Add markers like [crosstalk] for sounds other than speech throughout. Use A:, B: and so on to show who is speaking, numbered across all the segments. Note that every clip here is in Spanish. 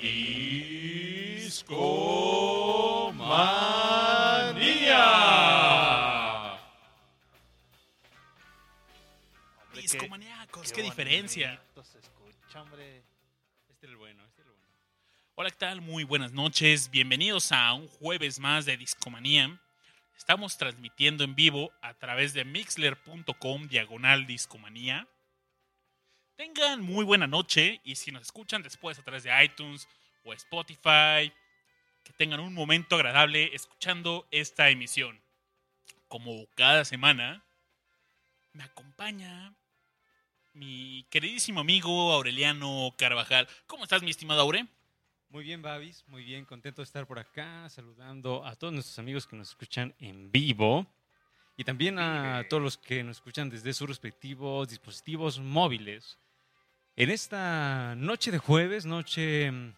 A: Discomanía. Discomaníacos, qué,
B: qué, qué diferencia.
A: Este es el bueno, este es el bueno. Hola, ¿qué tal? Muy buenas noches. Bienvenidos a un jueves más de Discomanía. Estamos transmitiendo en vivo a través de mixler.com diagonal discomanía Tengan muy buena noche y si nos escuchan después a través de iTunes o Spotify, que tengan un momento agradable escuchando esta emisión. Como cada semana, me acompaña mi queridísimo amigo Aureliano Carvajal. ¿Cómo estás, mi estimado Aure?
C: Muy bien, Babis, muy bien, contento de estar por acá, saludando a todos nuestros amigos que nos escuchan en vivo y también a todos los que nos escuchan desde sus respectivos dispositivos móviles. En esta noche de jueves, noche mm,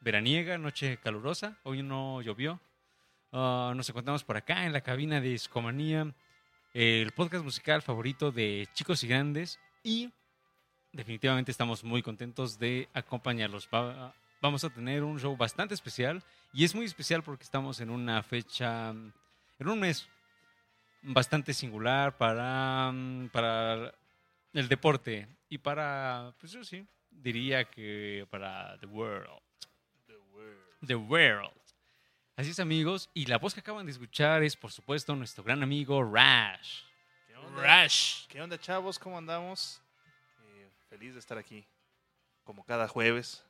C: veraniega, noche calurosa, hoy no llovió, ah, nos encontramos por acá en la cabina de Discomanía, el podcast musical favorito de chicos y grandes y definitivamente estamos muy contentos de acompañarlos. Va- vamos a tener un show bastante especial y es muy especial porque estamos en una fecha, en un mes bastante singular para, mm, para el deporte y para, pues yo sí, diría que para the world. The world. Así es amigos, y la voz que acaban de escuchar es por supuesto nuestro gran amigo Rash.
B: ¿Qué onda?
A: Rush.
B: ¿Qué onda, chavos? ¿Cómo andamos? Eh, feliz de estar aquí, como cada jueves,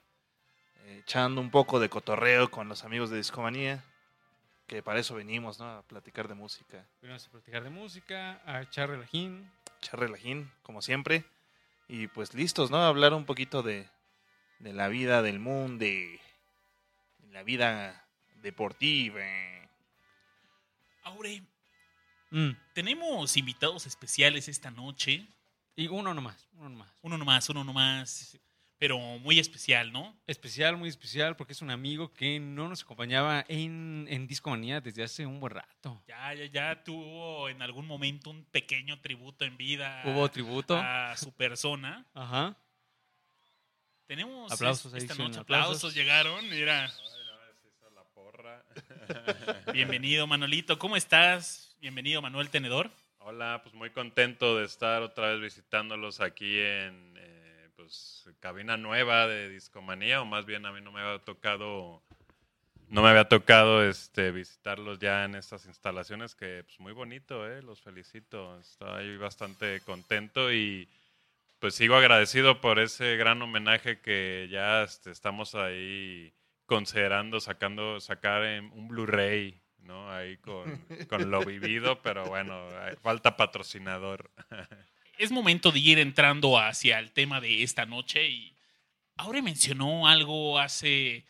B: eh, echando un poco de cotorreo con los amigos de Discomanía, que para eso venimos, ¿no? A platicar de música,
C: Venimos a platicar de música, a echar relajín,
B: echar relajín, como siempre, y pues listos, ¿no? A hablar un poquito de, de la vida del mundo, de la vida deportiva.
A: Aure,
C: Mm,
A: tenemos invitados especiales esta noche.
C: Y uno nomás, uno nomás.
A: Uno nomás, uno nomás. Pero muy especial, ¿no?
C: Especial, muy especial, porque es un amigo que no nos acompañaba en, en Discomanía desde hace un buen rato.
A: Ya, ya, ya tuvo en algún momento un pequeño tributo en vida
C: Hubo tributo.
A: a su persona.
C: Ajá.
A: Tenemos
C: Aplausos,
A: es- esta noche.
C: aplausos.
A: Aplausos llegaron. Mira,
D: la porra. [laughs]
A: bienvenido Manolito. ¿Cómo estás? Bienvenido Manuel Tenedor.
D: Hola, pues muy contento de estar otra vez visitándolos aquí en pues cabina nueva de Discomanía, o más bien a mí no me había tocado no me había tocado este visitarlos ya en estas instalaciones que pues muy bonito, eh, los felicito. Estoy bastante contento y pues sigo agradecido por ese gran homenaje que ya este, estamos ahí considerando sacando sacar un Blu-ray, ¿no? Ahí con, con lo vivido, pero bueno, falta patrocinador. [laughs]
A: Es momento de ir entrando hacia el tema de esta noche y Aure mencionó algo hace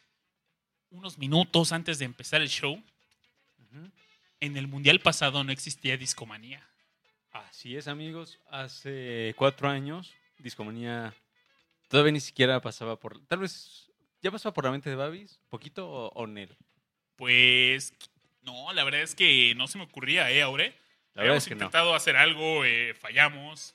A: unos minutos antes de empezar el show. En el mundial pasado no existía discomanía.
C: Así es, amigos. Hace cuatro años, Discomanía todavía ni siquiera pasaba por. Tal vez ya pasaba por la mente de Babis, poquito o, o Nel.
A: Pues no, la verdad es que no se me ocurría, ¿eh, Aure?
C: La verdad
A: Habíamos
C: es que no.
A: intentado hacer algo, eh, fallamos.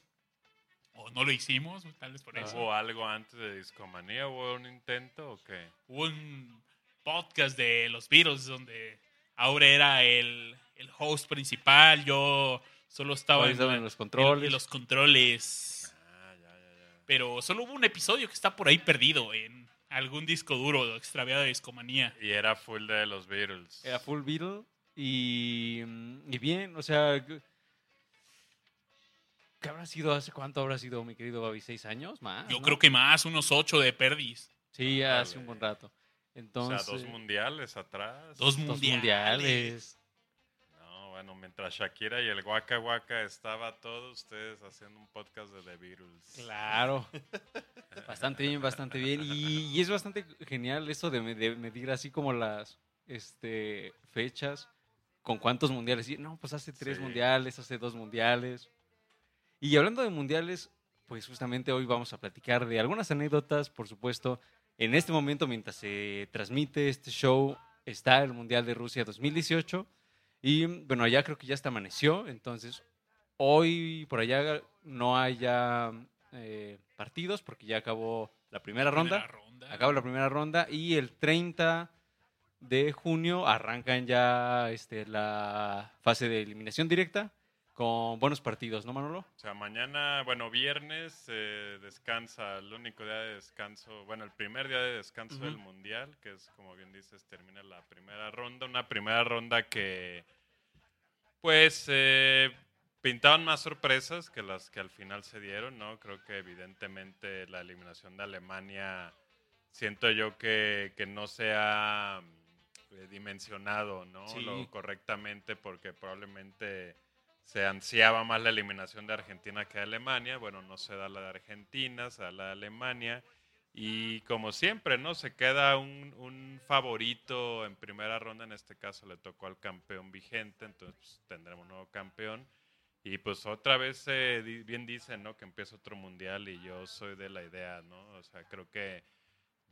A: O no lo hicimos, tal vez por eso.
D: ¿Hubo algo antes de Discomanía? ¿Hubo un intento o qué?
A: Hubo un podcast de los Beatles donde Aure era el, el host principal, yo solo estaba en,
C: los controles.
A: en los controles.
D: Ah, ya, ya, ya.
A: Pero solo hubo un episodio que está por ahí perdido en algún disco duro extraviado de discomanía.
D: Y era full de los Beatles.
C: Era full Beatle y, mm, y bien, o sea. ¿Qué habrá sido? ¿Hace cuánto habrá sido, mi querido Babis? ¿Seis años más?
A: Yo
C: ¿no?
A: creo que más, unos ocho de perdis.
C: Sí, hace un buen rato. Entonces.
D: o sea, dos mundiales atrás.
A: Dos
C: dos
A: mundiales.
C: mundiales.
D: No, bueno, mientras Shakira y el Waka Waka estaba todos ustedes haciendo un podcast de The Beatles.
C: Claro. [laughs] Bastante bien, bastante bien. Y, y es bastante genial eso de, de medir así como las este, fechas, con cuántos mundiales. Y, no, pues hace tres
D: Sí.
C: mundiales, hace dos mundiales. Y hablando de mundiales, pues justamente hoy vamos a platicar de algunas anécdotas, por supuesto. En este momento, mientras se transmite este show, está el Mundial de Rusia 2018. Y bueno, allá creo que ya hasta amaneció. Entonces, hoy por allá no haya eh, partidos porque ya acabó la primera ronda.
A: Primera ronda. ronda.
C: Acaba la primera ronda y el 30 de junio arrancan ya este, la fase de eliminación directa con buenos partidos, ¿no, Manolo?
D: O sea, mañana, bueno, viernes eh, descansa, el único día de descanso, bueno, el primer día de descanso del Mundial, que es, como bien dices, termina la primera ronda. Una primera ronda que, pues, eh, pintaban más sorpresas que las que al final se dieron, ¿no? Creo que evidentemente la eliminación de Alemania, siento yo que, que no se ha eh, dimensionado, ¿no?
C: Sí.
D: Lo correctamente porque probablemente se ansiaba más la eliminación de Argentina que de Alemania. Bueno, no se da la de Argentina, se da la de Alemania. Y como siempre, ¿no? Se queda un, un favorito en primera ronda, en este caso le tocó al campeón vigente, entonces pues, tendremos un nuevo campeón. Y pues otra vez, eh, bien dicen, ¿no? Que empieza otro mundial y yo soy de la idea, ¿no? O sea, creo que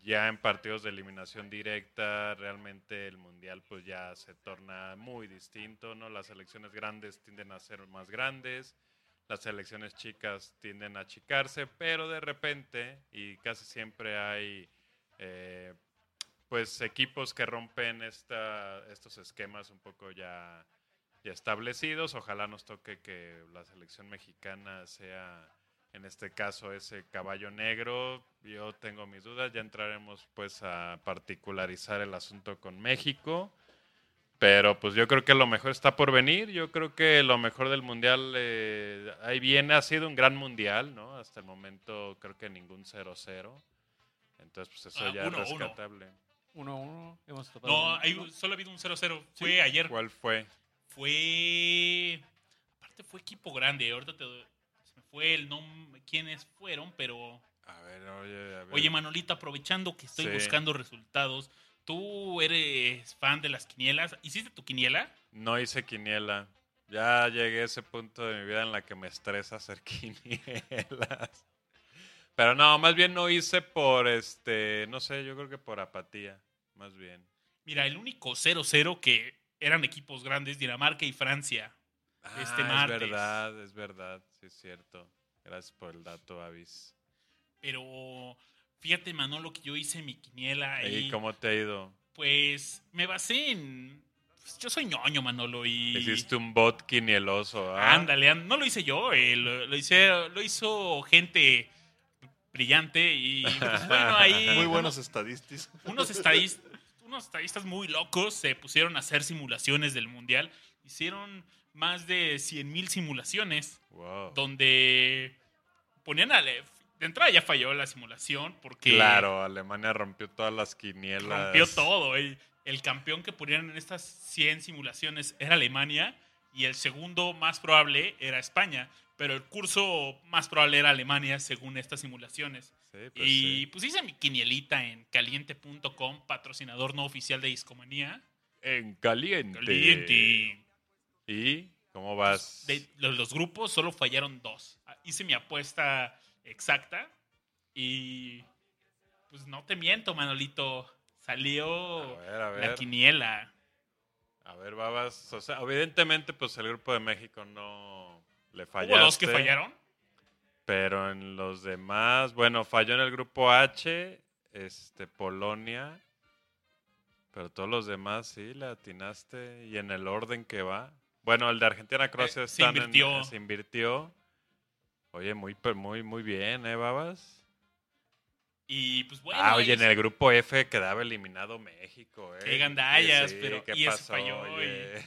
D: ya en partidos de eliminación directa, realmente el mundial pues ya se torna muy distinto, ¿no? Las selecciones grandes tienden a ser más grandes, las selecciones chicas tienden a achicarse, pero de repente, y casi siempre hay eh, pues equipos que rompen esta, estos esquemas un poco ya, ya establecidos. Ojalá nos toque que la selección mexicana sea en este caso ese caballo negro. Yo tengo mis dudas, ya entraremos pues a particularizar el asunto con México. Pero pues yo creo que lo mejor está por venir. Yo creo que lo mejor del mundial eh, ahí viene. Ha sido un gran mundial, ¿no? Hasta el momento creo que ningún 0-0. Entonces pues eso
A: Ah,
D: ya
A: uno,
D: es
A: uno.
D: rescatable.
C: 1-1, hemos topado.
A: No, hay, solo ha habido un 0-0. Fue ayer.
D: ¿Cuál fue?
A: Fue. Aparte, fue equipo grande. Ahorita te. Me fue el nombre. ¿Quiénes fueron? Pero.
D: A ver, oye, a ver.
A: Oye, Manolito, aprovechando que estoy
D: Sí.
A: buscando resultados. ¿Tú eres fan de las quinielas? ¿Hiciste tu quiniela?
D: No hice quiniela. Ya llegué a ese punto de mi vida en la que me estresa hacer [laughs] quinielas. Pero no, más bien no hice por este, no sé, yo creo que por apatía, más bien.
A: Mira, el único 0-0 que eran equipos grandes, Dinamarca y Francia. Este
D: Ah,
A: martes.
D: Es verdad, es verdad, sí es cierto. Gracias por el dato, Avis.
A: Pero fíjate, Manolo, que yo hice mi quiniela
D: ¿Y cómo te ha ido?
A: pues me basé en... pues, yo soy ñoño, Manolo, y...
D: Hiciste un bot quinieloso, ¿ah?
A: Ándale, and- no lo hice yo, eh, lo, lo hice, lo hizo gente brillante y pues, [laughs] bueno, ahí
B: Muy buenos estadísticos.
A: unos, estadis- unos estadistas muy locos se pusieron a hacer simulaciones del mundial. Hicieron más de 100.000 simulaciones
D: Wow.
A: donde ponían a... De entrada ya falló la simulación porque
D: Claro, Alemania rompió todas las quinielas.
A: rompió todo. El, el campeón que ponían en estas 100 simulaciones era Alemania y el segundo más probable era España. Pero el curso más probable era Alemania según estas simulaciones.
D: Sí, pues
A: y
D: sí.
A: pues hice mi quinielita en caliente.com, patrocinador no oficial de Discomanía.
D: En caliente.
A: Caliente.
D: ¿Y cómo vas?
A: De los, los grupos solo fallaron dos. Ah, Hice mi apuesta exacta y pues no te miento, Manolito. Salió
D: A ver, a
A: la
D: ver.
A: quiniela.
D: A ver, babas. O sea, evidentemente, pues el grupo de México no le fallaste.
A: Hubo dos que fallaron.
D: Pero en los demás, bueno, falló en el grupo H, este, Polonia. Pero todos los demás sí, le atinaste. Y en el orden que va. Bueno, el de Argentina, Croacia
A: Eh, se
D: en-
A: invirtió.
D: se invirtió. Oye, muy, muy, muy bien, ¿eh, babas?
A: Y pues bueno.
D: ah, oye, en el grupo F quedaba eliminado México, ¿eh?
A: Qué gandallas,
D: Sí,
A: pero-
D: ¿qué
A: y ese
D: pasó,
A: falló,
D: oye?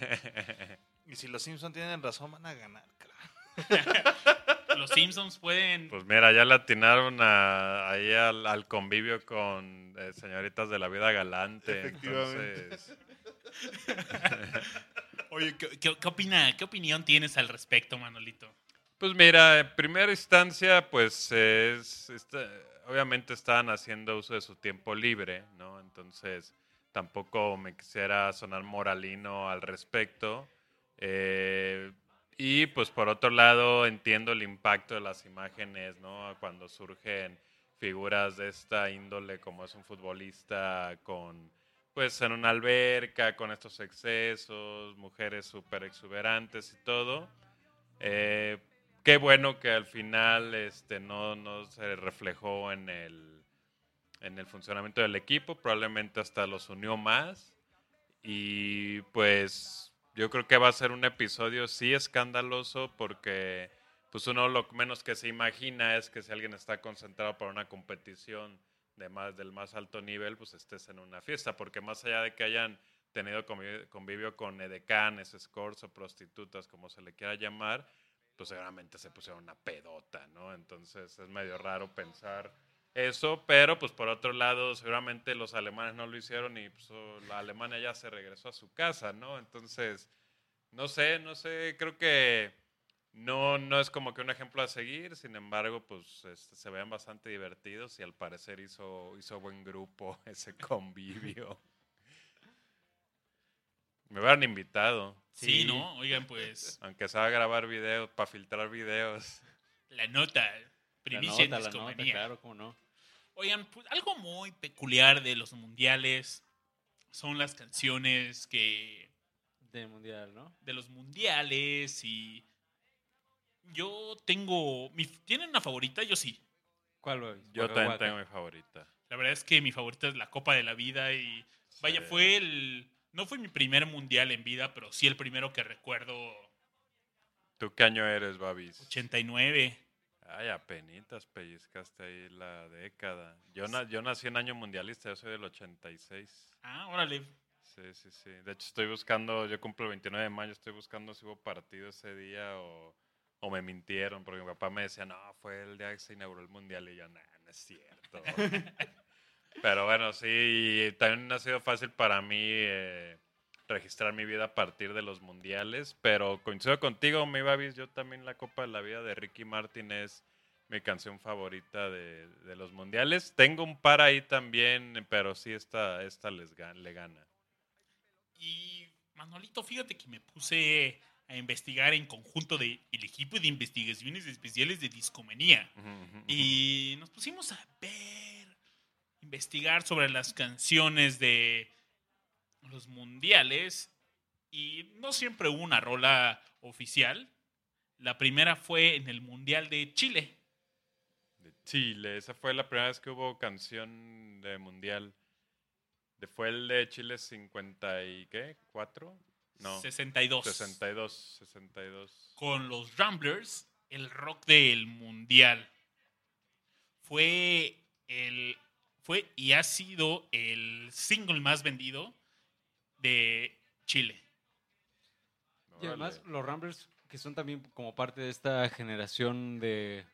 B: Y si los Simpsons tienen razón, van a ganar, carajo. [laughs]
A: los Simpsons pueden.
D: Pues mira, ya le atinaron a- ahí al, al convivio con eh, señoritas de la vida galante.
B: Efectivamente.
D: Entonces, [laughs]
A: Oye, ¿qué, opina, ¿qué opinión tienes al respecto, Manolito?
D: pues mira, en primera instancia, pues es, obviamente estaban haciendo uso de su tiempo libre, ¿no? Entonces, tampoco me quisiera sonar moralino al respecto. Eh, y pues por otro lado, entiendo el impacto de las imágenes, ¿no? Cuando surgen figuras de esta índole, como es un futbolista con, pues en una alberca, con estos excesos, mujeres súper exuberantes y todo. Eh, qué bueno que al final este, no, no se reflejó en el, en el funcionamiento del equipo, probablemente hasta los unió más. Y pues yo creo que va a ser un episodio sí escandaloso porque pues uno lo menos que se imagina es que si alguien está concentrado para una competición de más, del más alto nivel, pues estés en una fiesta, porque más allá de que hayan tenido convivio, con edecanes, scores o prostitutas, como se le quiera llamar, pues seguramente se pusieron una pedota, ¿no? Entonces es medio raro pensar eso, pero pues por otro lado, seguramente los alemanes no lo hicieron y pues, la Alemania ya se regresó a su casa, ¿no? Entonces, no sé, no sé, creo que no, no es como que un ejemplo a seguir, sin embargo, pues este, se vean bastante divertidos y al parecer hizo, hizo buen grupo [laughs] ese convivio. Me hubieran invitado.
A: Sí, ¿no? Oigan, pues.
D: Aunque se va a grabar videos, para filtrar videos.
A: La nota. Primicia
C: la
A: en
C: nota, la nota, claro, cómo no.
A: Oigan, pues algo muy peculiar de los mundiales son las canciones que.
C: Del mundial, ¿no?
A: de los mundiales y. Yo tengo. mi- ¿Tienen una favorita? Yo sí.
C: ¿Cuál Babis?
D: Yo también tengo mi favorita.
A: La verdad es que mi favorita es la Copa de la Vida y. Vaya,
D: Sí.
A: fue el. No fue mi primer mundial en vida, pero sí el primero que recuerdo.
D: ¿Tú qué año eres, Babis?
A: 89.
D: Ay, apenitas pellizcaste ahí la década. Yo, na- yo nací en año mundialista, yo soy del 86.
A: Ah, órale.
D: Sí, sí, sí. De hecho, estoy buscando, yo cumplo el 29 de mayo, estoy buscando si hubo partido ese día o, o me mintieron, porque mi papá me decía, no, fue el día que se inauguró el mundial y yo, no, no es cierto. [laughs] Pero bueno, sí, también ha sido fácil para mí eh, registrar mi vida a partir de los mundiales, pero coincido contigo, mi Babis, yo también la Copa de la Vida de Ricky Martin es mi canción favorita de, de los mundiales. Tengo un par ahí también, pero sí esta, esta les le gana.
A: Y Manolito, fíjate que me puse a investigar en conjunto de el equipo de investigaciones especiales de Discomanía. Y nos pusimos a ver, investigar sobre las canciones de los mundiales. Y no siempre hubo una rola oficial. La primera fue en el Mundial de Chile.
D: De Chile, esa fue la primera vez que hubo canción de mundial. Fue el de Chile 50 y qué? ¿4? No.
A: 62.
D: 62, 62.
A: Con los Ramblers, el rock del mundial. Fue el. Fue y ha sido el single más vendido de Chile.
C: Y además, los Ramblers, que son también como parte de esta generación de,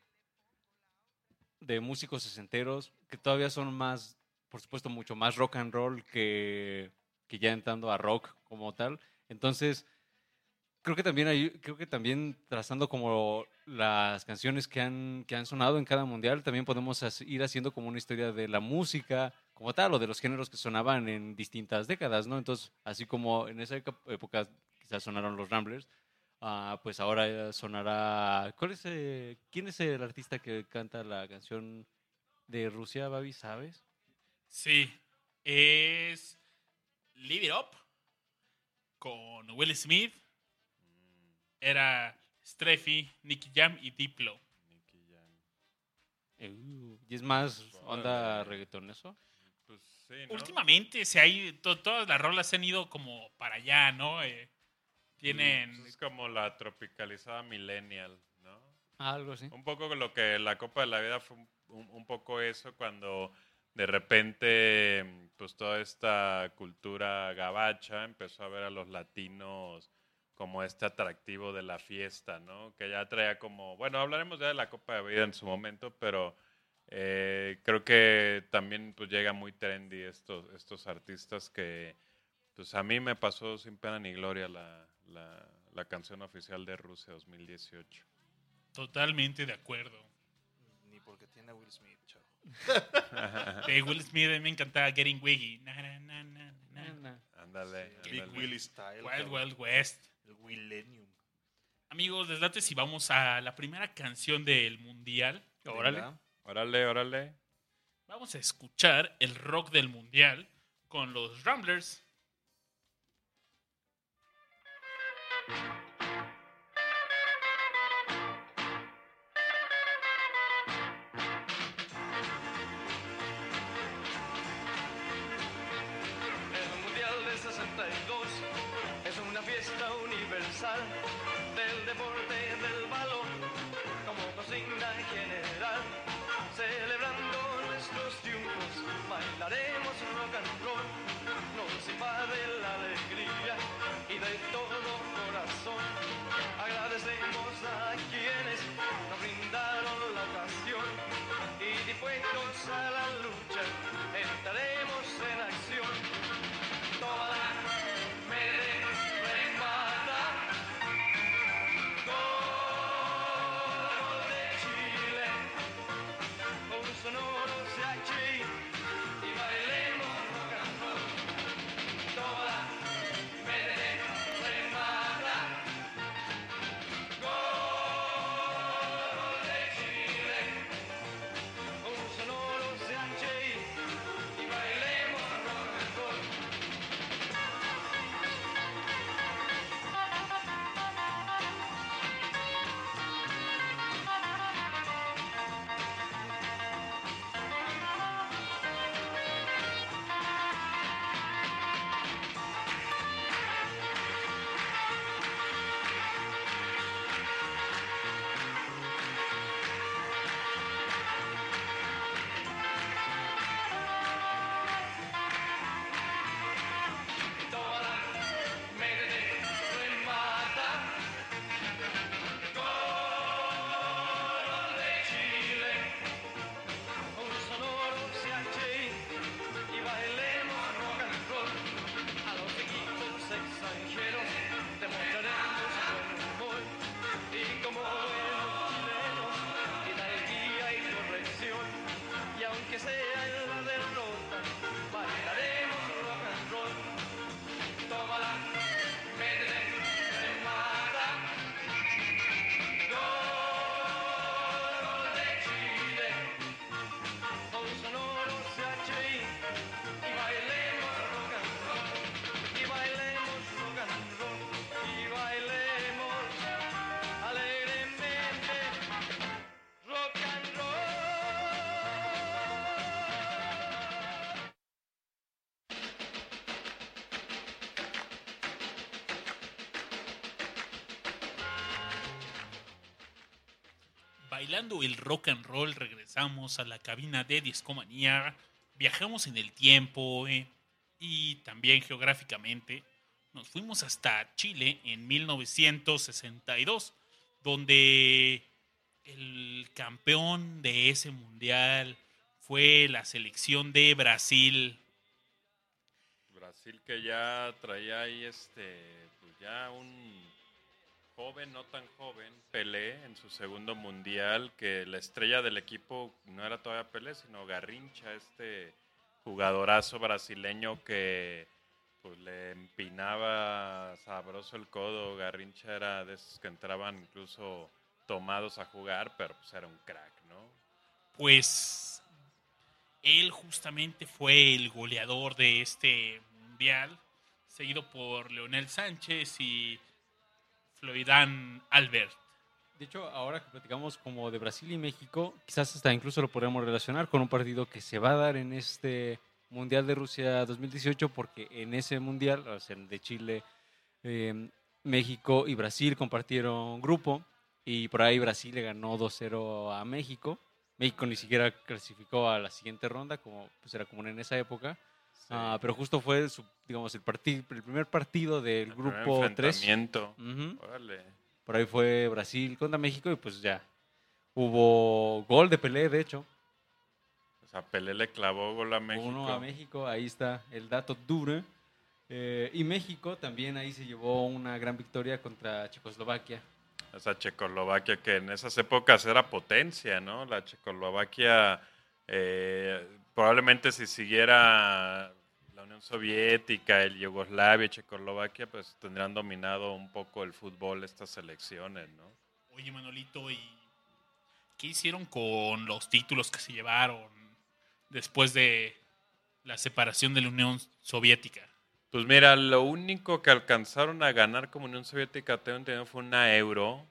C: de músicos sesenteros, que todavía son más, por supuesto, mucho más rock and roll que, que ya entrando a rock como tal. Entonces, creo que también hay, creo que también trazando como las canciones que han, que han sonado en cada mundial, también podemos ir haciendo como una historia de la música como tal o de los géneros que sonaban en distintas décadas, ¿no? Entonces, así como en esa época quizás sonaron los Ramblers, ah, pues ahora sonará... ¿Cuál es, eh, ¿Quién es el artista que canta la canción de Rusia, Babi? ¿Sabes?
A: Sí. Es. Live It Up. Con Will Smith. Era Streffy, Nicky Jam y Diplo.
D: Nicky Jam.
C: Eh, y es más onda reggaetón eso.
D: Pues sí, ¿no?
A: Últimamente se ha ido- to- todas las rolas se han ido como para allá, ¿no? Eh, tienen.
D: Pues es como la tropicalizada millennial, ¿no?
C: Algo así.
D: Un poco lo que la Copa de la Vida fue un, un- un poco eso cuando de repente pues toda esta cultura gabacha empezó a ver a los latinos como este atractivo de la fiesta, ¿no? Que ya traía como, bueno, hablaremos ya de la Copa de Vida en su momento, pero eh, creo que también pues llega muy trendy estos, estos artistas que pues a mí me pasó sin pena ni gloria la, la, la canción oficial de Rusia 2018.
A: Totalmente de acuerdo.
B: Ni porque tiene a Will Smith. [laughs]
A: De Will Smith a mí me encantaba Getting Wiggy.
D: Ándale.
B: Big. Willie Style.
A: Wild. Wild West.
B: El Willenium.
A: Amigos, les late si vamos a la primera canción del mundial.
C: Órale.
D: Órale, órale.
A: Vamos a escuchar el rock del mundial con los Ramblers. by the bailando el rock and roll, regresamos a la cabina de Discomanía. Viajamos en el tiempo eh, y también geográficamente. Nos fuimos hasta Chile en 1962, donde el campeón de ese mundial fue la selección de Brasil.
D: Brasil que ya traía ahí este, pues ya un joven, no tan joven, Pelé en su segundo mundial, que la estrella del equipo no era todavía Pelé, sino Garrincha, este jugadorazo brasileño que pues le empinaba sabroso el codo. Garrincha era de esos que entraban incluso tomados a jugar, pero pues era un crack, ¿no?
A: Pues él justamente fue el goleador de este mundial, seguido por Leonel Sánchez y Floydán Albert.
C: De hecho, ahora que platicamos como de Brasil y México, quizás hasta incluso lo podríamos relacionar con un partido que se va a dar en este Mundial de Rusia 2018, porque en ese Mundial, o sea, de Chile, eh, México y Brasil compartieron grupo y por ahí Brasil le ganó 2-0 a México. México ni siquiera clasificó a la siguiente ronda, como pues era común en esa época.
D: Sí.
C: Ah, pero justo fue, su, digamos, el, partido, el primer partido del
D: El
C: grupo 3.
D: enfrentamiento.
C: Ujú.
D: Órale.
C: Por ahí fue Brasil contra México y pues ya. Hubo gol de Pelé, de hecho.
D: O sea, Pelé le clavó gol a México.
C: Uno a México, ahí está el dato duro. Eh, y México también ahí se llevó una gran victoria contra Checoslovaquia.
D: Esa Checoslovaquia que en esas épocas era potencia, ¿no? La Checoslovaquia, eh, probablemente si siguiera la Unión Soviética, el Yugoslavia, Checoslovaquia, pues tendrían dominado un poco el fútbol estas selecciones, ¿no?
A: Oye, Manolito, ¿y qué hicieron con los títulos que se llevaron después de la separación de la Unión Soviética?
D: Pues mira, lo único que alcanzaron a ganar como Unión Soviética, tengo entendido, fue una euro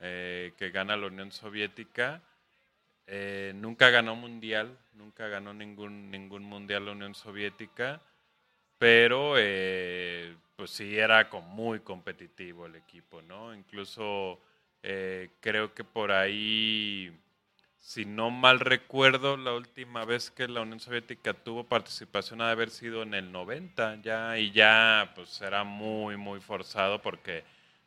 D: eh, que gana la Unión Soviética. Eh, nunca ganó mundial, nunca ganó ningún, ningún mundial la Unión Soviética, pero eh, pues sí era muy competitivo el equipo, ¿no? Incluso eh, creo que por ahí, si no mal recuerdo, la última vez que la Unión Soviética tuvo participación ha de haber sido en el 90, ya, y ya pues era muy, muy forzado porque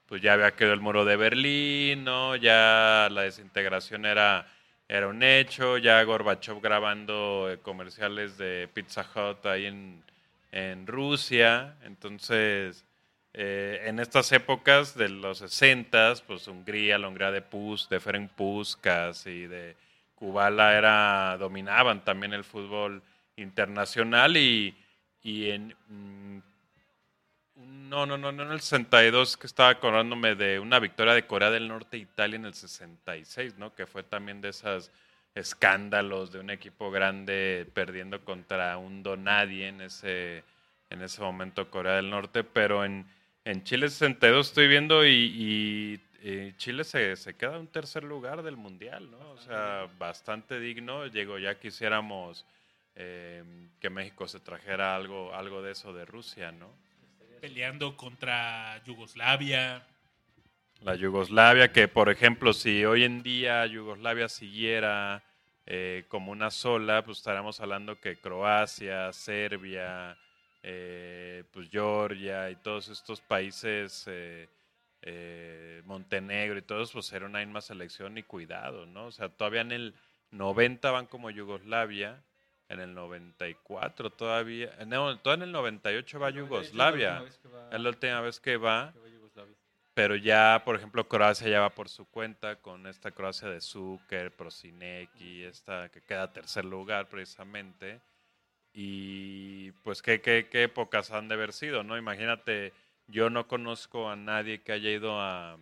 D: pues ya había quedado el muro de Berlín, ¿no? Ya la desintegración era, era un hecho, ya Gorbachev grabando eh, comerciales de Pizza Hut ahí en, en Rusia, entonces eh, en estas épocas de los 60, pues Hungría, la Hungría de Pus, de Ferenc Puskas y de Kubala era, dominaban también el fútbol internacional y, y en... no, no, no, no en el 62, que estaba acordándome de una victoria de Corea del Norte e Italia en el 66, ¿no? Que fue también de esos escándalos de un equipo grande perdiendo contra un donadie en ese, en ese momento Corea del Norte, pero en, en Chile 62 estoy viendo y, y, Chile se, se queda en un tercer lugar del Mundial, ¿no? O sea, bastante digno. Llegó, ya quisiéramos eh, que México se trajera algo, algo de eso de Rusia, ¿no?
A: Peleando contra Yugoslavia.
D: La Yugoslavia, que por ejemplo, si hoy en día Yugoslavia siguiera eh, como una sola, pues estaríamos hablando que Croacia, Serbia, eh, pues Georgia y todos estos países, eh, Montenegro y todos, pues era una misma selección y cuidado, ¿no? O sea, todavía en el 90 van como Yugoslavia, en el 94 todavía, no, todavía en el 98 va Yugoslavia, es la última vez que va. Pero ya, por ejemplo, Croacia ya va por su cuenta con esta Croacia de Zucker, Prosinecki, esta que queda tercer lugar precisamente. Y pues qué, qué, qué épocas han de haber sido, ¿no? Imagínate, yo no conozco a nadie que haya ido a,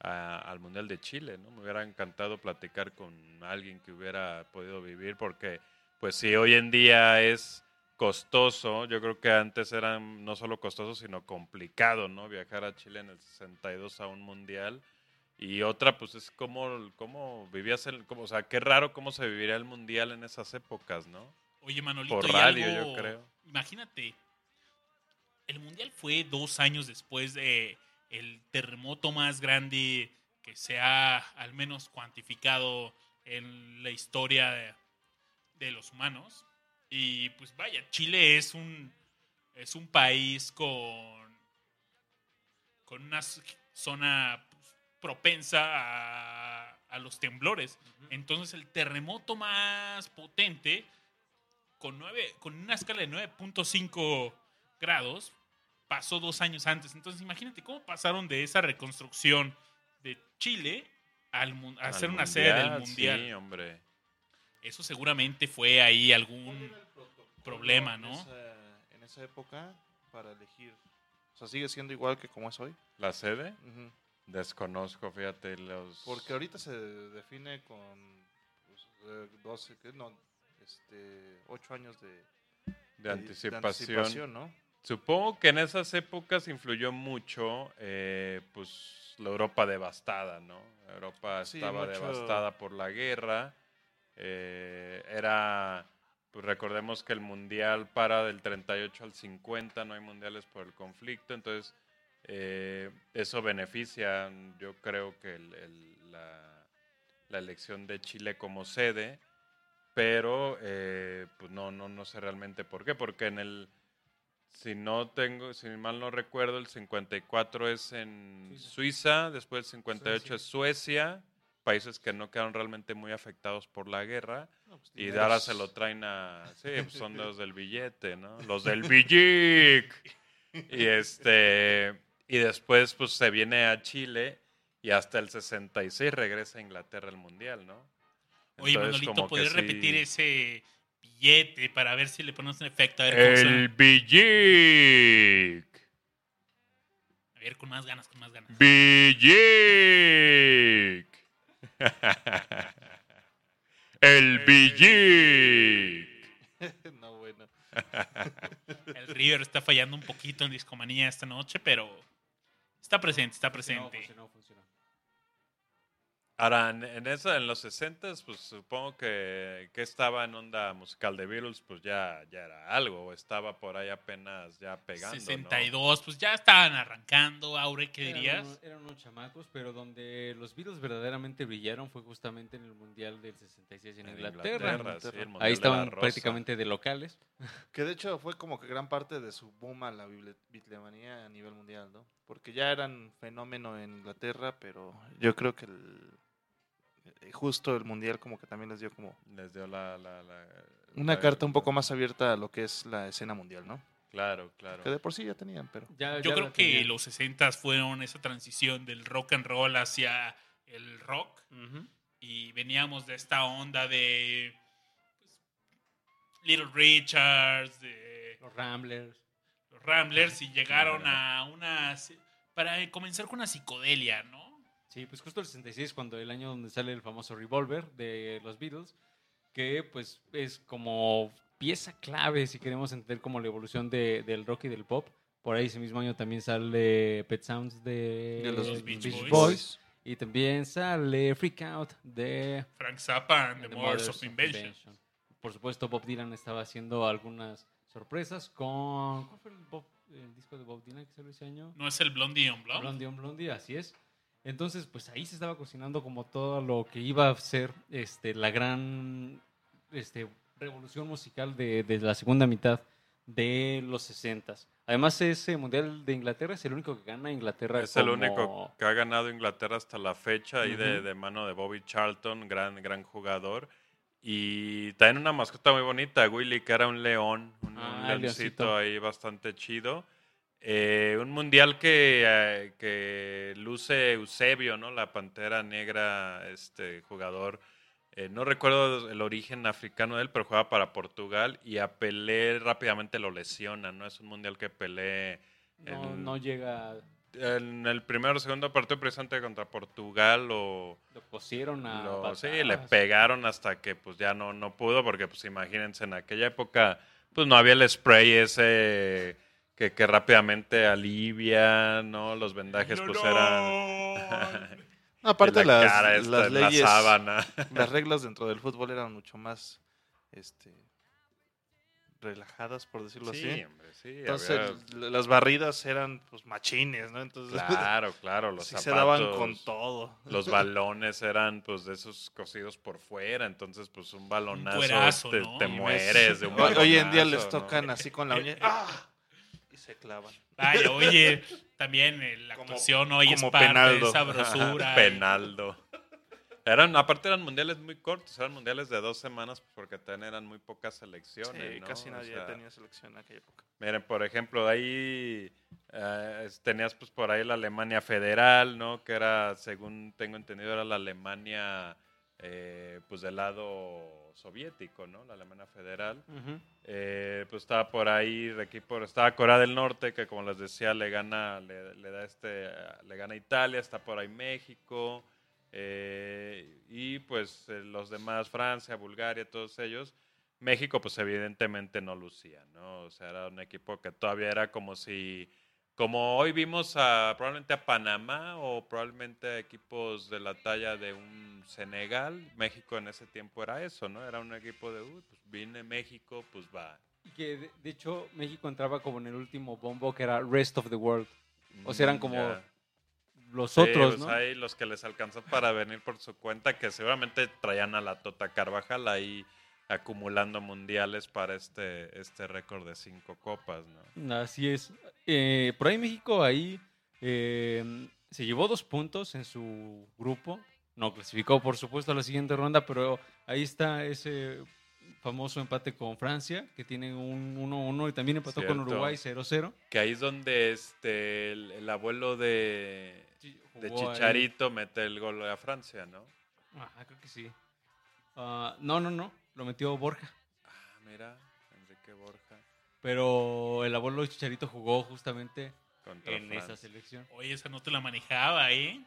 D: a- al Mundial de Chile, ¿no? Me hubiera encantado platicar con alguien que hubiera podido vivir porque, pues si hoy en día es costoso, yo creo que antes era no solo costoso, sino complicado, ¿no? Viajar a Chile en el 62 a un Mundial. Y otra, pues es cómo, cómo vivías el, cómo, o sea, qué raro cómo se viviría el Mundial en esas épocas, ¿no?
A: Oye, Manolito,
D: Por radio,
A: algo-
D: yo creo.
A: Imagínate, el Mundial fue dos años después de el terremoto más grande que se ha al menos cuantificado en la historia de, de los humanos. Y pues vaya, Chile es un, es un país con, con una zona pues, propensa a, a los temblores. Entonces el terremoto más potente, con, nueve, con una escala de 9.5 grados, pasó dos años antes. Entonces imagínate cómo pasaron de esa reconstrucción de Chile al, a
D: Al
A: ser una sede del
D: Sí,
A: mundial.
D: hombre.
A: Eso seguramente fue ahí algún problema,
B: En
A: ¿no?
B: esa, en esa época, para elegir. O sea, sigue siendo igual que como es hoy.
D: ¿La sede? Desconozco, fíjate, los...
B: Porque ahorita se define con pues, eh, 12, ¿qué? No, este, 8 años de,
D: de anticipación.
B: anticipación, ¿no?
D: Supongo que en esas épocas influyó mucho, eh, pues, la Europa devastada, ¿no? Europa
B: Sí,
D: estaba
B: mucho-
D: devastada por la guerra. Eh, era, pues recordemos que el mundial para del 38 al 50, no hay mundiales por el conflicto, entonces eh, eso beneficia, yo creo que el- el- la, la elección de Chile como sede, pero eh, pues no, no, no sé realmente por qué, porque en el si no tengo, si mal no recuerdo, el 54 es en
C: Suiza.
D: Suiza, después el 58
C: Suecia.
D: es Suecia, países que no quedaron realmente muy afectados por la guerra,
B: No, pues,
D: y ahora se lo traen a, sí, pues son [laughs] los del billete, ¿no? Los del billic. Y este, y después pues se viene a Chile y hasta el 66 regresa a Inglaterra al Mundial, ¿no?
A: Oye,
D: Entonces,
A: Manolito, ¿podrías
D: sí-
A: repetir ese billete para ver si le ponemos un efecto? A ver, cómo.
D: El billic.
A: A ver, con más ganas, con más ganas.
D: Billic. [laughs] El billic. [laughs]
B: no, bueno. [laughs]
A: El River está fallando un poquito en discomanía esta noche, pero está presente, está
C: Funcionó,
A: presente.
C: funcionó, funcionó.
D: Ahora, en, en esa, en los 60 pues supongo que, que estaba en onda musical de Beatles, pues ya, ya era algo, o estaba por ahí apenas ya pegando, ¿no?
A: 62, pues ya estaban arrancando, Aure, ¿qué
C: Eran
A: dirías?
C: Eran unos chamacos, pero donde los Beatles verdaderamente brillaron fue justamente en el Mundial del 66 en,
D: En
C: Inglaterra.
D: Inglaterra, sí, el Mundial
C: Ahí
D: de la
C: estaban
D: Rosa.
C: prácticamente de locales.
B: Que de hecho fue como que gran parte de su boom a la bitlemanía a nivel mundial, ¿no? Porque ya eran fenómeno en Inglaterra, pero yo creo que el, justo el mundial como que también les dio como
D: Les dio la... la- la-
B: una
D: la-
B: carta un poco más abierta a lo que es la escena mundial, ¿no?
D: Claro, claro.
B: Que de por sí ya tenían, pero
C: Ya-
A: Yo
C: ya
A: creo que los 60 fueron esa transición del rock and roll hacia el rock y veníamos de esta onda de pues, Little Richards, de
C: Los Ramblers.
A: los Ramblers y llegaron a una para comenzar con una psicodelia, ¿no?
C: Sí, pues justo el 66 cuando el año donde sale el famoso Revolver de los Beatles, que pues es como pieza clave si queremos entender como la evolución de- del rock y del pop. Por ahí ese mismo año también sale Pet Sounds de,
B: de los
A: Beach
B: Beach
A: Boys.
B: Boys.
C: Y también sale Freak Out de
A: Frank Zappa and the,
C: The
A: Mothers of Invention.
C: Invention. Por supuesto, Bob Dylan estaba haciendo algunas sorpresas con... ¿Cuál fue el, Bob- el disco de Bob Dylan que salió ese año?
A: ¿No es el Blondie on Blonde?
C: Blondie on Blondie, así es. Entonces, pues ahí se estaba cocinando como todo lo que iba a ser este, la gran este, revolución musical de, de la segunda mitad de los 60 Además, ese Mundial de Inglaterra es el único que gana Inglaterra.
D: Es el único que ha ganado Inglaterra hasta la fecha, ahí de,
C: Ujú.
D: de mano de Bobby Charlton, gran, gran jugador. Y también una mascota muy bonita, Willy, que era un león, un, un
C: Ah,
D: leoncito
C: leoncito.
D: ahí bastante chido. Eh, un mundial que, eh, que luce Eusebio, ¿no? La pantera negra, este jugador. eh, no recuerdo el origen africano de él, pero juega para Portugal y a Pelé rápidamente lo lesiona, ¿no? Es un mundial que Pelé
C: No,
D: el-
C: no llega...
D: en el primero o segundo partido presente contra Portugal lo,
C: Lo cosieron a...
D: lo- sí, le pegaron hasta que pues ya no, no pudo porque pues imagínense en aquella época pues no había el spray ese que, que rápidamente alivia, ¿no? Los vendajes pues eran [laughs]
B: aparte
D: la
B: las,
D: cara esta,
B: las
D: la
B: leyes,
D: sábana. [laughs]
B: las reglas dentro del fútbol eran mucho más este relajadas, por decirlo
D: Sí,
B: así.
D: hombre, sí.
B: Entonces,
D: había-
B: las barridas eran pues machines, ¿no? Entonces,
D: claro, [laughs] claro, los
B: sí
D: zapatos.
B: se daban con todo.
D: Los balones eran pues de esos cosidos por fuera, entonces pues un balonazo
A: cuerazo,
D: te,
A: ¿no?
D: te mueres de un
B: Hoy, hoy en día les tocan así con la uña ¡ah! Y se clavan.
A: Vaya, [laughs] oye, también eh, la
B: Como-
A: actuación hoy es parte
B: Penaldo.
A: de esa brosura. [laughs]
D: Penaldo. Eran, aparte eran mundiales muy cortos, eran mundiales de dos semanas porque también eran muy pocas selecciones.
B: Sí,
D: ¿no?
B: casi
D: O
B: nadie
D: sea,
B: tenía selección en aquella época.
D: Miren, por ejemplo, ahí eh, tenías pues por ahí la Alemania federal, ¿no? Que era, según tengo entendido, era la Alemania eh, pues del lado soviético, ¿no? La Alemania federal. Eh, pues estaba por ahí el equipo, estaba Corea del Norte, que como les decía, le gana, le, le da este, le gana Italia, está por ahí México, eh, y pues los demás, Francia, Bulgaria, todos ellos. México, pues evidentemente no lucía, ¿no? O sea, era un equipo que todavía era como si, como hoy vimos a, probablemente a Panamá o probablemente a equipos de la talla de un Senegal, México en ese tiempo era eso, ¿no? Era un equipo de, uy, pues viene México, pues va.
C: Y que de, de hecho México entraba como en el último bombo que era Rest of the World. O sea, eran
D: Mm,
C: como. Los
D: Sí,
C: otros,
D: pues
C: ¿no?
D: ahí los que les alcanzó para venir por su cuenta, que seguramente traían a la Tota Carvajal ahí acumulando mundiales para este, este récord de cinco copas, ¿no?
C: Así es. Eh, por ahí México ahí eh, se llevó dos puntos en su grupo. No clasificó, por supuesto, a la siguiente ronda, pero ahí está ese famoso empate con Francia, que tiene un 1-1 y también empató con. Uruguay 0-0.
D: Que ahí es donde este, el, el abuelo de, de
C: Jugó ahí.
D: Chicharito mete el gol a Francia, ¿no?
C: Ajá, creo que sí. Ah, no, no, no, lo metió Borja.
D: Ah, mira, Enrique Borja
C: Pero el abuelo de Chicharito jugó justamente
D: contra
C: en esa selección.
A: Oye, esa no te la manejaba, ¿eh?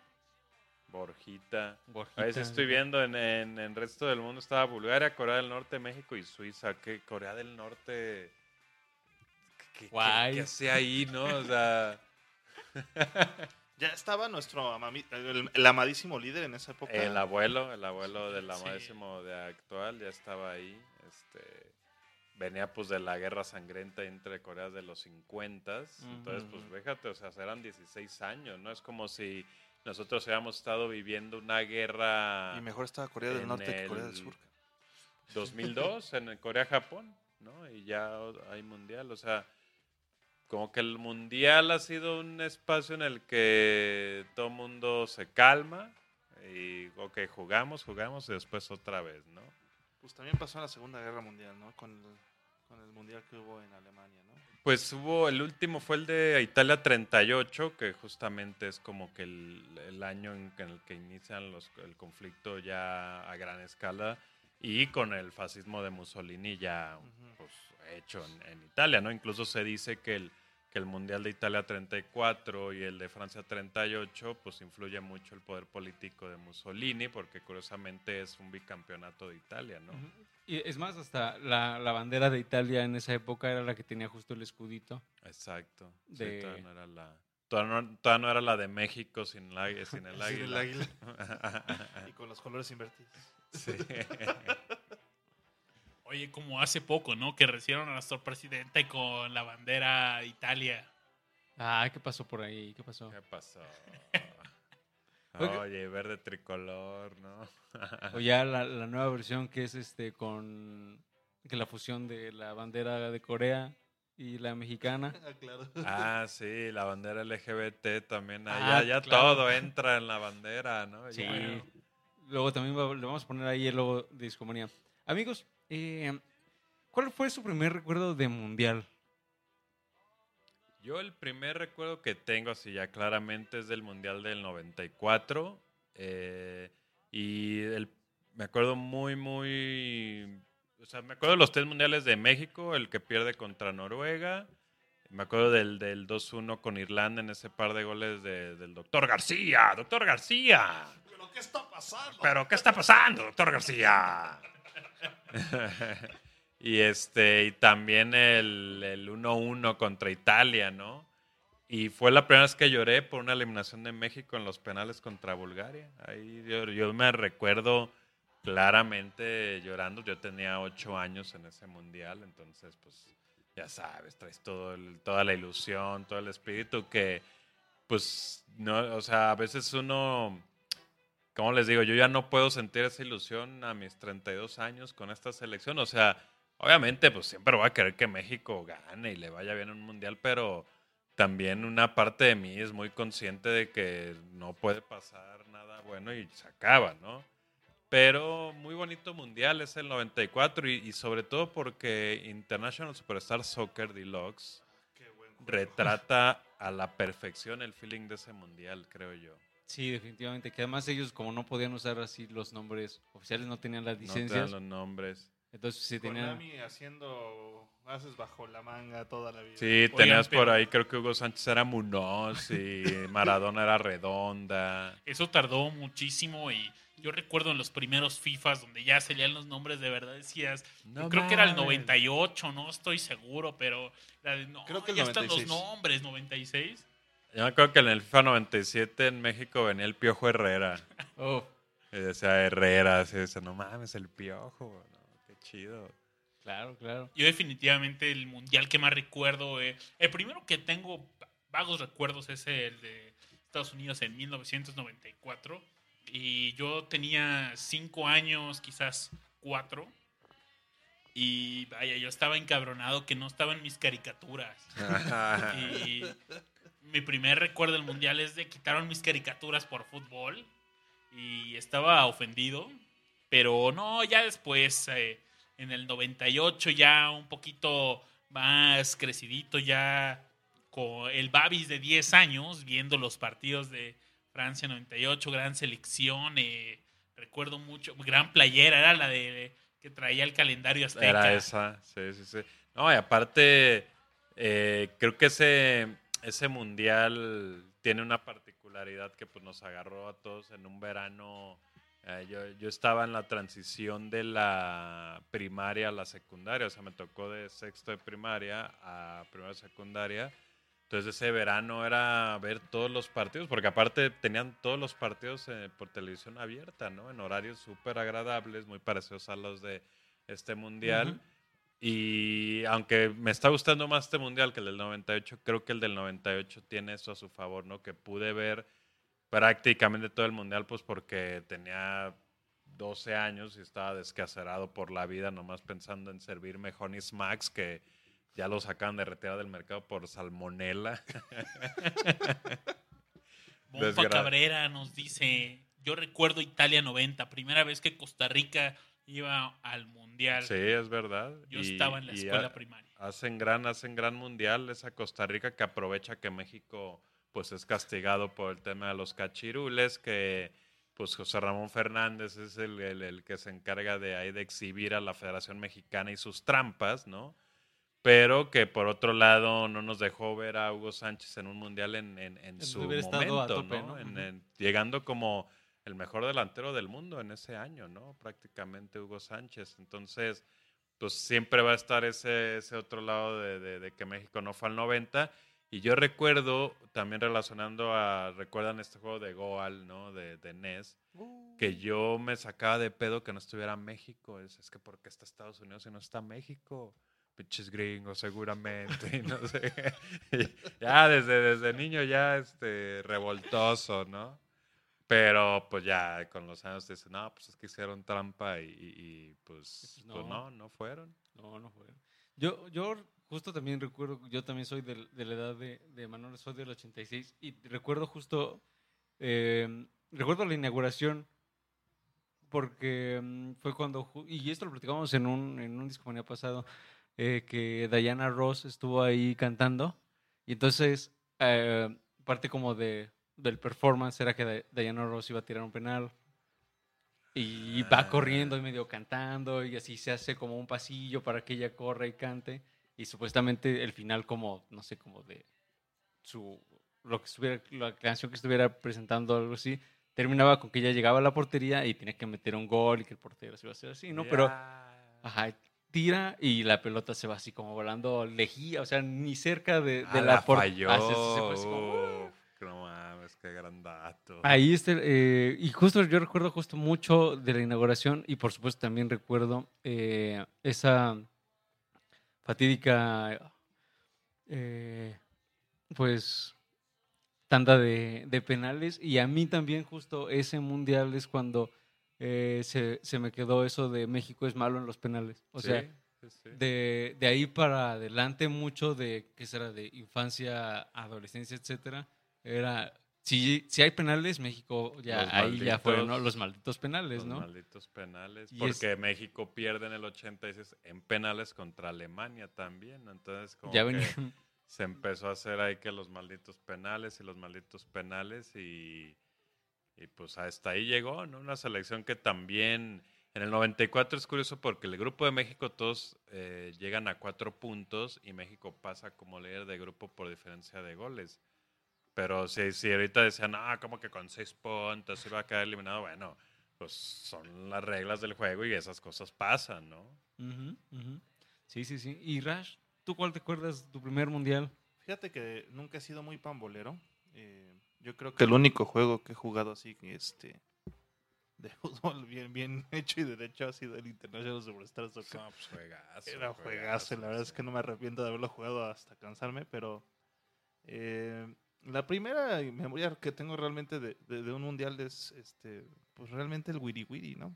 D: Borjita.
C: Borjita.
D: Ahí sí estoy viendo en, en, en el resto del mundo estaba Bulgaria, Corea del Norte, México y Suiza. Que Corea del Norte. ¿Qué, qué,
C: Guay.
D: qué hacía ahí, no? O sea, [laughs]
B: Ya estaba nuestro amami- el, el amadísimo líder en esa época.
D: el abuelo, el abuelo del
A: Sí.
D: amadísimo de actual ya estaba ahí. Este, venía pues de la guerra sangrienta entre Coreas de los 50. Entonces, pues fíjate, o sea, eran 16 años, ¿no? Es como si nosotros hubiéramos estado viviendo una guerra.
B: Y mejor estaba Corea del Norte que Corea del
D: el-
B: Sur.
D: 2002 en el Corea-Japón, ¿no? Y ya hay mundial, o sea, como que el mundial ha sido un espacio en el que todo mundo se calma y, ok, jugamos, jugamos y después otra vez, ¿no?
B: Pues también pasó en la Segunda Guerra Mundial, ¿no? Con el, con el mundial que hubo en Alemania, ¿no?
D: Pues hubo, el último fue el de Italia 38, que justamente es como que el, el año en, el que inician los, el conflicto ya a gran escala y con el fascismo de Mussolini ya pues, hecho en, en Italia, ¿no? Incluso se dice que el, que el Mundial de Italia 34 y el de Francia 38, pues influye mucho el poder político de Mussolini, porque curiosamente es un bicampeonato de Italia, ¿no?
C: Y es más, hasta la, la bandera de Italia en esa época era la que tenía justo el escudito.
D: Exacto. Sí,
C: De-
D: todavía no era la... Todavía no, todavía no era la de México sin, la, sin el [laughs]
B: Sin el
D: águila. [laughs]
B: y con los colores invertidos.
D: Sí. [laughs]
A: Oye, como hace poco, ¿no? Que recibieron a nuestro presidente con la bandera de Italia.
C: Ah, ¿qué pasó por ahí? ¿Qué pasó?
D: ¿Qué pasó? [laughs] Oye, verde tricolor, ¿no? [laughs]
C: O ya la, la nueva versión que es este con que la fusión de la bandera de Corea y la mexicana. [laughs]
B: Ah, claro.
D: Ah, sí, la bandera LGBT también. ah,
C: Ah,
D: ya ya
C: claro.
D: todo entra en la bandera, ¿no?
C: Sí. Luego también va- le vamos a poner ahí el logo de Discomanía. Amigos, eh, ¿cuál fue su primer recuerdo de mundial?
D: Yo el primer recuerdo que tengo, así ya claramente, es del Mundial del 94. eh, y el- me acuerdo muy, muy... O sea, me acuerdo de los tres mundiales de México, el que pierde contra Noruega. Me acuerdo del, del 2-1 con Irlanda en ese par de goles de- del doctor García. Doctor García.
B: ¿Pero qué está pasando?
D: ¿Pero qué está pasando, doctor García? [laughs] y este y también el, el 1-1 contra Italia, ¿no? Y fue la primera vez que lloré por una eliminación de México en los penales contra Bulgaria. Ahí yo, yo me recuerdo claramente llorando. Yo tenía ocho años en ese mundial, entonces, pues, ya sabes, traes todo el- toda la ilusión, todo el espíritu que, pues, no, o sea, a veces uno, ¿cómo les digo? Yo ya no puedo sentir esa ilusión a mis 32 años con esta selección. O sea, obviamente, pues siempre voy a querer que México gane y le vaya bien en un mundial, pero también una parte de mí es muy consciente de que no puede pasar nada bueno y se acaba, ¿no? Pero muy bonito mundial es el 94 y, y sobre todo porque International Superstar Soccer Deluxe retrata a la perfección el feeling de ese mundial, creo yo.
C: Sí, definitivamente. Que además ellos, como no podían usar así los nombres oficiales, no tenían las
D: No
C: licencias.
D: dan los nombres.
C: Entonces sí tenían...
B: Konami haciendo haces bajo la manga toda la vida.
D: Sí,
A: Oigan,
D: tenías por
A: pero-
D: ahí, creo que Hugo Sánchez era Munoz y [laughs] Maradona era Redonda.
A: Eso tardó muchísimo y yo recuerdo en los primeros FIFAs donde ya salían los nombres de verdad, decías,
D: No
A: creo que era el
D: mames.
A: 98, no estoy seguro, pero era de, no,
B: Creo que
A: ya están los
B: 96.
A: nombres, 96.
D: Yo me acuerdo que en el FIFA 97 en México venía el Piojo Herrera.
C: Oh,
D: Y decía Herrera, así decía, no mames, el Piojo, no, qué chido.
C: claro, claro.
A: Yo definitivamente el mundial que más recuerdo, eh, el primero que tengo vagos recuerdos es el de Estados Unidos en 1994 y yo tenía cinco años, quizás cuatro. Y vaya, yo estaba encabronado que no estaban mis caricaturas. [laughs] Y mi primer recuerdo del mundial es de quitaron mis caricaturas por fútbol y estaba ofendido. Pero no, ya después, eh, en el 98, ya un poquito más crecidito, ya con el Babis de 10 años, viendo los partidos de Francia 98, gran selección. eh, recuerdo mucho, gran playera, era la de que traía el calendario azteca.
D: Era esa, sí, sí, sí. No, y aparte, eh, creo que ese, ese mundial tiene una particularidad que pues, nos agarró a todos en un verano. eh, yo, yo estaba en la transición de la primaria a la secundaria, o sea, me tocó de sexto de primaria a primera de secundaria. Entonces ese verano era ver todos los partidos, porque aparte tenían todos los partidos eh, por televisión abierta, ¿no? En horarios súper agradables, muy parecidos a los de este mundial.
C: Ujú.
D: Y aunque me está gustando más este mundial que el del 98, creo que el del 98 tiene eso a su favor, ¿no? Que pude ver prácticamente todo el mundial, pues porque tenía 12 años y estaba descacerado por la vida, nomás pensando en servirme Honey Smacks, que ya lo sacan de retirar del mercado por salmonela. [laughs] Desgra-
A: Cabrera nos dice, yo recuerdo Italia 90, primera vez que Costa Rica iba al mundial.
D: sí, es verdad.
A: Yo
D: Y-
A: estaba en la escuela
D: ha-
A: primaria.
D: hacen gran, hacen gran mundial esa Costa Rica que aprovecha que México pues es castigado por el tema de los cachirules, que pues José Ramón Fernández es el, el- el que se encarga de ahí de exhibir a la Federación Mexicana y sus trampas, ¿no? Pero que por otro lado no nos dejó ver a Hugo Sánchez en un mundial en, en- en
C: En
D: su momento,
C: tope,
D: ¿no?
C: ¿no?
D: En-
C: Ujú.
D: en- llegando como el mejor delantero del mundo en ese año, ¿no? Prácticamente Hugo Sánchez. Entonces, pues siempre va a estar ese, ese otro lado de, de- de que México no fue al 90. Y yo recuerdo, también relacionando a, recuerdan este juego de Goal, ¿no? De, de NES, que yo me sacaba de pedo que no estuviera México. Es, es que ¿por qué está Estados Unidos y no está México? Pinches gringos, seguramente. y no sé. [laughs] Ya desde, desde niño ya este, revoltoso, ¿no? Pero pues ya con los años dices, no, pues es que hicieron trampa y, y- y, pues,
C: No.
D: pues no, no fueron.
C: No, no fue. Yo, yo justo también recuerdo, yo también soy del- de, la edad de, de Manuel, soy del 86, y recuerdo justo, eh, recuerdo la inauguración, porque mm, fue cuando, y esto lo platicamos en un, en un discomanía pasado, eh, que Diana Ross estuvo ahí cantando, y entonces eh, parte como de, del performance era que Di- Diana Ross iba a tirar un penal, y va
D: Ah.
C: corriendo y medio cantando y así se hace como un pasillo para que ella corra y cante. Y supuestamente el final como no sé como de su lo que estuviera la canción que estuviera presentando algo así terminaba con que ella llegaba a la portería y tenía que meter un gol y que el portero se iba a hacer así no pero ajá tira y la pelota se va así como volando lejía o sea ni cerca de, de
D: Ah,
C: la, por-
D: falló. No mames, qué gran dato.
C: Ahí está, eh, y justo yo recuerdo justo mucho de la inauguración y por supuesto también recuerdo eh, esa fatídica, eh, pues, tanda de, de penales y a mí también justo ese mundial es cuando se, se me quedó eso de México es malo en los penales. O sea,
D: Sí, sí, sí.
C: de, de ahí para adelante mucho de que será de infancia, adolescencia, etcétera, era si, si hay penales, México ya
D: Los
C: ahí ya fueron los malditos penales,
D: Los
C: ¿no?
D: malditos penales.
C: Y
D: Porque México pierde en el 86 en penales contra Alemania también. Entonces, como
C: Ya
D: que
C: venían.
D: se empezó a hacer ahí que los malditos penales y los malditos penales y, y pues hasta ahí llegó, ¿no? Una selección que también en el 94 es curioso porque el grupo de México todos eh, llegan a cuatro puntos y México pasa como líder de grupo por diferencia de goles. Pero si, si ahorita decían, ah, como que con seis puntos iba a quedar eliminado, bueno, pues son las reglas del juego y esas cosas pasan, ¿no?
C: Sí, sí, sí. Y Rash, ¿tú cuál te acuerdas de tu primer mundial?
B: Fíjate que nunca he sido muy pambolero. Eh, yo creo que el único juego que he jugado así, este, de [laughs] fútbol bien, bien hecho y derecho ha sido el International Superstar Soccer.
D: No, pues juegazo.
B: Era juegazo, la verdad es que no me arrepiento de haberlo jugado hasta cansarme, pero eh, la primera memoria que tengo realmente de, de- de un mundial es este, pues realmente el Wiri Wiri, ¿no?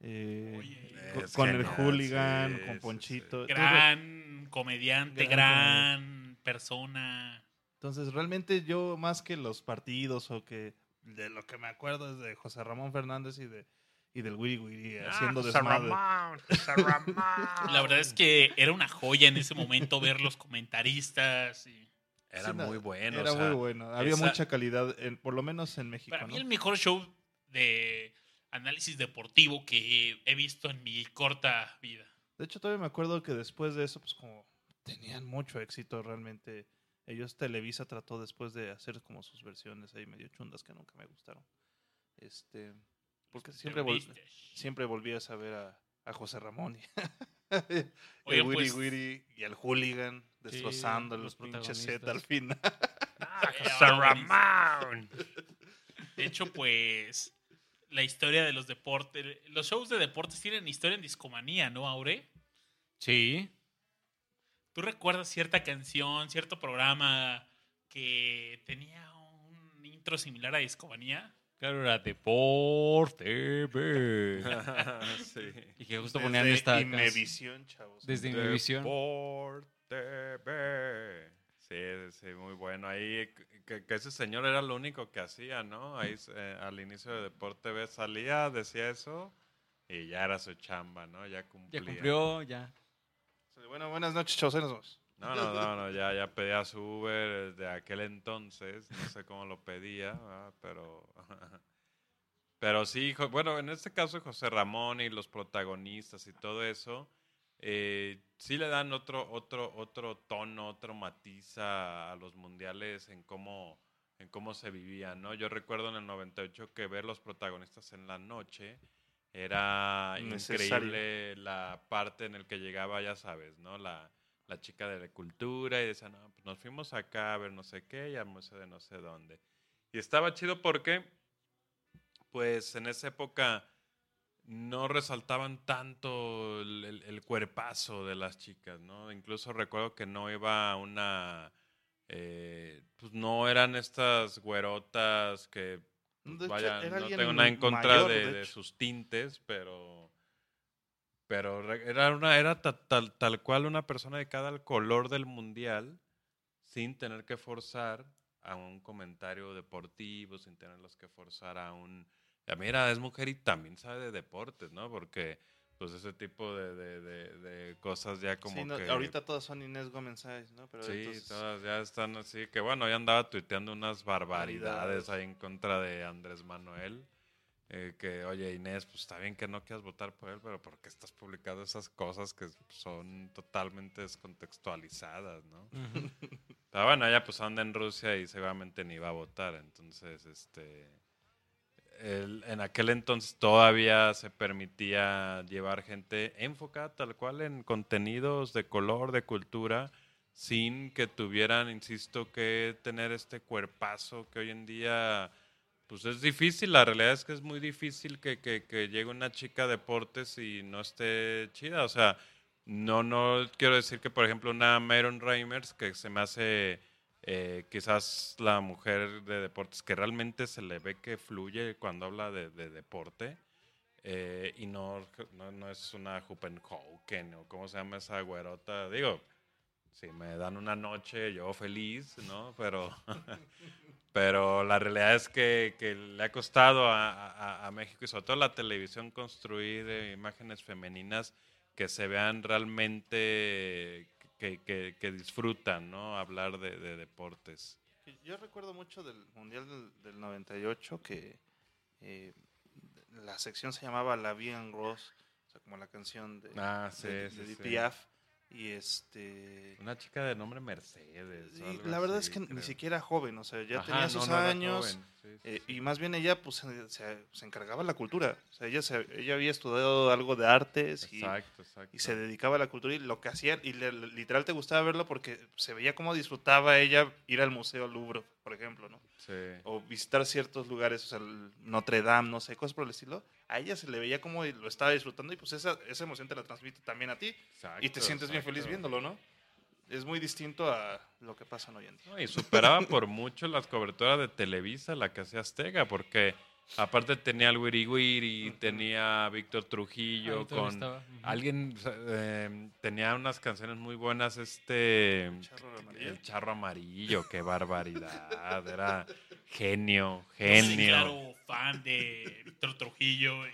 B: Eh,
A: Oye,
B: con el hooligan,
D: sí,
B: con
D: sí.
B: Ponchito. Entonces,
A: Gran comediante,
B: Gran
A: gran persona.
B: Entonces, realmente yo más que los partidos o que de lo que me acuerdo es de José Ramón Fernández y de y del Wiri Wiri
D: Ah,
B: haciendo desmadre.
A: La verdad es que era una joya en ese momento ver los comentaristas. y-
D: Era
B: Sí,
D: muy bueno.
B: Era
D: o sea,
B: muy bueno. Había
D: esa-
B: mucha calidad, en- por lo menos en México,
A: Para
B: ¿no?
A: mí el mejor show de análisis deportivo que he visto en mi corta vida.
B: De hecho, todavía me acuerdo que después de eso, pues como tenían mucho éxito realmente. Ellos, Televisa trató después de hacer como sus versiones ahí medio chundas que nunca me gustaron. Este, porque siempre, vol- siempre volví a saber a, a José Ramón y [laughs]
A: Oigan,
B: el Wiri
A: pues,
B: Wiri y al hooligan destrozando
C: los
B: los pinches
C: protagonistas.
B: set al final.
A: Ah. [laughs] De hecho, pues la historia de los deportes, los shows de deportes tienen historia en discomanía, ¿no, Aure?
C: Sí.
A: ¿Tú recuerdas cierta canción, cierto programa que tenía un intro similar a discomanía?
C: Claro, era Deporte B. [laughs]
D: sí.
C: Y que justo ponían
B: Desde
C: esta canción.
B: Imevisión, chavos.
C: Desde Imevisión.
D: Deporte B. Sí, sí, muy bueno. Ahí, que, que ese señor era lo único que hacía, ¿no? Ahí eh, al inicio de Deporte B salía, decía eso y ya era su chamba, ¿no? Ya cumplía.
C: Ya cumplió, ya.
B: Bueno, buenas noches, chavos. nos vemos.
D: No, no, no, no, ya, ya pedía su Uber de aquel entonces, no sé cómo lo pedía, ¿verdad? pero... [laughs] Pero sí, bueno, en este caso José Ramón y los protagonistas y todo eso, eh, sí le dan otro, otro, otro tono, otro matiz a, a los mundiales en cómo, en cómo se vivían, ¿no? Yo recuerdo en el 98 que ver los protagonistas en la noche era
B: Necesario.
D: increíble la parte en el que llegaba, ya sabes, ¿no? La, la chica de la cultura y decía, no, pues nos fuimos acá a ver no sé qué y al museo de no sé dónde. Y estaba chido porque, pues en esa época no resaltaban tanto el, el- el cuerpazo de las chicas, ¿no? Incluso recuerdo que no iba una... eh, pues no eran estas güerotas que Vaya,
B: era
D: no tengo nada en contra
B: mayor,
D: de,
B: de
D: de
B: hecho.
D: sus tintes, pero pero era una era ta- tal, tal cual una persona de cada color del mundial sin tener que forzar a un comentario deportivo, sin tenerlos que forzar a un "Ah, mira, es mujer y también sabe de deportes, ¿no? Porque pues ese tipo de, de- de- de cosas ya como
B: Sí, no,
D: que
B: Ahorita todas son Inés Gómez Sáenz, ¿no? Pero
D: Sí,
B: entonces-
D: todas ya están así. Que bueno, ya andaba tuiteando unas barbaridades ahí en contra de Andrés Manuel. eh, que, oye, Inés, pues está bien que no quieras votar por él, pero ¿por qué estás publicando esas cosas que son totalmente descontextualizadas, no? Pero bueno, ella pues anda en Rusia y seguramente ni va a votar. Entonces, este. El- en aquel entonces todavía se permitía llevar gente enfocada tal cual en contenidos de color, de cultura, sin que tuvieran, insisto, que tener este cuerpazo que hoy en día, pues es difícil. La realidad es que es muy difícil que, que, que llegue una chica a deportes y no esté chida. O sea, no, no quiero decir que, por ejemplo, una Myron Reimers, que se me hace eh, quizás la mujer de deportes, que realmente se le ve que fluye cuando habla de, de deporte. eh, y no, no, no es una Huppenhoken o cómo se llama esa güerota. Digo, si me dan una noche, yo feliz, ¿no? Pero, [laughs] pero la realidad es que, le ha costado a, México y sobre todo la televisión construir eh, imágenes femeninas que se vean realmente, que, que- que disfrutan, ¿no? Hablar de, de deportes.
B: Yo recuerdo mucho del Mundial del, del 98 que eh, la sección se llamaba La Vie en Rose, o sea, como la canción de,
D: Ah, sí,
B: de,
D: sí,
B: de
D: sí.
B: Piaf. Y este.
D: Una chica de nombre Mercedes.
B: y
D: algo
B: la verdad
D: así,
B: es que ni siquiera joven, o sea, ya
D: Ajá,
B: tenía sus
D: no
B: años.
D: joven, sí, sí,
B: eh,
D: sí.
B: y más bien ella pues se, se- encargaba de la cultura. O sea, ella, se- ella había estudiado algo de artes y,
D: Exacto,
B: y se dedicaba a la cultura y lo que hacía, y le- literal te gustaba verlo porque se veía cómo disfrutaba ella ir al Museo Louvre, por ejemplo, ¿no?
D: Sí.
B: o visitar ciertos lugares, o sea, Notre Dame, no sé, cosas por el estilo, a ella se le veía como lo estaba disfrutando y pues esa, esa emoción te la transmite también a ti y te
D: Exacto,
B: sientes bien feliz
D: exacto.
B: viéndolo, ¿no? Es muy distinto a lo que pasa hoy en día.
D: No, y superaba por mucho las coberturas de Televisa, la que hacía Azteca, porque aparte tenía al Wiri Wiri, tenía a Víctor Trujillo,
C: todavía
D: con alguien eh, tenía unas canciones muy buenas, este
B: Charro amarillo.
D: el charro amarillo, qué barbaridad, era [laughs] genio, genio.
A: claro fan de Víctor Trujillo y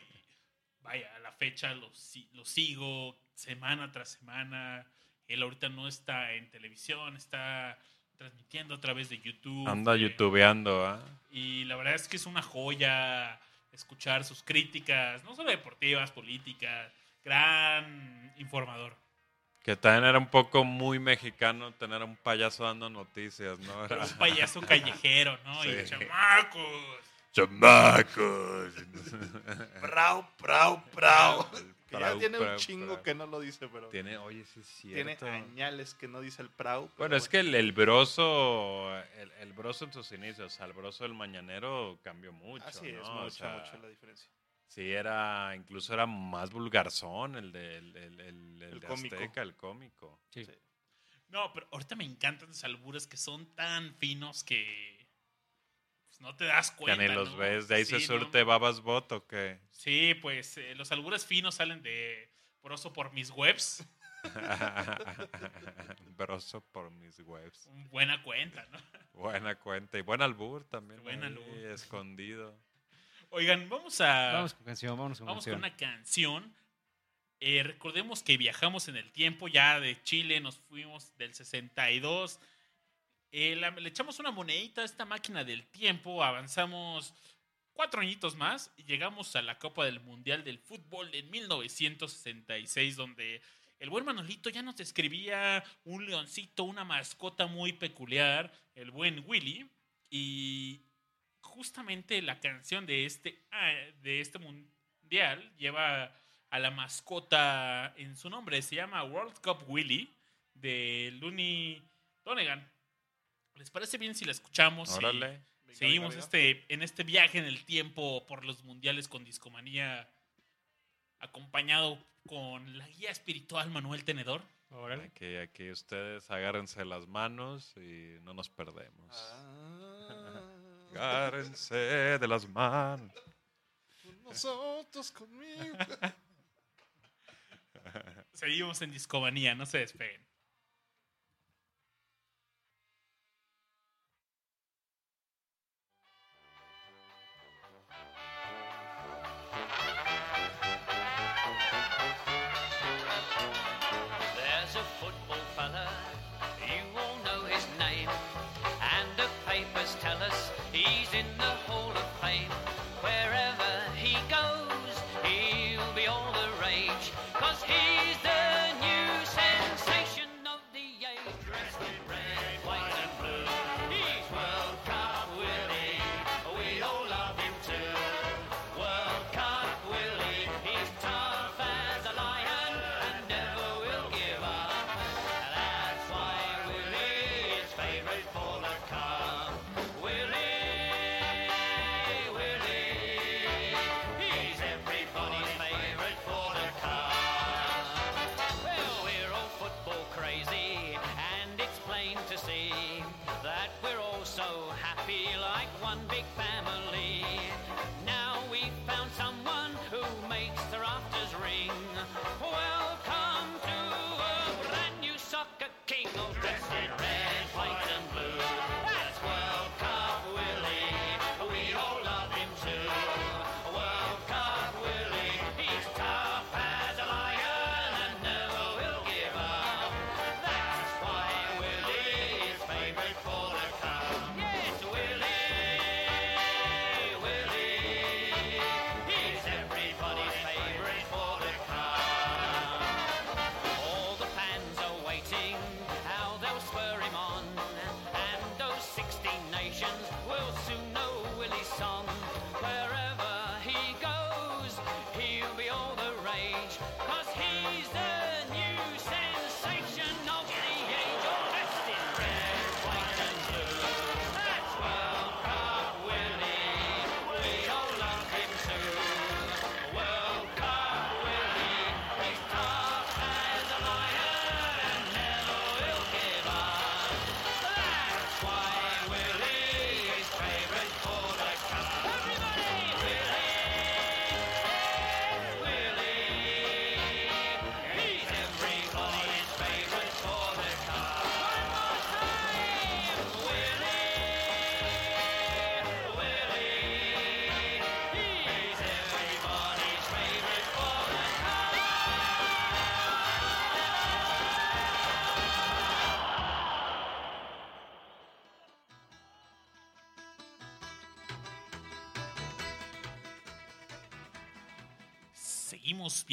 A: vaya, a la fecha lo, lo sigo semana tras semana. Él ahorita no está en televisión, está transmitiendo a través de YouTube.
D: Anda
A: eh,
D: youtubeando, ¿ah?
A: Y la verdad es que es una joya escuchar sus críticas, no solo deportivas, políticas, gran informador.
D: Que también era un poco muy mexicano tener a un payaso dando noticias, ¿no?
A: Pero un [laughs] payaso callejero, ¿no? Y
D: Sí.
A: chamacos.
D: ¡Chamacos!
B: Prau, prau, prau. [laughs] Que ya
D: Prau,
B: tiene
D: prau,
B: un chingo
D: prau.
B: que no lo dice, pero
D: Tiene, oye, sí es
B: tiene
D: cierto.
B: añales que no dice el prau. pero
D: Bueno, es que el, el broso, el, el broso en sus inicios, al broso del mañanero cambió mucho,
B: Así es,
D: ¿no? O
B: mucho,
D: sea,
B: mucho la diferencia.
D: Sí, era, incluso era más vulgarzón el de, el, el- el- el
B: El
D: de
B: cómico.
D: Azteca, el cómico.
C: Sí.
B: Sí.
A: No, pero ahorita me encantan los albures que son tan finos que pues, no te das cuenta.
D: ni los
A: ¿no?
D: ves, de ahí se surte babas voto, que
A: Sí, pues eh, los albures finos salen de Broso por mis webs. [laughs] [laughs]
D: broso por mis webs.
A: Buena cuenta, ¿no? [laughs]
D: Buena cuenta y buen albur también.
A: Buen
D: ahí,
A: albur.
D: escondido.
A: Oigan, vamos a.
C: Vamos con canción, vámonos con
A: Vamos con una canción. Eh, recordemos que viajamos en el tiempo, ya de Chile nos fuimos del 62. Eh, le echamos una monedita a esta máquina del tiempo, avanzamos cuatro añitos más y llegamos a la Copa del Mundial del Fútbol en 1966, donde el buen Manolito ya nos describía un leoncito, una mascota muy peculiar, el buen Willy, y justamente la canción de este, ah, de este mundial lleva a la mascota en su nombre. Se llama World Cup Willy de Looney Donegan. ¿Les parece bien si la escuchamos? y
D: Órale.
B: Venga,
A: seguimos
B: venga,
A: este, en este viaje en el tiempo por los mundiales con Discomanía, acompañado con la guía espiritual Manuel Tenedor.
C: Órale.
D: Aquí, aquí ustedes agárrense las manos y no nos perdemos.
B: Ah,
D: Agárrense de las manos.
B: nosotros conmigo. [laughs]
A: Seguimos en Discomanía, no se despeguen.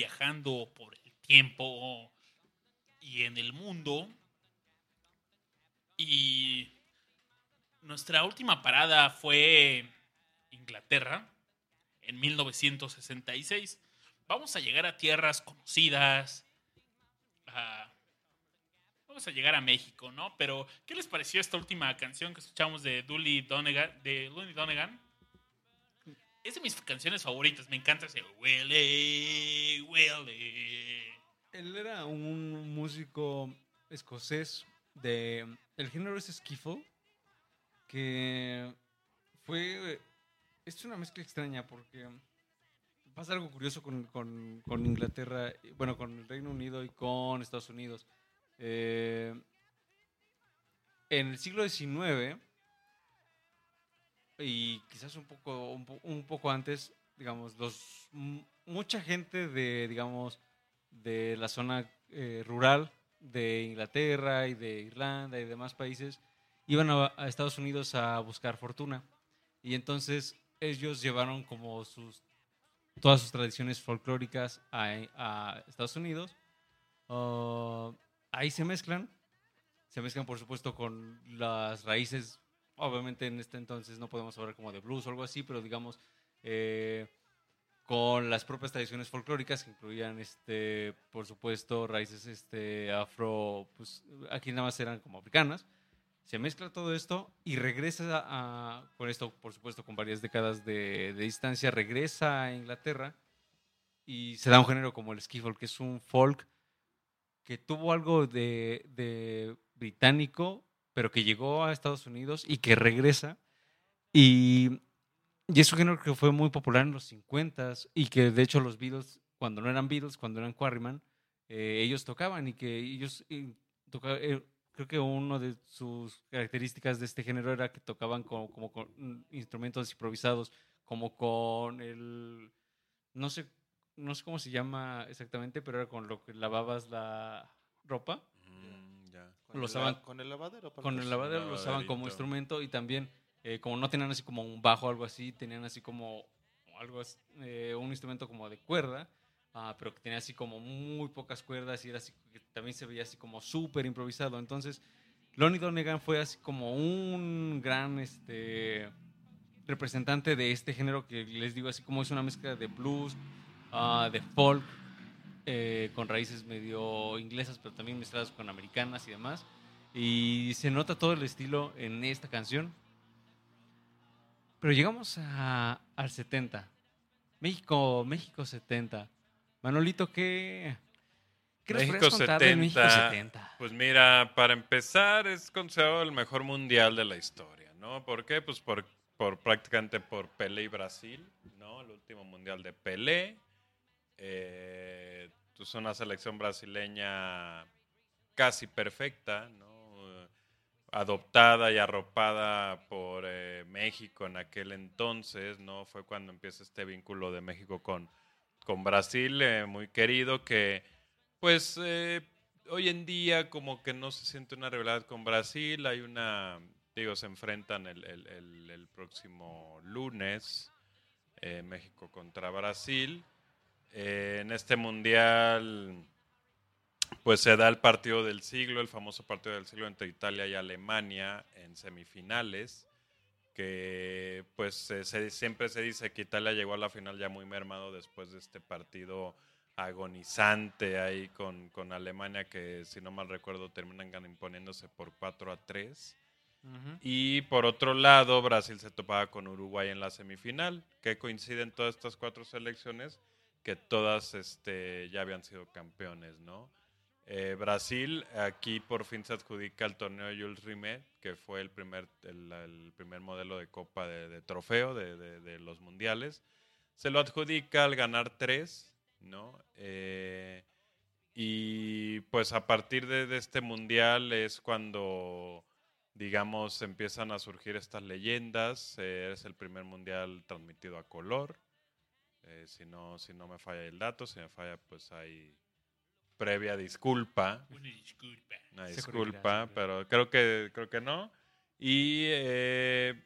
A: Viajando por el tiempo y en el mundo. Y nuestra última parada fue Inglaterra en 1966. Vamos a llegar a tierras conocidas. vamos a llegar a México, ¿no? Pero, ¿qué les pareció esta última canción que escuchamos de Dooley Donegan? De Dooley Donegan? Es de mis canciones favoritas. Me encanta ese Willy, Willy.
C: Él era un músico escocés de... El género es skiffle, que fue... Es una mezcla extraña porque pasa algo curioso con, con- con Inglaterra, bueno, con el Reino Unido y con Estados Unidos. Eh, en el siglo XIX, y quizás un poco, un, po- un poco antes, digamos, los, mucha gente de, digamos, de la zona eh, rural de Inglaterra y de Irlanda y demás países iban a, Estados Unidos a buscar fortuna. Y entonces ellos llevaron como sus todas sus tradiciones folclóricas a, Estados Unidos. Ah, ahí se mezclan. Se mezclan, por supuesto, con las raíces. Obviamente en este entonces no podemos hablar como de blues o algo así, pero digamos eh, con las propias tradiciones folclóricas que incluían, este, por supuesto, raíces este, afro, pues aquí nada más eran como africanas. Se mezcla todo esto y regresa a, con esto, por supuesto, con varias décadas de, distancia, regresa a Inglaterra y se da un género como el skiffle, que es un folk que tuvo algo de británico, pero que llegó a Estados Unidos y que regresa. Y, y es un género que fue muy popular en los 50s y que de hecho los Beatles, cuando no eran Beatles, cuando eran Quarryman, eh, ellos tocaban y que ellos toca- eh, creo que una de sus características de este género era que tocaban como, como con instrumentos improvisados, como con el, no sé, no sé cómo se llama exactamente, pero era con lo que lavabas la ropa.
D: Mm.
B: Con
C: Lo
B: el
C: usaban-
B: la- con el lavadero. para
C: Con el
B: los-
C: lavadero lo usaban como instrumento y también, eh, como no tenían así como un bajo o algo así, tenían así como algo, eh, un instrumento como de cuerda, ah, pero que tenía así como muy pocas cuerdas y era así, que también se veía así como súper improvisado. Entonces, Lonnie Donegan fue así como un gran este, representante de este género que les digo así como es una mezcla de blues, ah, de folk, eh, con raíces medio inglesas, pero también mezcladas con americanas y demás. Y se nota todo el estilo en esta canción. Pero llegamos a- al 70. México, México 70. Manolito, ¿qué, ¿Qué nos
D: México
C: podrías contar de México
D: 70?
C: 70?
D: Pues mira, para empezar es considerado el mejor mundial de la historia, ¿no? ¿Por qué? Pues por, por prácticamente por Pelé y Brasil, ¿no? El último mundial de Pelé. Eh, es una selección brasileña casi perfecta, ¿no? Eh, Adoptada y arropada por eh, México en aquel entonces, ¿no? Fue cuando empieza este vínculo de México con, con Brasil, eh, muy querido, que pues eh, hoy en día como que no se siente una rivalidad con Brasil, hay una, digo, se enfrentan el, el- el- próximo lunes, México contra Brasil. Eh, en este mundial, pues se da el partido del siglo, el famoso partido del siglo entre Italia y Alemania en semifinales, que pues se- siempre se dice que Italia llegó a la final ya muy mermado después de este partido agonizante ahí con, con Alemania, que si no mal recuerdo terminan imponiéndose por 4 a 3.
C: Ujú.
D: Y por otro lado, Brasil se topaba con Uruguay en la semifinal, que coinciden todas estas cuatro selecciones, que todas este, ya habían sido campeones, ¿no? Eh, Brasil aquí por fin se adjudica el torneo Jules Rimet, que fue el primer, el, primer modelo de copa de, trofeo de, de- los mundiales. Se lo adjudica al ganar tres, ¿no? Eh, y pues a partir de, de este mundial es cuando, digamos, empiezan a surgir estas leyendas. Eh, es el primer mundial transmitido a color. Eh, si, no, si no me falla el dato, si me falla, pues hay previa disculpa.
A: Una disculpa.
D: Una disculpa, pero creo que, creo que no. Y eh,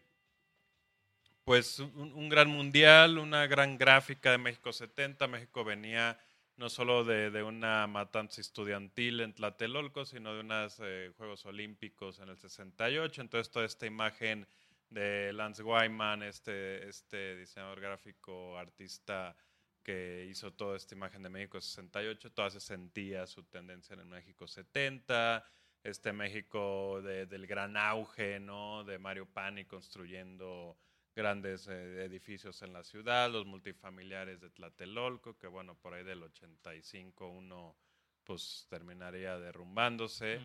D: pues un, un gran mundial, una gran gráfica de México 70. México venía no solo de, de una matanza estudiantil en Tlatelolco, sino de unos Juegos Olímpicos en el 68. Entonces toda esta imagen de Lance Wyman, este, este diseñador gráfico, artista que hizo toda esta imagen de México 68, toda se sentía su tendencia en el México 70, este México de- del gran auge, ¿no? De Mario Pani construyendo grandes eh, edificios en la ciudad, los multifamiliares de Tlatelolco, que bueno, por ahí del 85 uno pues terminaría derrumbándose.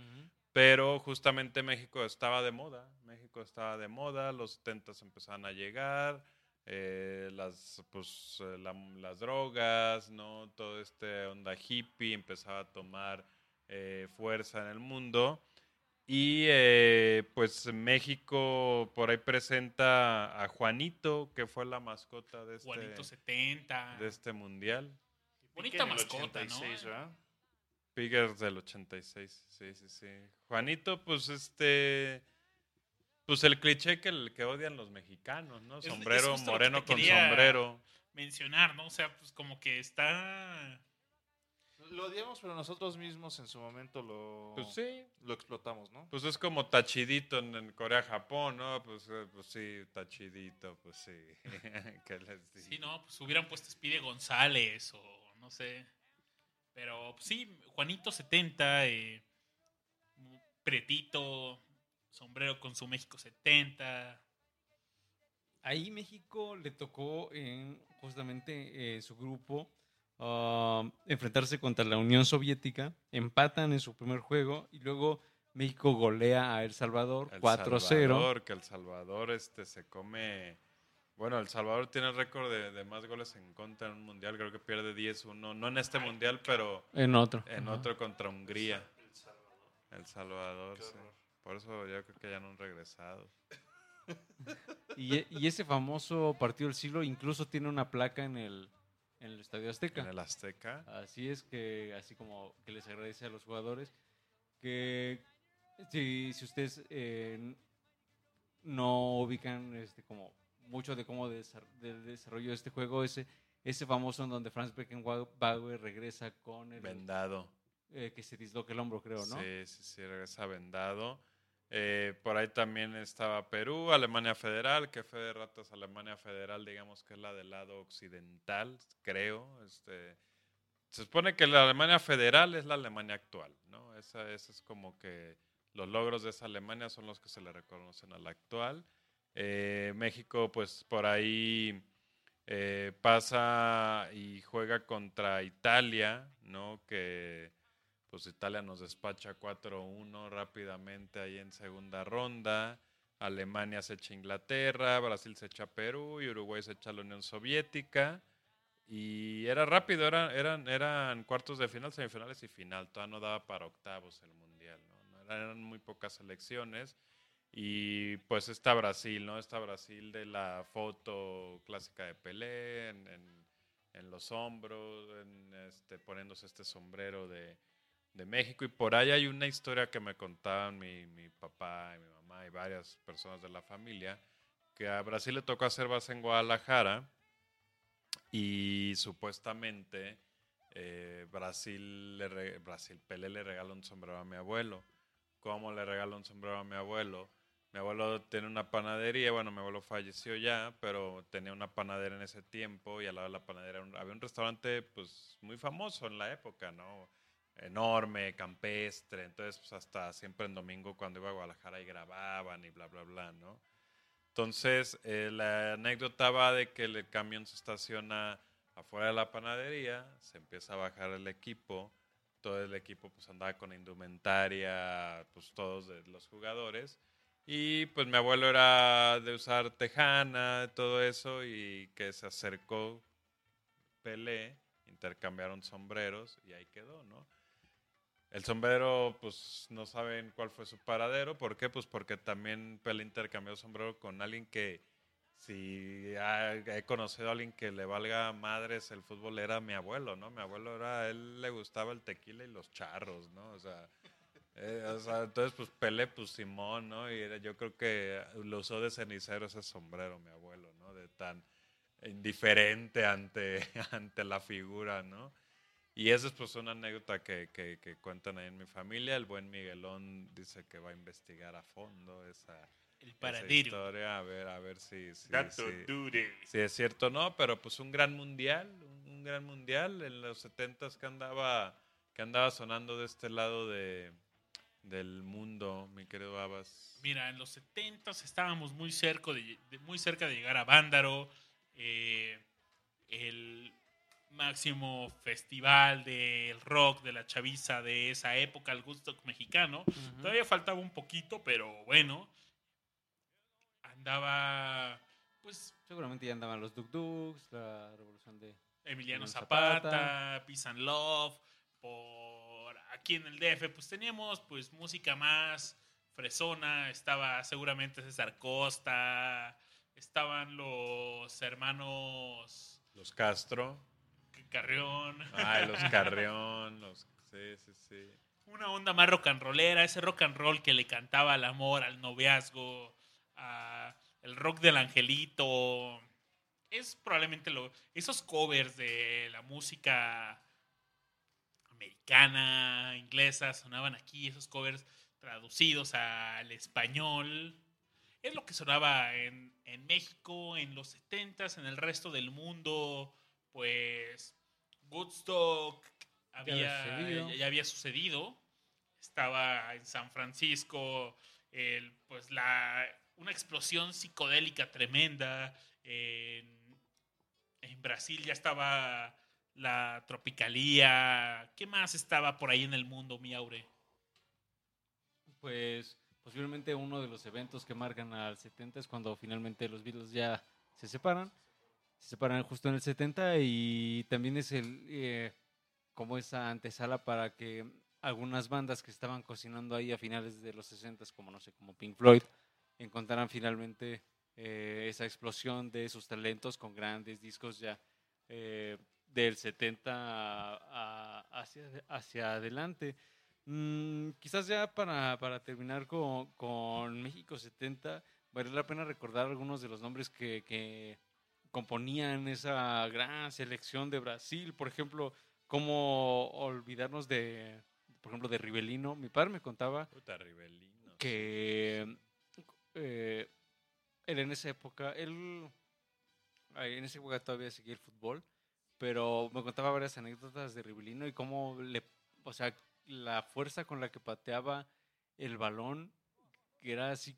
D: Pero justamente México estaba de moda, México estaba de moda, los 70 empezaban a llegar, eh, las, pues, eh, la- las drogas, ¿no? Todo este onda hippie empezaba a tomar eh, fuerza en el mundo. Y eh, pues México por ahí presenta a Juanito, que fue la mascota de este,
A: Juanito 70.
D: de este mundial.
A: Bonita mascota,
B: 86,
A: ¿no?
B: ¿verdad?
D: Piggers del 86, sí, sí, sí. Juanito, pues este. Pues el cliché que, el- que odian los mexicanos, ¿no?
A: Es- es
D: Sombrero
A: que
D: moreno con sombrero.
A: Mencionar, ¿no? O sea, pues como que está.
B: Lo odiamos, pero nosotros mismos en su momento lo,
D: Pues sí.
B: lo explotamos, ¿no?
D: Pues es como tachidito en, en Corea, Japón, ¿no? Pues, eh, pues sí, tachidito, pues sí. [laughs] ¿Qué les digo?
A: Sí, no, pues hubieran puesto Spide González o no sé. Pero pues, sí, Juanito 70, eh, pretito, sombrero con su México 70.
C: Ahí México le tocó en justamente eh, su grupo ah, enfrentarse contra la Unión Soviética, empatan en su primer juego y luego México golea a El Salvador
D: El
C: 4-0.
D: Salvador, que El Salvador este, se come. Bueno, El Salvador tiene el récord de, de más goles en contra en un mundial. Creo que pierde 10-1. No en este mundial, pero
C: En otro.
D: en
C: Ajá.
D: otro contra Hungría. El Salvador,
B: Qué
D: sí.
B: horror.
D: Por eso yo creo que ya no han regresado.
C: Y, y ese famoso partido del siglo incluso tiene una placa en el, en el Estadio Azteca.
D: En el Azteca.
C: Así es que, así como que les agradece a los jugadores, que si, si ustedes eh, no ubican este, como mucho de cómo del desarrollo de este juego, ese, ese famoso en donde Franz Beckenbauer regresa con el
D: Vendado.
C: eh, que se disloca el hombro, creo, ¿no?
D: Sí, sí, sí, regresa vendado. Eh, por ahí también estaba Perú, Alemania Federal, que fue de ratos Alemania Federal, digamos que es la del lado occidental, creo. Este, se supone que la Alemania Federal es la Alemania actual, ¿no? Esa, esa es como que los logros de esa Alemania son los que se le reconocen a la actual. Eh, México, pues por ahí eh, pasa y juega contra Italia, ¿no? Que pues Italia nos despacha 4-1 rápidamente ahí en segunda ronda. Alemania se echa Inglaterra, Brasil se echa Perú y Uruguay se echa la Unión Soviética. Y era rápido, eran, eran, eran cuartos de final, semifinales y final. Todavía no daba para octavos el Mundial. ¿no? Eran muy pocas selecciones. Y pues está Brasil, ¿no? Está Brasil de la foto clásica de Pelé en, en- en los hombros, en este, poniéndose este sombrero de, de México. Y por ahí hay una historia que me contaban mi, mi papá y mi mamá y varias personas de la familia, que a Brasil le tocó hacer base en Guadalajara y supuestamente eh, Brasil, le Brasil, Pelé le regaló un sombrero a mi abuelo. ¿Cómo le regaló un sombrero a mi abuelo? Mi abuelo tiene una panadería, bueno, mi abuelo falleció ya, pero tenía una panadera en ese tiempo y al lado de la panadera había un restaurante pues muy famoso en la época, ¿no? Enorme, campestre, entonces pues hasta siempre en domingo cuando iba a Guadalajara y grababan y bla, bla, bla, ¿no? Entonces, eh, la anécdota va de que el camión se estaciona afuera de la panadería, se empieza a bajar el equipo, todo el equipo pues andaba con indumentaria, pues todos los jugadores, y pues mi abuelo era de usar tejana, todo eso, y que se acercó Pelé, intercambiaron sombreros y ahí quedó, ¿no? El sombrero, pues no saben cuál fue su paradero. ¿Por qué? Pues porque también Pelé intercambió sombrero con alguien que, si he conocido a alguien que le valga madres el fútbol, era mi abuelo, ¿no? Mi abuelo era, él le gustaba el tequila y los charros, ¿no? O sea, eh, o sea, entonces pues Pelé, pues Simón, ¿no? Y era- yo creo que lo usó de cenicero ese sombrero, mi abuelo, ¿no? De tan indiferente ante, [laughs] ante la figura, ¿no? Y esa es pues una anécdota que, que, que cuentan ahí en mi familia. El buen Miguelón dice que va a investigar a fondo esa,
A: El
D: esa historia, a ver, a ver si, si, si- si es cierto o no, pero pues un gran mundial, un, un gran mundial en los 70s que andaba, que andaba sonando de este lado de, del mundo, mi querido Abbas.
A: Mira, en los 70 estábamos muy cerca de, de- muy cerca de llegar a Vándaro, eh, el máximo festival del rock de la chaviza de esa época, el gusto mexicano. Todavía faltaba un poquito, pero bueno. Andaba, pues,
C: Seguramente ya andaban los Duk Duks, la revolución de...
A: Emiliano
C: Emiliano
A: Zapata,
C: Zapata.
A: Peace and Love, por aquí en el DF, pues teníamos pues música más fresona, estaba seguramente César Costa, estaban los hermanos
D: Los Castro,
A: Carrión,
D: ay, los [laughs] Carrión, los... Sí, sí, sí.
A: una onda más rock and rollera, ese rock and roll que le cantaba al amor, al noviazgo, a el rock del angelito. Es probablemente lo, esos covers de la música americana, inglesa, sonaban aquí, esos covers traducidos al español. Es lo que sonaba en, en México, en los 70s, en el resto del mundo, pues Woodstock había, ya, ya había sucedido. Estaba en San Francisco, el, pues la, una explosión psicodélica tremenda. En, en Brasil ya estaba la tropicalía. ¿Qué más estaba por ahí en el mundo, mi Aure?
C: Pues posiblemente uno de los eventos que marcan al 70 es cuando finalmente los Beatles ya se separan. Se separan justo en el 70 y también es el eh, como esa antesala para que algunas bandas que estaban cocinando ahí a finales de los 60 como no sé, como Pink Floyd, encontraran finalmente eh, esa explosión de sus talentos con grandes discos ya eh, del 70 a- a- hacia, hacia adelante. Mm, quizás ya para, para terminar con, con México 70, vale la pena recordar algunos de los nombres que, que componían esa gran selección de Brasil. Por ejemplo, cómo olvidarnos de, por ejemplo, de Rivelino. Mi padre me contaba
D: Puta,
C: que eh, él en esa época, él en esa época todavía seguía el fútbol, pero me contaba varias anécdotas de Rivelino y cómo le, o sea, la fuerza con la que pateaba el balón, que era así,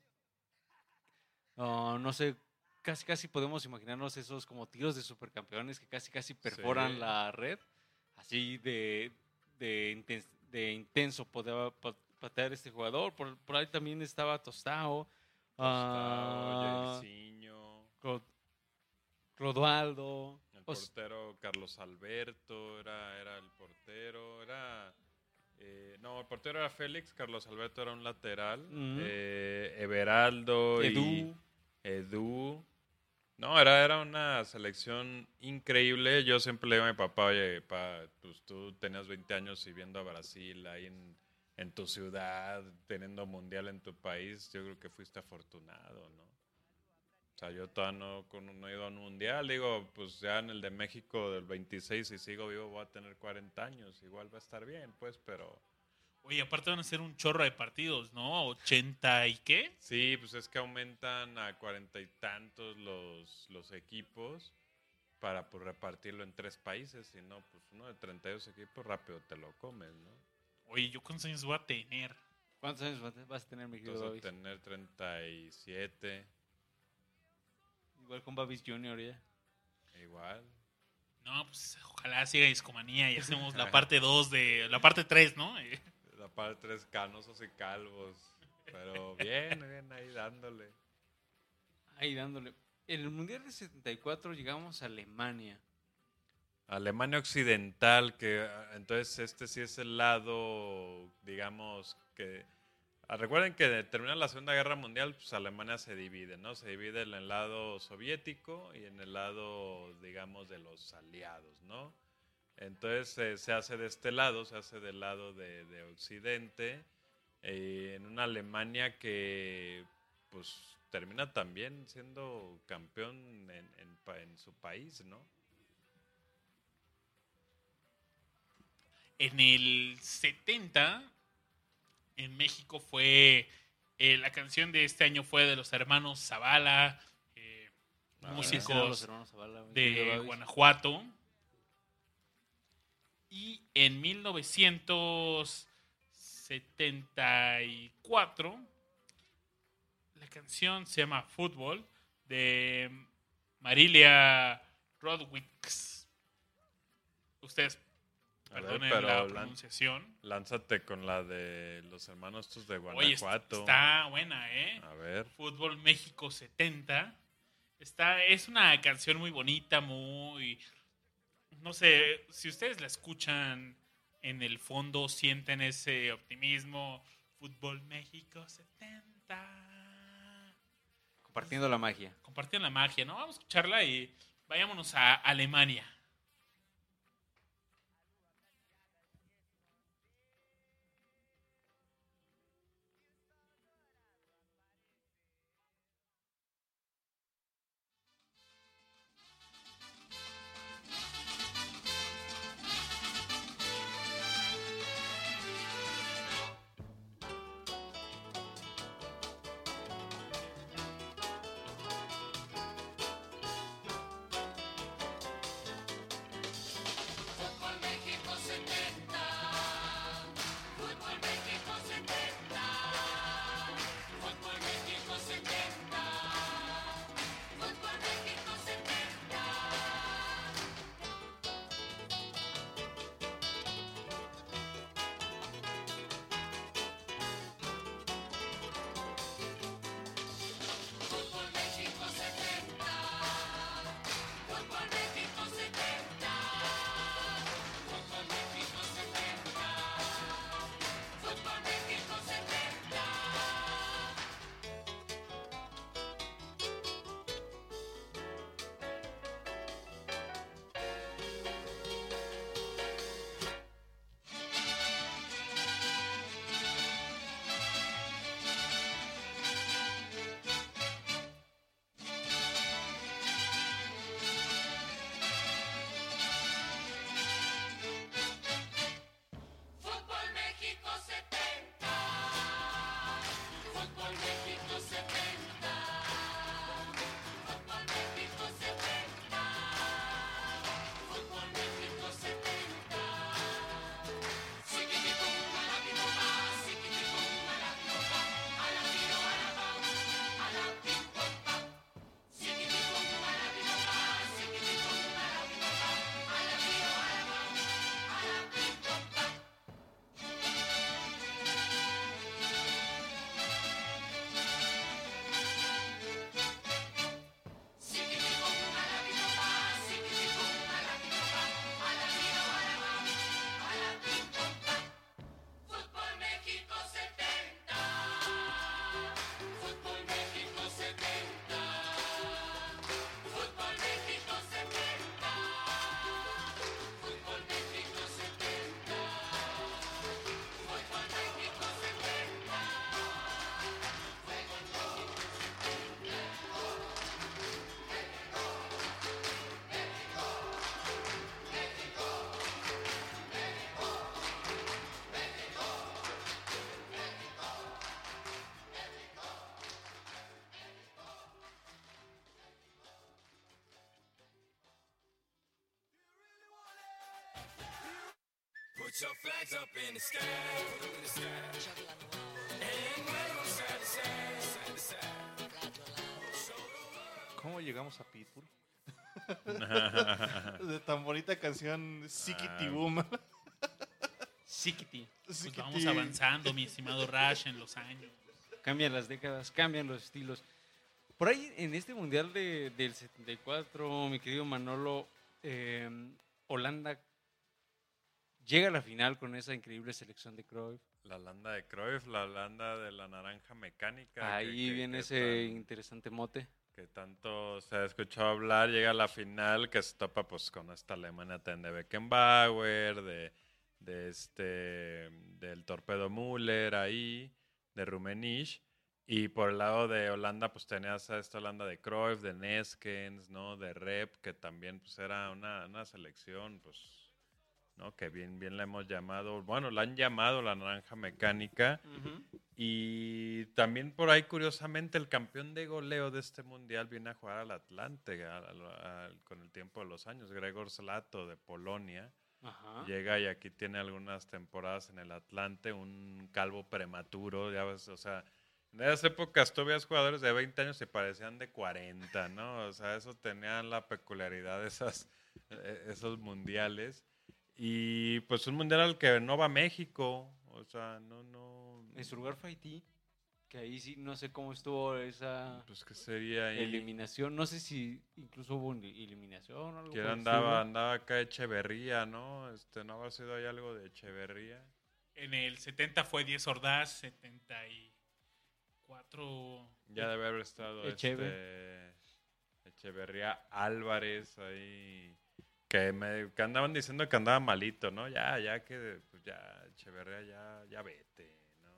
C: ah, no sé, casi casi podemos imaginarnos esos como tiros de supercampeones que casi casi perforan
D: Sí.
C: la red, así de, de, inten- de intenso podía pa- patear este jugador. Por, por ahí también estaba Tostao, Clo- Clodoaldo.
D: El portero Carlos Alberto, era, era el portero, era... eh, no, el portero era Félix, Carlos Alberto era un lateral, eh, Everaldo y
C: Edu.
D: Edu. No, era, era una selección increíble. Yo siempre le digo a mi papá, oye, pa, pues tú tenías 20 años y viendo a Brasil ahí en, en tu ciudad, teniendo mundial en tu país, yo creo que fuiste afortunado, ¿no? O sea, yo todavía no, con- no he ido a un mundial. Digo, pues ya en el de México del 26, si sigo vivo, voy a tener 40 años. Igual va a estar bien, pues, pero...
A: Oye, aparte van a ser un chorro de partidos, ¿no? ¿80 y qué?
D: Sí, pues es que aumentan a cuarenta y tantos los, los equipos para pues, repartirlo en tres países. Si no, pues uno de 32 equipos rápido te lo comes, ¿no?
A: Oye, ¿yo cuántos años voy a tener?
C: ¿Cuántos años vas a- vas a tener, mi querido
D: Entonces
C: Babis?
D: tener 37,
C: Igual con Babis Junior ya.
D: igual.
A: No, pues ojalá siga Discomanía y hacemos la [laughs] parte 2 de... La parte 3, ¿no?
D: La parte tres canosos y calvos. Pero bien, bien ahí dándole.
C: Ahí dándole. En el Mundial de 74 llegamos a Alemania.
D: Alemania Occidental, que ah, entonces este sí es el lado, digamos, que... ah, Recuerden que terminar la Segunda Guerra Mundial, pues Alemania se divide, ¿no? Se divide en el lado soviético y en el lado, digamos, de los aliados, ¿no? Entonces eh, se hace de este lado, se hace del lado de, de Occidente, eh, en una Alemania que, pues, termina también siendo campeón en, en su país, ¿no?
A: En el 70, en México fue... eh, la canción de este año fue de los hermanos Zavala, eh,
D: Ah,
C: ¿Quiénes eran los
A: músicos
C: hermanos Zavala,
A: de? Guanajuato. Y en 1974, la canción se llama Fútbol de Marilia Rodwicks. Ustedes,
D: Ver,
A: perdonen
D: pero
A: la pronunciación.
D: Lánzate con la de los hermanos estos de
A: Oye, está,
D: Guanajuato.
A: está buena, ¿eh?
D: A ver.
A: Fútbol México 70. Está, es una canción muy bonita, muy... No sé, si ustedes la escuchan en el fondo, sienten ese optimismo. Fútbol México 70.
C: Compartiendo la magia.
A: Compartieron la magia, ¿no? Vamos a escucharla y vayámonos a Alemania.
E: Your flags up in the sky, up in the sky. And wave 'em side to side, side to side.
B: ¿Cómo llegamos a Pitbull? [laughs] de tan bonita canción Sikiti
D: Ah.
B: Boom.
C: Sikiti.
A: Pues vamos avanzando, mi estimado Rash, en los años.
C: Cambian las décadas, cambian los estilos. Por ahí, en este Mundial de- del 74, mi querido Manolo, eh, Holanda llega a la final con esa increíble selección de Cruyff.
D: La landa de Cruyff, la landa de la naranja mecánica.
C: Ahí
D: que-
C: viene
D: que
C: ese
D: tan-
C: interesante mote.
D: que tanto se ha escuchado hablar, llega a la final que se topa pues con esta Alemania también de Beckenbauer, de, de este del Torpedo Müller ahí, de Rummenigge, y por el lado de Holanda pues tenías a esta Holanda de Cruyff, de Neskens, ¿no? de Rep, que también pues era una, una selección pues ¿no? que bien bien la hemos llamado, bueno, la han llamado la naranja mecánica. Y también por ahí, curiosamente, el campeón de goleo de este mundial viene a jugar al Atlante con el tiempo de los años. Gregor Slato de Polonia.
C: Ajá.
D: Llega y aquí tiene algunas temporadas en el Atlante, un calvo prematuro, ya ves, o sea, en esas épocas tú veías jugadores de 20 años y parecían de 40, ¿no? O sea, eso tenían la peculiaridad de esas, eh, esos mundiales. Y pues un mundial al que no va México, o sea, no, no...
C: En su lugar fue Haití, que ahí sí no sé cómo estuvo esa
D: Pues que sería ahí...
C: eliminación. No sé si incluso hubo una eliminación o algo
D: Que andaba, andaba acá Echeverría, ¿no? Este, ¿no habrá sido ahí algo de Echeverría?
A: En el 70 fue 10 Ordaz, 74.
D: Ya debe haber estado
C: Echeve.
D: este, Echeverría Álvarez ahí. Que, me, que andaban diciendo que andaba malito, ¿no? Ya, ya que, pues ya, Echeverría, ya, ya vete, ¿no?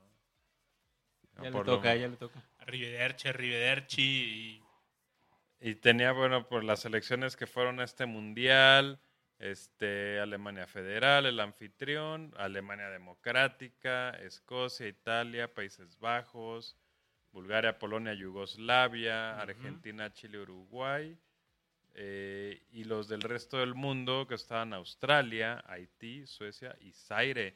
C: Ya le
D: lo-
C: toca, ya le toca.
A: Arrivederci, Arrivederci. Y
D: Y tenía, bueno, por las elecciones que fueron a este mundial, este, Alemania Federal, el anfitrión, Alemania Democrática, Escocia, Italia, Países Bajos, Bulgaria, Polonia, Yugoslavia. Argentina, Chile, Uruguay, eh, y los del resto del mundo que estaban Australia, Haití, Suecia y Zaire,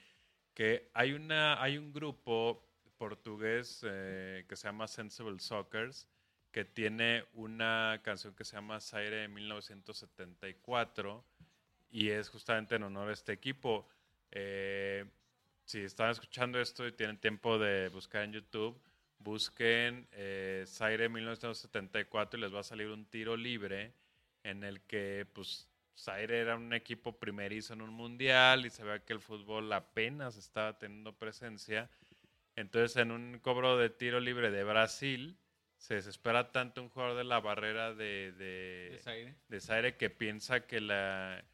D: que hay, una, hay un grupo portugués eh, que se llama Sensible Soccers, que tiene una canción que se llama Zaire de 1974 y es justamente en honor a este equipo. Eh, si están escuchando esto y tienen tiempo de buscar en YouTube, busquen eh, Zaire 1974 y les va a salir un tiro libre en el que pues Zaire era un equipo primerizo en un mundial y se ve que el fútbol apenas estaba teniendo presencia. Entonces en un cobro de tiro libre de Brasil se desespera tanto un jugador de la barrera de, de, de Zaire que piensa que la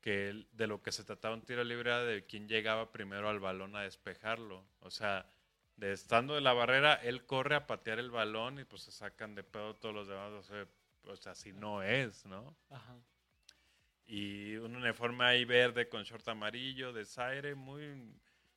D: que de lo que se trataba un tiro libre era de quién llegaba primero al balón a despejarlo. O sea, de estando de la barrera, él corre a patear el balón y pues se sacan de pedo todos los demás. O sea, o sea, así no es, ¿no?
C: Ajá.
D: Y un uniforme ahí verde con short amarillo de Zaire, muy...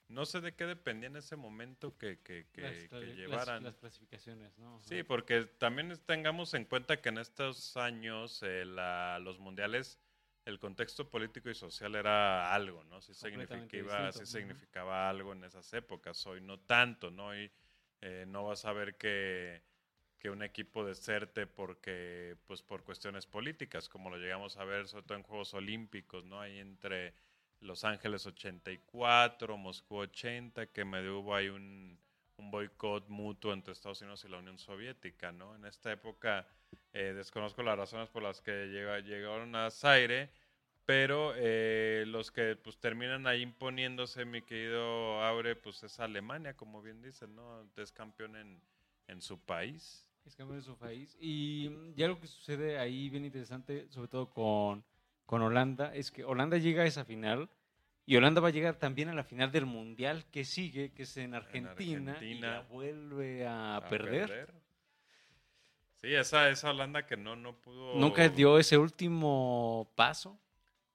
D: No sé de qué dependía en ese momento que, que, que-
C: Las
D: que
C: clasi- las-
D: llevaran.
C: Las, clasificaciones, ¿no? Ajá.
D: Sí, porque también tengamos en cuenta que en estos años eh, la- los mundiales, el contexto político y social era algo, ¿no? Sí,
C: Completamente
D: significaba,
C: distinto,
D: sí
C: ujú.
D: significaba algo en esas épocas. Hoy no tanto, ¿no? Hoy eh, no vas a ver que, que un equipo deserte porque, pues, por cuestiones políticas, como lo llegamos a ver sobre todo en Juegos Olímpicos, ¿no? Ahí entre Los Ángeles 84, Moscú 80, que medio hubo ahí un, un boicot mutuo entre Estados Unidos y la Unión Soviética, ¿no? En esta época eh, desconozco las razones por las que llega- llegaron a Zaire, pero eh, los que pues terminan ahí imponiéndose, mi querido Aure, pues es Alemania, como bien dicen, ¿no? Es campeón en, en su país.
C: Es campeón de su país. Y mm, ya lo que sucede ahí bien interesante, sobre todo con, con Holanda, es que Holanda llega a esa final y Holanda va a llegar también a la final del Mundial que sigue, que es en Argentina, y
D: Argentina.
C: la vuelve a,
D: a
C: perder.
D: Sí, esa, esa Holanda que no, no pudo...
C: Nunca dio ese último paso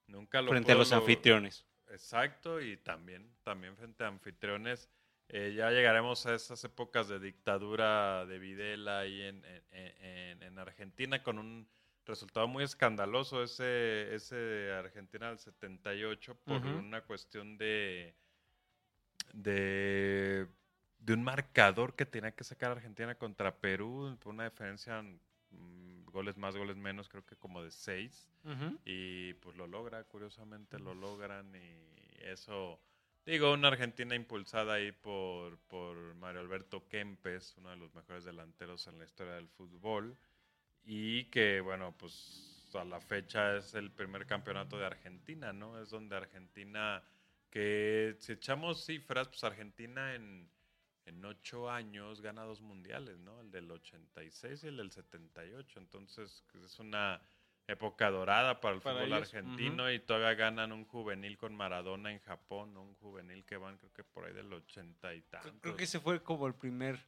D: nunca lo
C: frente a los
D: lo-
C: anfitriones.
D: Exacto, y también, también frente a anfitriones. Eh, ya llegaremos a esas épocas de dictadura de Videla ahí en, en- en- en Argentina con un resultado muy escandaloso ese, ese de Argentina del 78 por
C: Ujú.
D: una cuestión de, de, de un marcador que tenía que sacar Argentina contra Perú por una diferencia, mm, goles más, goles menos, creo que como de seis. Y pues lo logra, curiosamente lo logran y eso, digo, una Argentina impulsada ahí por, por Mario Alberto Kempes, uno de los mejores delanteros en la historia del fútbol y que bueno, pues a la fecha es el primer campeonato de Argentina, ¿no? Es donde Argentina, que si echamos cifras, pues Argentina en, en ocho años gana dos mundiales, ¿no? El del 86 y el del 78, entonces es una época dorada para el
C: Para
D: fútbol
C: ellos,
D: argentino y todavía ganan un juvenil con Maradona en Japón, un juvenil que van creo que por ahí del 80 y tantos.
C: Creo- Creo que ese fue como el primer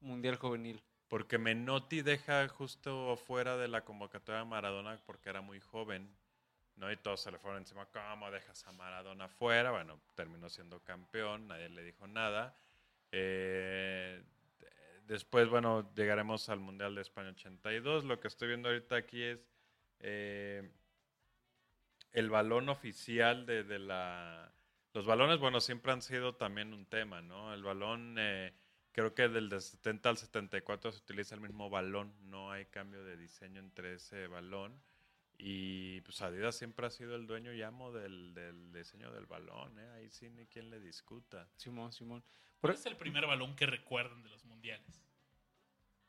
C: mundial juvenil.
D: Porque Menotti deja justo fuera de la convocatoria a Maradona porque era muy joven, ¿no? Y todos se le fueron encima, ¿cómo dejas a Maradona fuera? Bueno, terminó siendo campeón, nadie le dijo nada. Eh, después, bueno, llegaremos al Mundial de España 82. Lo que estoy viendo ahorita aquí es eh, el balón oficial de, de la... Los balones, bueno, siempre han sido también un tema, ¿no? El balón... eh, Creo que del de 70 al 74 se utiliza el mismo balón, no hay cambio de diseño entre ese balón. Y pues Adidas siempre ha sido el dueño y amo del, del diseño del balón, ¿eh? ahí sí ni quien le discuta.
C: Simón, Simón.
A: ¿Cuál es el primer balón que recuerdan de los mundiales?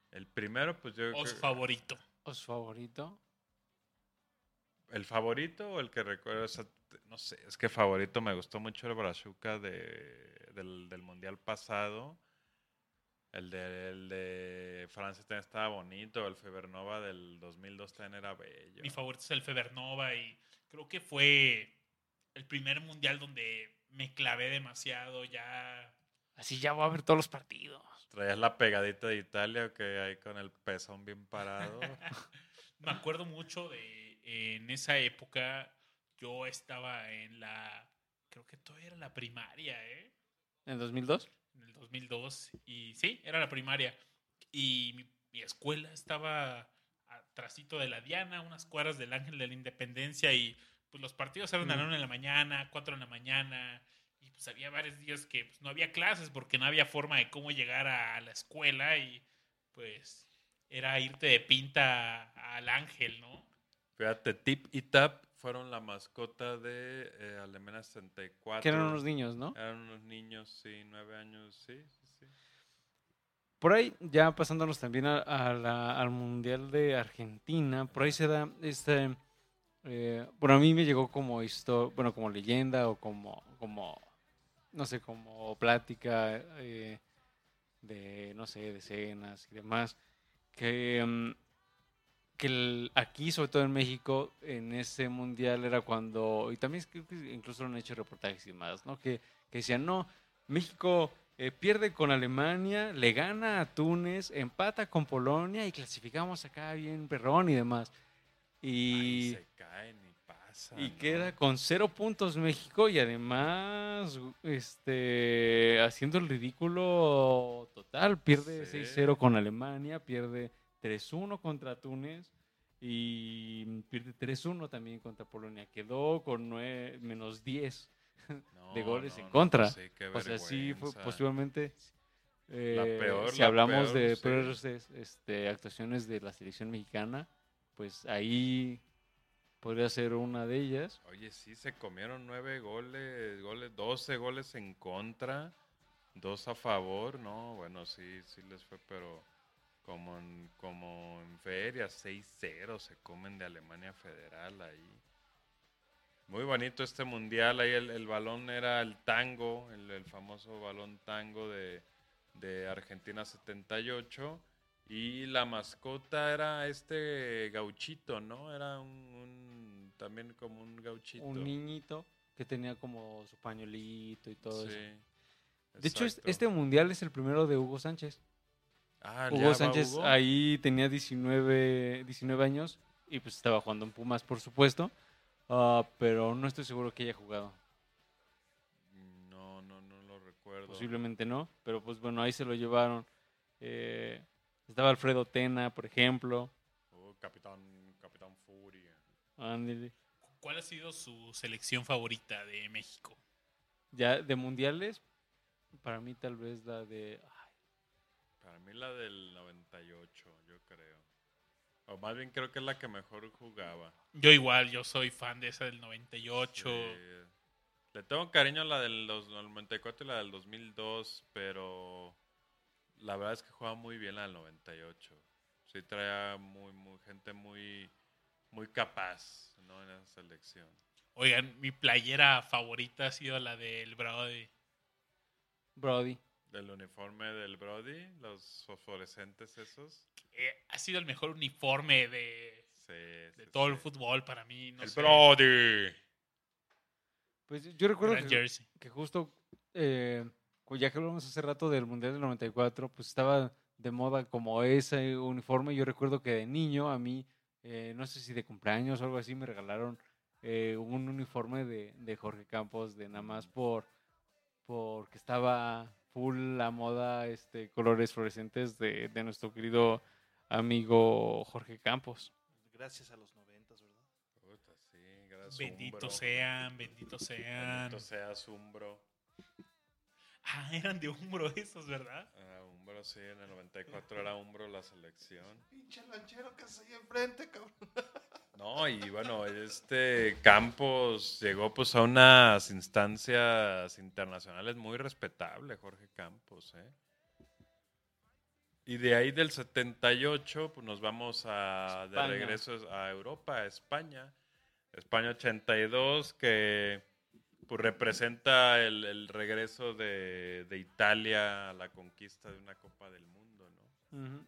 D: El primero, pues yo
A: O su
D: creo-
A: favorito.
C: ¿O su favorito?
D: ¿El favorito o el que recuerdo? O sea, t- no sé, es que favorito me gustó mucho el Brazuca de, del, del Mundial pasado. El de, el de Francia también estaba bonito. El Febernova del 2002 también era bello.
A: Mi favorito es el Febernova y creo que fue el primer mundial donde me clavé demasiado ya.
C: Así ya voy a ver todos los partidos.
D: ¿Traías la pegadita de Italia que hay con el pezón bien parado? [laughs]
A: Me acuerdo mucho de en esa época yo estaba en la creo que todavía era la primaria, ¿eh?
C: ¿En 2002?
A: En el 2002 y sí, era la primaria y mi, mi escuela estaba atrásito de la Diana, unas cuadras del Ángel de la Independencia y pues los partidos eran a la
C: Mm.
A: una de la mañana, 4 de la mañana y pues había varios días que pues, no había clases porque no había forma de cómo llegar a la escuela y pues era irte de pinta al Ángel, ¿no?
D: Fíjate, Tip y Tap fueron la mascota de eh, Alemania 64.
C: Que eran unos niños, ¿no?
D: Eran unos niños, sí, nueve años, sí, sí, sí.
C: Por ahí, ya pasándonos también a- a la- al Mundial de Argentina, por ahí se da este... eh, bueno, a mí me llegó como histo- bueno, como leyenda o como, como no sé, como plática eh, de, no sé, de escenas y demás, que, mm, que el- aquí, sobre todo en México, en ese mundial era cuando, y también creo que incluso lo han hecho reportajes y demás, ¿no? Que, que decían, no, México eh, pierde con Alemania, le gana a Túnez, empata con Polonia y clasificamos acá bien perrón y demás. Y,
D: se caen y pasa.
C: y
D: ¿no?
C: queda con cero puntos México y además este haciendo el ridículo total. Pierde
D: Sí.
C: 6-0 con Alemania, pierde 3-1 contra Túnez y pierde 3-1 también contra Polonia. Quedó con nueve- menos 10.
D: No,
C: de goles en
D: no,
C: contra.
D: sí, qué
C: O sea, sí fue posiblemente... eh,
D: peor,
C: si
D: la
C: hablamos
D: peor,
C: de
D: sí.
C: peores es- este, actuaciones de la selección mexicana, pues ahí podría ser una de ellas.
D: Oye, sí, se comieron nueve goles, goles, 12 goles en contra, dos a favor, no, bueno, sí, sí les fue, pero como en, como en feria, 6-0 se comen de Alemania Federal ahí. Muy bonito este mundial, ahí el, el balón era el tango, el, el famoso balón tango de, de Argentina 78. Y la mascota era este gauchito, ¿no? Era un, un- también como un gauchito.
C: Un niñito que tenía como su pañuelito y todo
D: Sí,
C: eso. De hecho, este mundial es el primero de Hugo Sánchez.
D: Ah, ¿ya
C: Hugo Sánchez
D: Hugo?
C: ahí tenía 19, 19 años y pues estaba jugando en Pumas, por supuesto. Ah, pero no estoy seguro que haya jugado.
D: No, no, no lo recuerdo.
C: Posiblemente no, pero pues bueno, ahí se lo llevaron. Eh, estaba Alfredo Tena, por ejemplo.
D: Oh, capitán, capitán
C: Ándele.
A: ¿Cuál ha sido su selección favorita de México?
C: Ya de mundiales, para mí tal vez la de...
D: Para mí la del 98, yo creo. O más bien creo que es la que mejor jugaba.
A: Yo igual, yo soy fan de esa del 98.
D: Sí. Le tengo cariño a la del dos- 94 y la del 2002, pero la verdad es que juega muy bien la del 98. Sí trae muy, muy gente muy, muy capaz, ¿no? En esa selección.
A: Oigan, mi playera favorita ha sido la del Brody.
C: Brody.
D: Del uniforme del Brody, los fosforescentes esos.
A: Eh, ha sido el mejor uniforme de,
D: Sí,
A: de
D: sí,
A: todo el fútbol para mí. No
D: el
A: sé.
D: Brody.
C: Pues yo recuerdo que, justo, eh, ya que hablamos hace rato del Mundial del 94, pues estaba de moda como ese uniforme. Yo recuerdo que de niño a mí, eh, no sé si de cumpleaños o algo así, me regalaron eh, un uniforme de, de Jorge Campos, de nada más por porque estaba full la moda, este, colores fluorescentes de, de nuestro querido amigo Jorge Campos.
B: Gracias a los noventas, ¿verdad?
D: Puta, sí, gracias,
A: Benditos
D: Umbro.
A: sean, benditos sean.
D: Bendito seas Umbro.
A: Ah, eran de hombro esos, ¿verdad?
D: Ah, Umbro, sí, en el 94 era Umbro la selección.
B: Pinche lanchero que se ahí enfrente, cabrón. [laughs]
D: No, y bueno, este Campos llegó pues a unas instancias internacionales muy respetables, Jorge Campos, ¿eh? Y de ahí del 78, pues nos vamos a, de regreso a Europa, a España. España 82, que pues representa el, el regreso de, de Italia a la conquista de una Copa del Mundo, ¿no?
C: Ujú.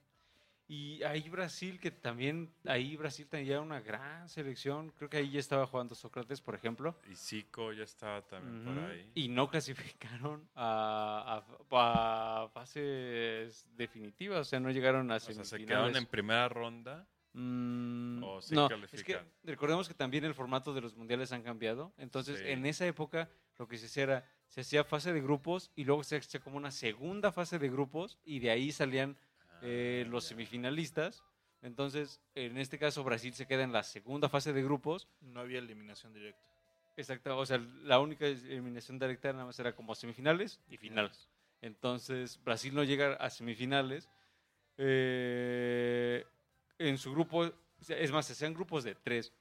C: Y ahí Brasil, que también, ahí Brasil tenía una gran selección. Creo que ahí ya estaba jugando Sócrates, por ejemplo.
D: Y Zico ya estaba también por ahí.
C: Y no clasificaron a, a- a fases definitivas, o sea, no llegaron a
D: O sea, se
C: semifinales.
D: quedaron en primera ronda.
C: Mm,
D: ¿O sí
C: no, es que recordemos que también el formato de los mundiales han cambiado. Entonces,
D: Sí.
C: en esa época, lo que se hacía era, se hacía fase de grupos y luego se hacía como una segunda fase de grupos y de ahí salían eh, los semifinalistas. Entonces, en este caso, Brasil se queda en la segunda fase de grupos.
B: No había eliminación directa.
C: Exacto, o sea, la única eliminación directa nada más era como semifinales y finales. Entonces, Brasil no llega a semifinales. Eh, en su grupo, es más, se hacían grupos de tres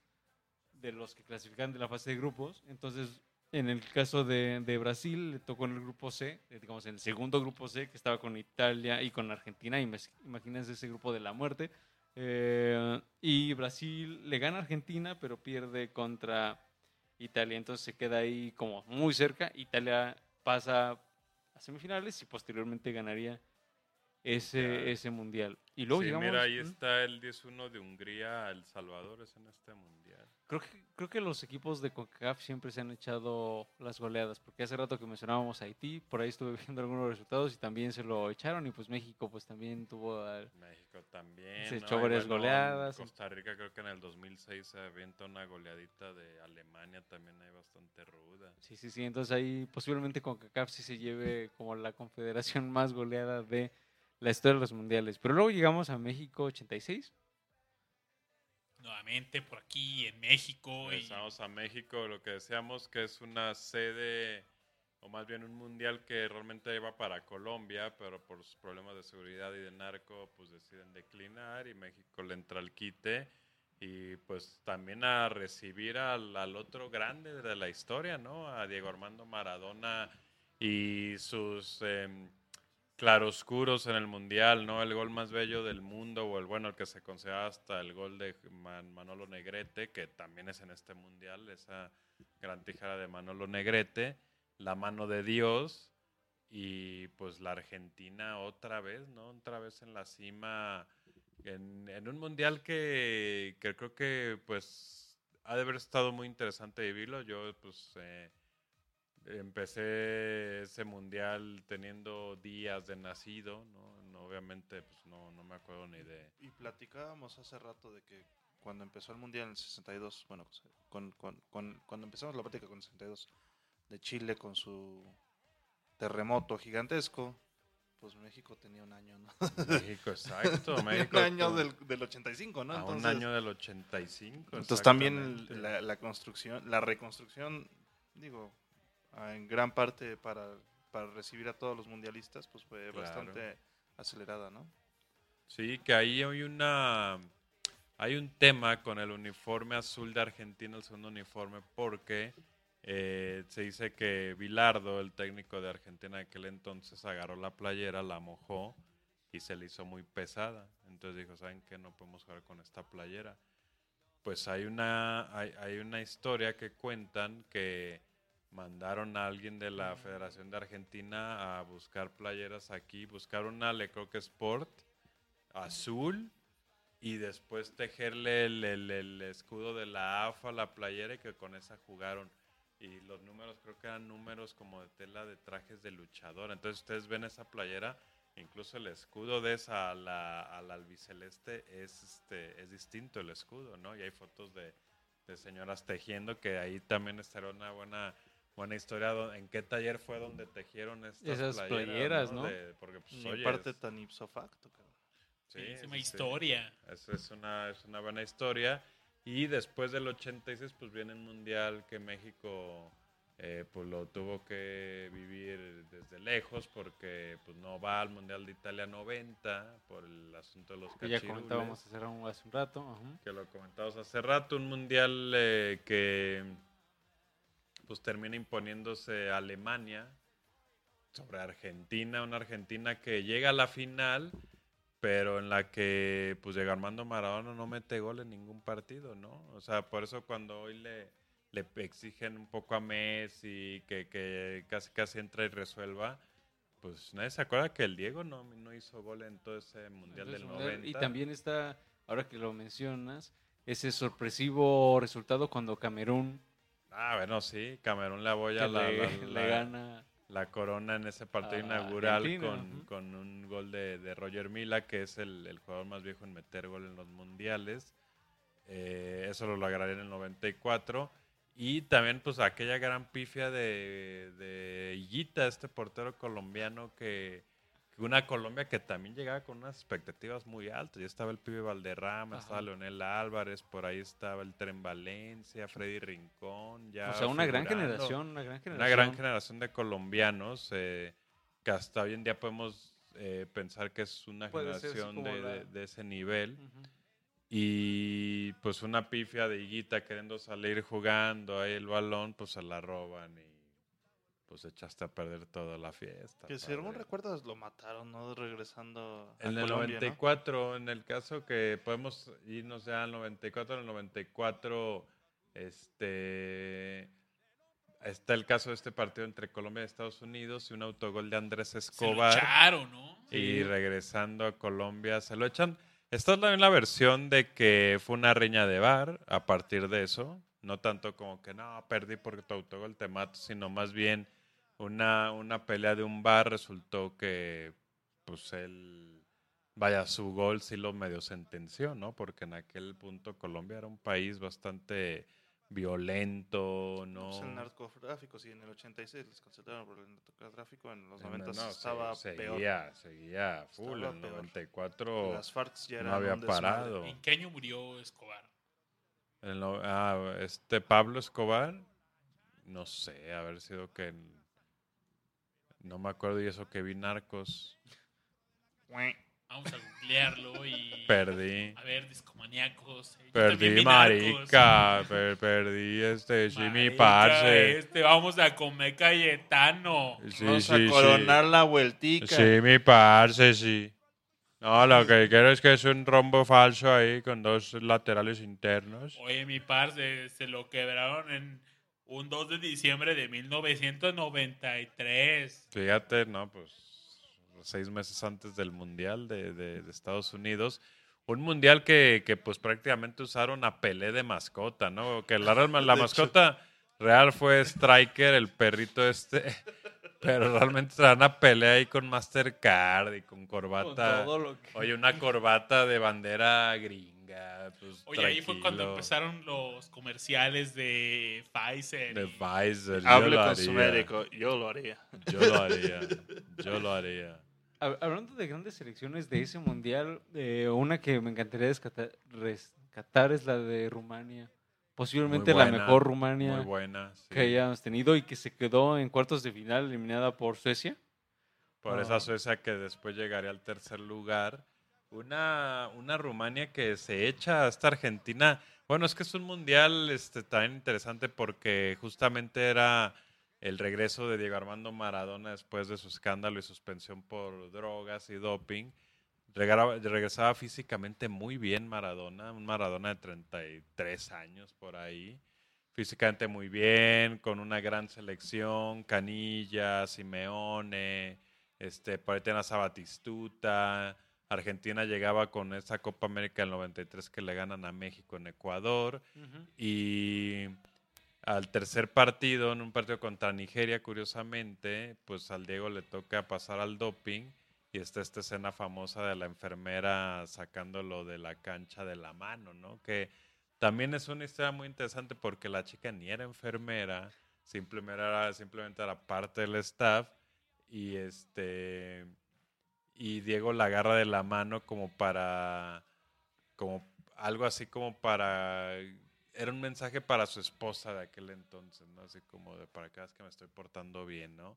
C: de los que clasifican de la fase de grupos. Entonces, en el caso de, Brasil, le tocó en el grupo C, eh, digamos, en el segundo grupo C, que estaba con Italia y con Argentina. Imag- Imagínense ese grupo de la muerte. Eh, y Brasil le gana a Argentina, pero pierde contra Italia. Entonces se queda ahí como muy cerca. Italia pasa a semifinales y posteriormente ganaría ese, ese mundial. Y luego
D: sí,
C: llegamos.
D: mira, ahí está el 10-1 de Hungría, El Salvador es en este mundial.
C: Creo que, creo que los equipos de CONCACAF siempre se han echado las goleadas, porque hace rato que mencionábamos a Haití, por ahí estuve [laughs] viendo algunos resultados y también se lo echaron, y pues México pues también tuvo... al-
D: México también.
C: Se echó varias
D: bueno,
C: goleadas.
D: Costa Rica creo que en el 2006 se avienta una goleadita de Alemania, también hay bastante ruda.
C: Sí, sí, sí, entonces ahí posiblemente CONCACAF sí se lleve como la confederación más goleada de la historia de los mundiales. Pero luego llegamos a México 86.
A: Nuevamente por aquí en México. y-
D: Regresamos a México, lo que decíamos que es una sede, o más bien un mundial que realmente iba para Colombia, pero por sus problemas de seguridad y de narco, pues deciden declinar y México le entra al quite. Y pues también a recibir al, al otro grande de la historia, ¿no? A Diego Armando Maradona y sus em, claroscuros en el mundial, ¿no? El gol más bello del mundo, o el bueno, el que se considera hasta el gol de Man- Manolo Negrete, que también es en este mundial, esa gran tijera de Manolo Negrete, la mano de Dios, y pues la Argentina otra vez, ¿no? Otra vez en la cima, en, en un mundial que, que creo que pues ha de haber estado muy interesante vivirlo. Yo pues eh, empecé ese mundial teniendo días de nacido, ¿no? No, obviamente pues no, no me acuerdo ni de...
B: Y platicábamos hace rato de que cuando empezó el Mundial en el 62, bueno, con, con- con- cuando empezamos la práctica con el 62 de Chile con su terremoto gigantesco, pues México tenía un año, ¿no?
D: México, exacto. México
B: un año del, del 85, ¿no?
D: a un año del 85.
B: Entonces también la, la construcción, la reconstrucción, digo, en gran parte para, para recibir a todos los mundialistas, pues fue
D: Claro.
B: bastante acelerada, ¿no?
D: Sí, que ahí hay una hay un tema con el uniforme azul de Argentina, el segundo uniforme, porque eh, se dice que Bilardo, el técnico de Argentina de aquel entonces, agarró la playera, la mojó y se le hizo muy pesada. Entonces dijo, ¿saben qué? No podemos jugar con esta playera. Pues hay una, hay, hay una historia que cuentan que mandaron a alguien de la Federación de Argentina a buscar playeras aquí, buscar una Le Croque Sport azul y después tejerle el, el- el escudo de la AFA a la playera y que con esa jugaron. Y los números creo que eran números como de tela de trajes de luchador. Entonces ustedes ven esa playera, incluso el escudo de esa a la, al albiceleste es, este, es distinto el escudo, ¿no? Y hay fotos de, de señoras tejiendo que ahí también estará una buena buena historia do- en qué taller fue donde tejieron estas
C: Esas
D: playeras,
C: playeras, ¿no?
D: De- porque pues,
B: Ni
D: oye,
B: parte
D: es-
B: tan ipso facto, cabrón.
D: sí,
A: Bellísima
D: sí, sí.
A: historia.
D: Eso es una, es una buena historia. Y después del 86, pues viene el Mundial que México eh, pues lo tuvo que vivir desde lejos porque pues no va al Mundial de Italia 90 por el asunto de los
C: Que ya
D: cachirules,
C: comentábamos hace un, hace un rato. ajá.
D: que lo comentamos hace rato, un Mundial eh, que pues termina imponiéndose Alemania sobre Argentina, una Argentina que llega a la final, pero en la que pues llega Armando Maradona no mete gol en ningún partido, ¿no? O sea, por eso cuando hoy le, le exigen un poco a Messi, que, que casi casi entra y resuelva, pues nadie se acuerda que el Diego no, no hizo gol en todo ese Mundial del
C: Entonces,
D: 90.
C: Y también está, ahora que lo mencionas, ese sorpresivo resultado cuando Camerún
D: Ah, bueno, sí, Camerún le aboya la,
C: le,
D: la- [laughs]
C: le
D: la-
C: gana.
D: la corona en ese partido inaugural con, con un gol de, de Roger Mila, que es el, el jugador más viejo en meter gol en los mundiales. Eh, eso lo lograría en el 94. Y también, pues, aquella gran pifia de, de Higuita, este portero colombiano que una Colombia que también llegaba con unas expectativas muy altas. Ya estaba el pibe Valderrama,
C: Ajá.
D: estaba Leonel Álvarez, por ahí estaba el Tren Valencia, Freddy Rincón. Ya
C: o sea, una gran generación, una gran generación.
D: Una gran generación de colombianos eh, que hasta hoy en día podemos eh, pensar que es una
C: Puede
D: generación de,
C: la-
D: de- de ese nivel. Y pues una pifia de Higuita queriendo salir jugando ahí el balón, pues se la roban y pues echaste a perder toda la fiesta.
B: Que si algún
D: padre.
B: recuerdas lo mataron, ¿no? Regresando a
D: En el
B: Colombia, ¿no?
D: 94, en el caso que podemos irnos ya al 94, en el 94, este, está el caso de este partido entre Colombia y Estados Unidos y un autogol de Andrés
A: Se lo
D: Escobar.
A: echaron, ¿no?
D: Y regresando a Colombia se lo echan. Esta es también la versión de que fue una riña de bar a partir de eso. No tanto como que no, perdí porque tu autogol te mato, sino más bien una, una pelea de un bar resultó que pues él, vaya, su gol sí lo medio sentenció, ¿no? Porque en aquel punto Colombia era un país bastante violento, ¿no?
B: Pues el narcotráfico, sí, en el 86 les cancelaron por el narcotráfico, en los
D: En-
B: 90
D: no,
B: estaba
D: se-
B: peor.
D: seguía, seguía full.
B: Estaba
D: en
B: peor.
D: 94
B: Las FARC ya
D: no había parado.
A: ¿En qué año murió Escobar?
D: El ah, este Pablo Escobar, no sé, haber sido que. en- No me acuerdo y eso que vi narcos.
A: Vamos a googlearlo y. [laughs]
D: Perdí.
A: A ver, discomaníacos. eh, yo
D: Perdí, marica. per- perdí este, sí, mi
A: Marica,
D: parce.
A: Este, vamos a comer Cayetano.
D: Sí,
B: Vamos
D: sí,
B: a
D: sí.
B: coronar la vueltica.
D: Sí, mi parce, sí. No, lo que quiero es que es un rombo falso ahí con dos laterales internos.
A: Oye, mi parce, se lo quebraron en un 2 de diciembre de 1993.
D: Fíjate, no, pues seis meses antes del Mundial de, de- de Estados Unidos. Un mundial que, que, pues prácticamente usaron a Pelé de mascota, ¿no? Que la, real- la [laughs] mascota real fue Striker, el perrito este. [laughs] Pero realmente traen a Pelé ahí con Mastercard y con
C: Con
D: corbata.
C: todo lo que-
D: Oye, una corbata de bandera gringa. Pues,
A: Oye, ahí fue cuando
D: tranquilo.
A: empezaron los comerciales de Pfizer.
D: De
A: y-
D: Pfizer. yo
B: Hable
D: lo
B: con su
D: haría.
B: médico, yo lo haría.
D: Yo lo haría. Yo lo haría.
C: hab- hablando de grandes selecciones de ese mundial, eh, una que me encantaría descata- rescatar es la de Rumania. Posiblemente la
D: buena,
C: mejor Rumania
D: buena. sí.
C: que hayamos tenido y que se quedó en cuartos de final eliminada por Suecia.
D: Por
C: Ah.
D: esa Suecia que después llegaría al tercer lugar. Una, una Rumania que se echa a esta Argentina. Bueno, es que es un mundial este, tan interesante porque justamente era el regreso de Diego Armando Maradona después de su escándalo y suspensión por drogas y doping. Regresaba físicamente muy bien Maradona, un Maradona de 33 años por ahí. Físicamente muy bien, con una gran selección, Canilla, Simeone, este, por ahí a. Argentina llegaba con esa Copa América del 93 que le ganan a México en Ecuador. Y al tercer partido, en un partido contra Nigeria, curiosamente, pues al Diego le toca pasar al doping y está esta escena famosa de la enfermera sacándolo de la cancha de la mano, ¿no? Que también es una historia muy interesante porque la chica ni era enfermera, simplemente era, simplemente era parte del staff y este y Diego la agarra de la mano como para como algo así como para era un mensaje para su esposa de aquel entonces, ¿no? Así como de para acá es que me estoy portando bien, ¿no?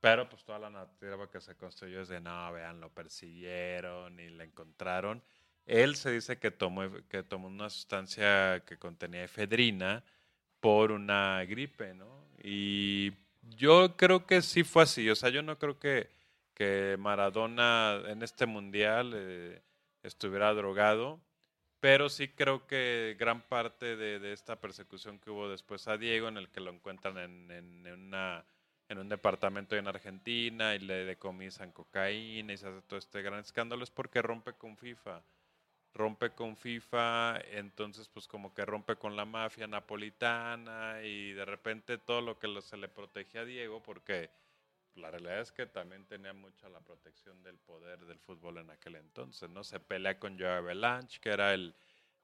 D: Pero pues toda la narrativa que se construyó es de no, vean, lo persiguieron y le encontraron. Él se dice que tomó, que tomó una sustancia que contenía efedrina por una gripe, ¿no? Y yo creo que sí fue así. O sea, yo no creo que, que Maradona en este mundial eh, estuviera drogado, pero sí creo que gran parte de, esta persecución que hubo después a Diego, en el que lo encuentran en, en- un departamento en Argentina y le decomisan cocaína y se hace todo este gran escándalo, es porque rompe con FIFA. Rompe con FIFA, entonces pues como que rompe con la mafia napolitana y de repente todo lo que se le protegía a Diego, porque la realidad es que también tenía mucha la protección del poder del fútbol en aquel entonces, ¿no? Se pelea con Joe Avalanche, que era el,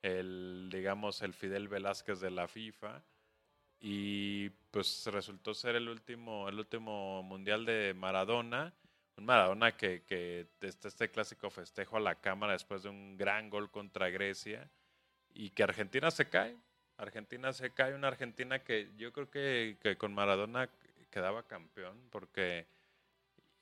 D: el, digamos, el Fidel Velázquez de la FIFA, y pues resultó ser el último, el último mundial de Maradona, un Maradona que, que está este clásico festejo a la cámara después de un gran gol contra Grecia y que Argentina se cae. Argentina se cae, una Argentina que yo creo que, que con Maradona quedaba campeón porque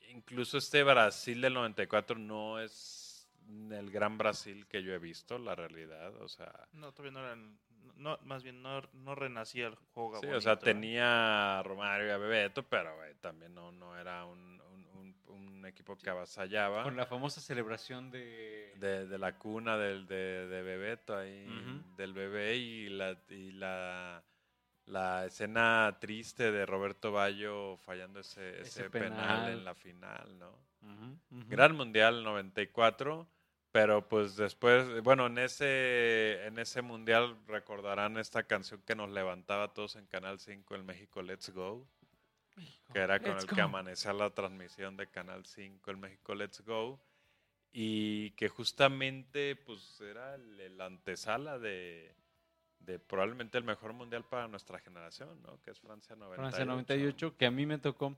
D: incluso este Brasil del 94 no es el gran Brasil que yo he visto, la realidad, o sea,
B: No, todavía no eran. No, más bien no, no renacía el juego.
D: Sí, o sea, tenía a Romario y a Bebeto, pero güey, también no, no era un, un- un- un equipo que avasallaba.
C: Con la famosa celebración de...
D: De, de la cuna del, de, de Bebeto ahí,
C: Ujú.
D: del bebé y la, y la, la escena triste de Roberto Bayo fallando ese, ese,
C: Ese
D: penal.
C: penal.
D: en la final, ¿no? Gran Mundial 94, pero pues después, bueno, en ese, en ese Mundial recordarán esta canción que nos levantaba todos en Canal 5 en México, Let's Go, que era con el que amanecía la transmisión de Canal 5 en México, Let's Go, y que justamente pues era el, el antesala de, de probablemente el mejor Mundial para nuestra generación, ¿no? Que es Francia 98.
C: Francia 98, que a mí me tocó,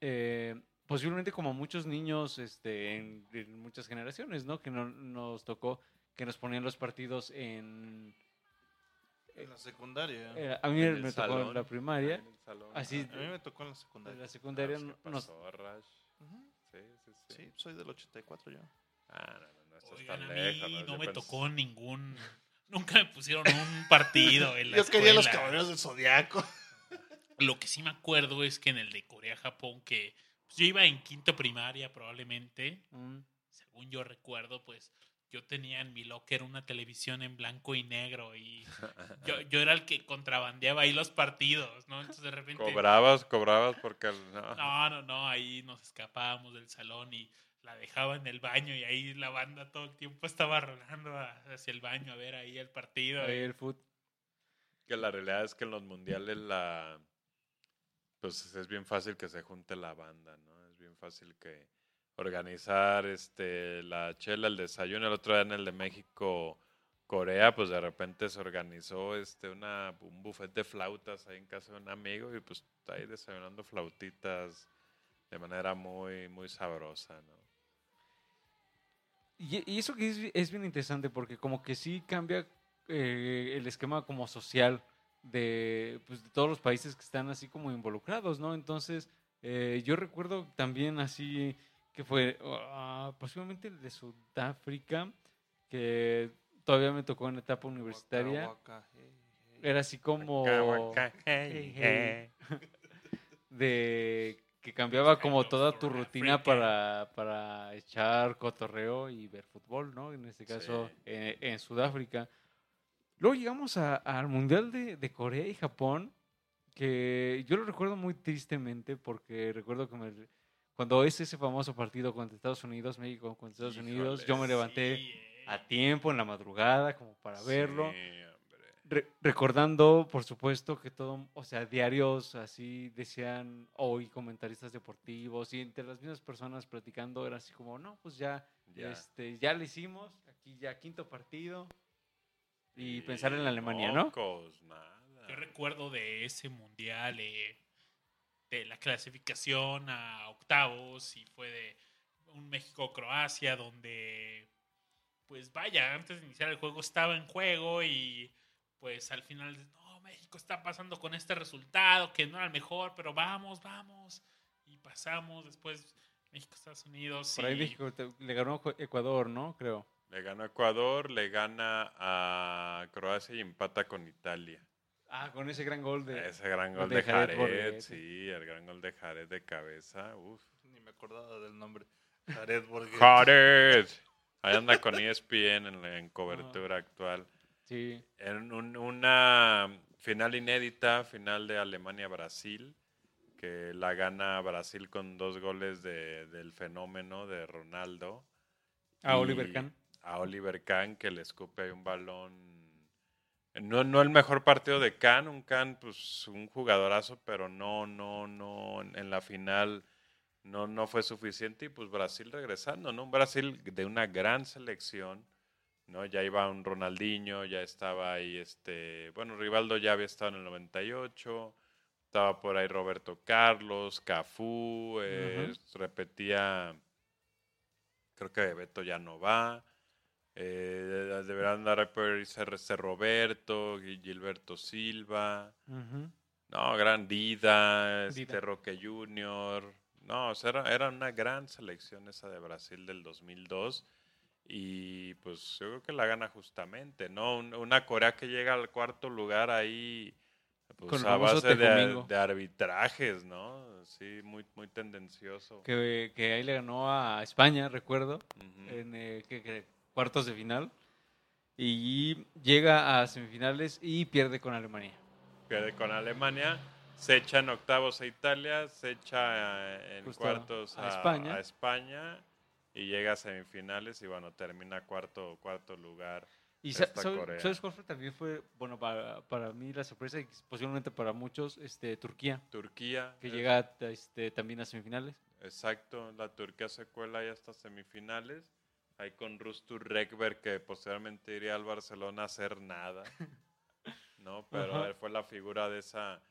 C: eh, posiblemente como muchos niños este, en, en muchas generaciones, ¿no? Que no, nos tocó que nos ponían los partidos en...
B: En la secundaria.
C: eh, a mí
D: En
C: me tocó en
D: salón,
C: la primaria,
D: en el salón.
C: así-
B: A mí me tocó en la
C: en
B: secundaria.
C: la secundaria
D: Ah, pues, ¿qué
C: nos...
D: pasó, Rash?
B: Ujú.
D: Sí, sí, sí.
B: Sí, soy del 84 yo.
D: Ah, no, no, no
A: Oigan, a
D: lejos.
A: mí no
D: Yo
A: me
D: pens-
A: tocó ningún. Nunca me pusieron un partido en la
B: Yo quería los caballeros del zodiaco.
A: Lo que sí me acuerdo es que en el de Corea-Japón, que pues, yo iba en quinto primaria probablemente,
C: Mm,
A: según yo recuerdo, pues yo tenía en mi locker una televisión en blanco y negro y yo, yo era el que contrabandeaba ahí los partidos, ¿no? Entonces de repente...
D: Cobrabas, cobrabas porque... No.
A: No, no, no, ahí nos escapábamos del salón y la dejaba en el baño y ahí la banda todo el tiempo estaba rolando hacia el baño a ver ahí el partido.
C: ahí el fut.
D: Que la realidad es que en los mundiales la... Pues es bien fácil que se junte la banda, ¿no? Es bien fácil que organizar este la chela, el desayuno, el otro día en el de México, Corea, pues de repente se organizó este una un buffet de flautas ahí en casa de un amigo y pues ahí desayunando flautitas de manera muy, muy sabrosa, ¿no?
C: Y, y eso que es, es bien interesante porque como que sí cambia eh, el esquema como social de, pues, de todos los países que están así como involucrados, ¿no? Entonces, eh, yo recuerdo también así que fue ah, posiblemente el de Sudáfrica, que todavía me tocó en etapa universitaria.
B: Waka, waka, hey, hey.
C: Era así como
D: hey. [laughs]
C: de que cambiaba como toda tu rutina para, para echar cotorreo y ver fútbol, ¿no? En este caso,
D: Sí.
C: eh, en Sudáfrica. Luego llegamos a- al Mundial de, de Corea y Japón, que yo lo recuerdo muy tristemente porque recuerdo que me- cuando es ese famoso partido contra Estados Unidos, México contra Estados Unidos, yo me levanté
A: Sí, eh.
C: a tiempo en la madrugada como para verlo.
D: Sí, hombre.
C: Re- recordando, por supuesto, que todo, o sea, diarios así decían, hoy comentaristas deportivos y entre las mismas personas platicando era así como, no, pues ya,
D: Ya.
C: este, ya lo hicimos, aquí ya quinto partido y pensar en la Alemania, ¿no?
D: Mocos, nada.
A: Yo recuerdo de ese mundial, eh, de la clasificación a octavos, y fue de un México-Croacia, donde, pues vaya, antes de iniciar el juego estaba en juego y pues al final, no, México está pasando con este resultado, que no era el mejor, pero vamos, vamos. Y pasamos después México-Estados Unidos.
C: Por ahí México te- le ganó Ecu- Ecuador, ¿no? Creo.
D: Le gana a Ecuador, le gana a Croacia y empata con Italia.
C: Ah, con ese gran gol de...
D: Ese gran
C: gol
D: gol
C: de
D: de
C: Jared
D: sí, el gran gol de Jared de cabeza. Uf.
B: Ni me acordaba del nombre. Jared Borghetti.
D: Jared. Ahí anda con ESPN en, la- en cobertura actual.
C: Sí.
D: En un- una final inédita, final de Alemania-Brasil, que la gana Brasil con dos goles de- del fenómeno de Ronaldo.
C: A Oliver Kahn.
D: A Oliver Kahn, que le escupe un balón. No, no el mejor partido de Kahn, un Kahn, pues un jugadorazo, pero no, no, no, en la final no, no fue suficiente y pues Brasil regresando, ¿no? Un Brasil de una gran selección, ¿no? Ya iba un Ronaldinho, ya estaba ahí este, bueno, Rivaldo ya había estado en el 98, estaba por ahí Roberto Carlos, Cafú, eh, repetía, creo que Beto ya no va, eh, deberán dar por ese Roberto, Gilberto Silva, no, gran Dida, este. Roque Junior. No, o sea, era, era una gran selección esa de Brasil del 2002. Y pues yo creo que la gana justamente, ¿no? Un- Una Corea que llega al cuarto lugar ahí pues,
C: Con
D: a base de, arbitrajes, ¿no? Sí, muy, muy tendencioso.
C: Que, que ahí le ganó a España, recuerdo. En eh, cuartos de final y llega a semifinales y pierde con Alemania.
D: Pierde con Alemania, se echa en octavos a Italia, se echa eh, en
C: Justo
D: cuartos
C: a
D: a,
C: España.
D: a España y llega a semifinales y bueno, termina cuarto, cuarto lugar.
C: Y
D: Corea.
C: ¿sabes cuál también fue, bueno, para, para mí la sorpresa y posiblemente para muchos, este, Turquía,
D: Turquía.
C: que
D: es-
C: llega este, también a semifinales.
D: Exacto, la Turquía se cuela ya hasta semifinales. Ahí con Rustur Rekber, que posteriormente iría al Barcelona a hacer nada. [laughs] ¿No? Pero
C: Ajá.
D: él fue la figura de esa.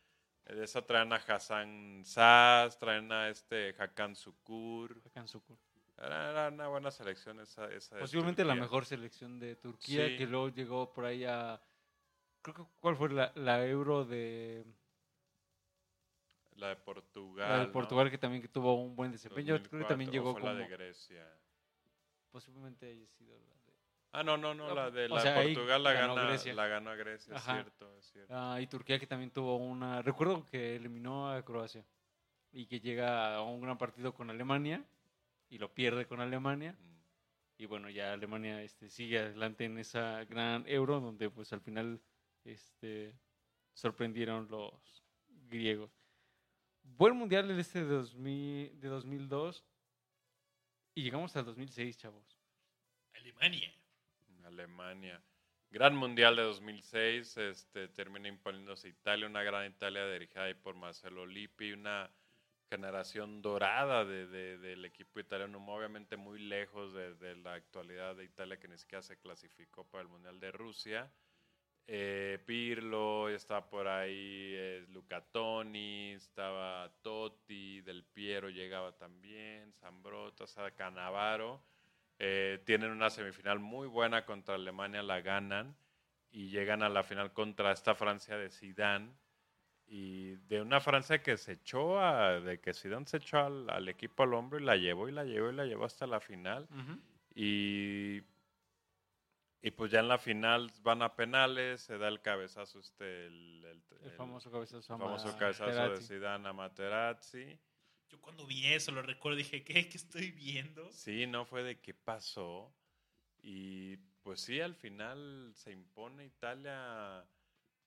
D: De esa traen a Hassan Sass, traen a este Hakan Sukur.
C: Hakan Şükür.
D: Era, una buena selección esa. esa
C: Posiblemente la mejor selección de Turquía,
D: Sí.
C: que luego llegó por ahí a... Creo que, ¿cuál fue la, la euro de,
D: La de Portugal.
C: la de
D: ¿no?
C: Portugal, que también que tuvo un buen desempeño? Creo que
D: 2004,
C: también llegó
D: fue
C: como...
D: la de Grecia.
C: Posiblemente haya sido la de...
D: Ah, no, no, no,
C: No,
D: la de la
C: sea,
D: Portugal la
C: ganó
D: gana,
C: Grecia.
D: la ganó a Grecia, es cierto, es cierto.
C: Ah, y Turquía que también tuvo una... Recuerdo que eliminó a Croacia y que llega a un gran partido con Alemania y lo pierde con Alemania.
D: Mm.
C: Y bueno, ya Alemania este, sigue adelante en esa gran euro donde pues al final este, sorprendieron los griegos. Buen mundial el este de, 2000, de 2002 y llegamos al 2006, chavos.
A: Alemania.
D: Alemania. Gran Mundial de 2006, este, termina imponiéndose Italia, una gran Italia dirigida ahí por Marcelo Lippi, una generación dorada de- de- del equipo italiano, obviamente muy lejos de, la actualidad de Italia que ni siquiera se clasificó para el Mundial de Rusia. eh, Pirlo, está por ahí eh, Luca Toni, estaba Totti, Del Piero llegaba también, sea, Canavaro. Eh, tienen una semifinal muy buena contra Alemania, la ganan y llegan a la final contra esta Francia de Zidane y de una Francia que se echó a, de que Zidane se echó al, al equipo al hombro y la llevó y la llevó y la llevó hasta la final y y pues ya en la final van a penales, se da el cabezazo este el, el-
C: El
D: el-
C: famoso cabezazo.
D: famoso cabezazo de. Zidane a Materazzi.
A: Yo cuando vi eso, lo recuerdo, dije, ¿qué? ¿Qué estoy viendo?
D: Sí, no fue de qué pasó. Y pues sí, al final se impone Italia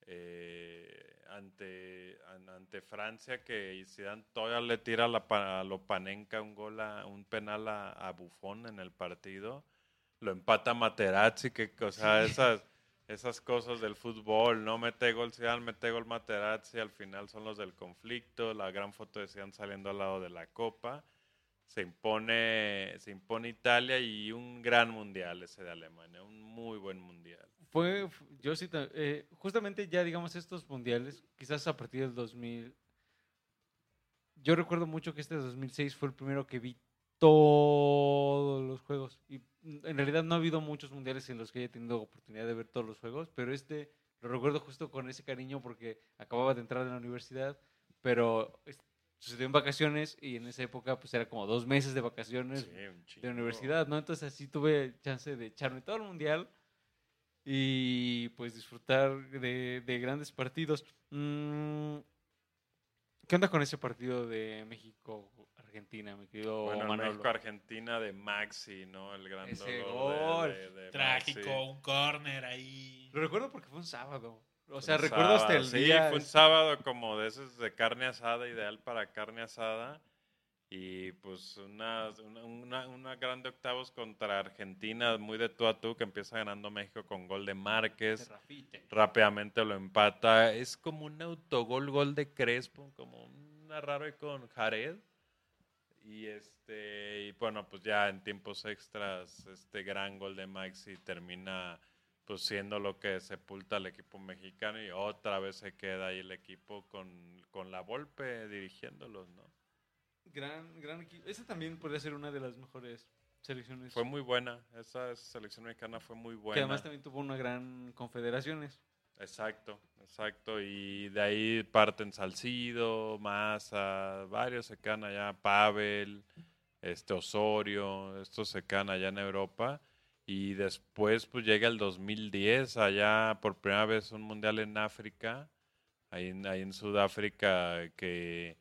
D: eh, ante, an- ante Francia, que Zidane todavía le tira a, la, a Lopanenka un gol, a- un penal a, a Buffon en el partido. Lo empata Materazzi, que, o sea, esas, esas cosas del fútbol, no mete gol Zidane, mete gol Materazzi, al final son los del conflicto, la gran foto de Zidane saliendo al lado de la copa se impone, se impone Italia y un gran mundial ese de Alemania, un muy buen mundial.
C: Fue, yo sí, eh, justamente ya digamos estos mundiales, quizás a partir del 2000, yo recuerdo mucho que este 2006 fue el primero que vi todos los juegos. Y mm, en realidad no ha habido muchos mundiales en los que haya tenido oportunidad de ver todos los juegos, pero este lo recuerdo justo con ese cariño porque acababa de entrar en la universidad, pero sucedió en vacaciones y en esa época pues era como dos meses de vacaciones
D: Sí,
C: de universidad, ¿no? Entonces así tuve chance de echarme todo el mundial y pues disfrutar de, de grandes partidos. Mm, ¿Qué onda con ese partido de México-Argentina, mi querido
D: Bueno? México-Argentina de Maxi, ¿no? El gran
C: Ese
D: dolor
C: gol.
D: de- de- de
A: Trágico,
D: Maxi.
A: un corner ahí.
C: Lo recuerdo porque fue un sábado. O sea,
D: un
C: recuerdo hasta
D: sábado,
C: el
D: sí,
C: día.
D: fue un sábado como de esos de carne asada, ideal para carne asada. Y pues una, una, una, una gran de octavos contra Argentina, muy de tú a tú, que empieza ganando México con gol de Márquez. rápidamente lo empata. Es como un autogol, gol de Crespo, como un raro con Jared. Y este, y bueno, pues ya en tiempos extras, este gran gol de Maxi termina pues siendo lo que sepulta al equipo mexicano y otra vez se queda ahí el equipo con, con la Volpe dirigiéndolos, ¿no?
C: Gran, gran equipo. Esa también podría ser una de las mejores selecciones.
D: Fue muy buena, esa selección mexicana fue muy buena.
C: que además también tuvo una gran confederaciones.
D: Exacto, exacto. Y de ahí parten Salcido, Maza, varios se quedan allá, Pavel, este Osorio, estos se quedan allá en Europa. Y después pues llega el 2010, allá por primera vez un mundial en África, ahí en, ahí en Sudáfrica, que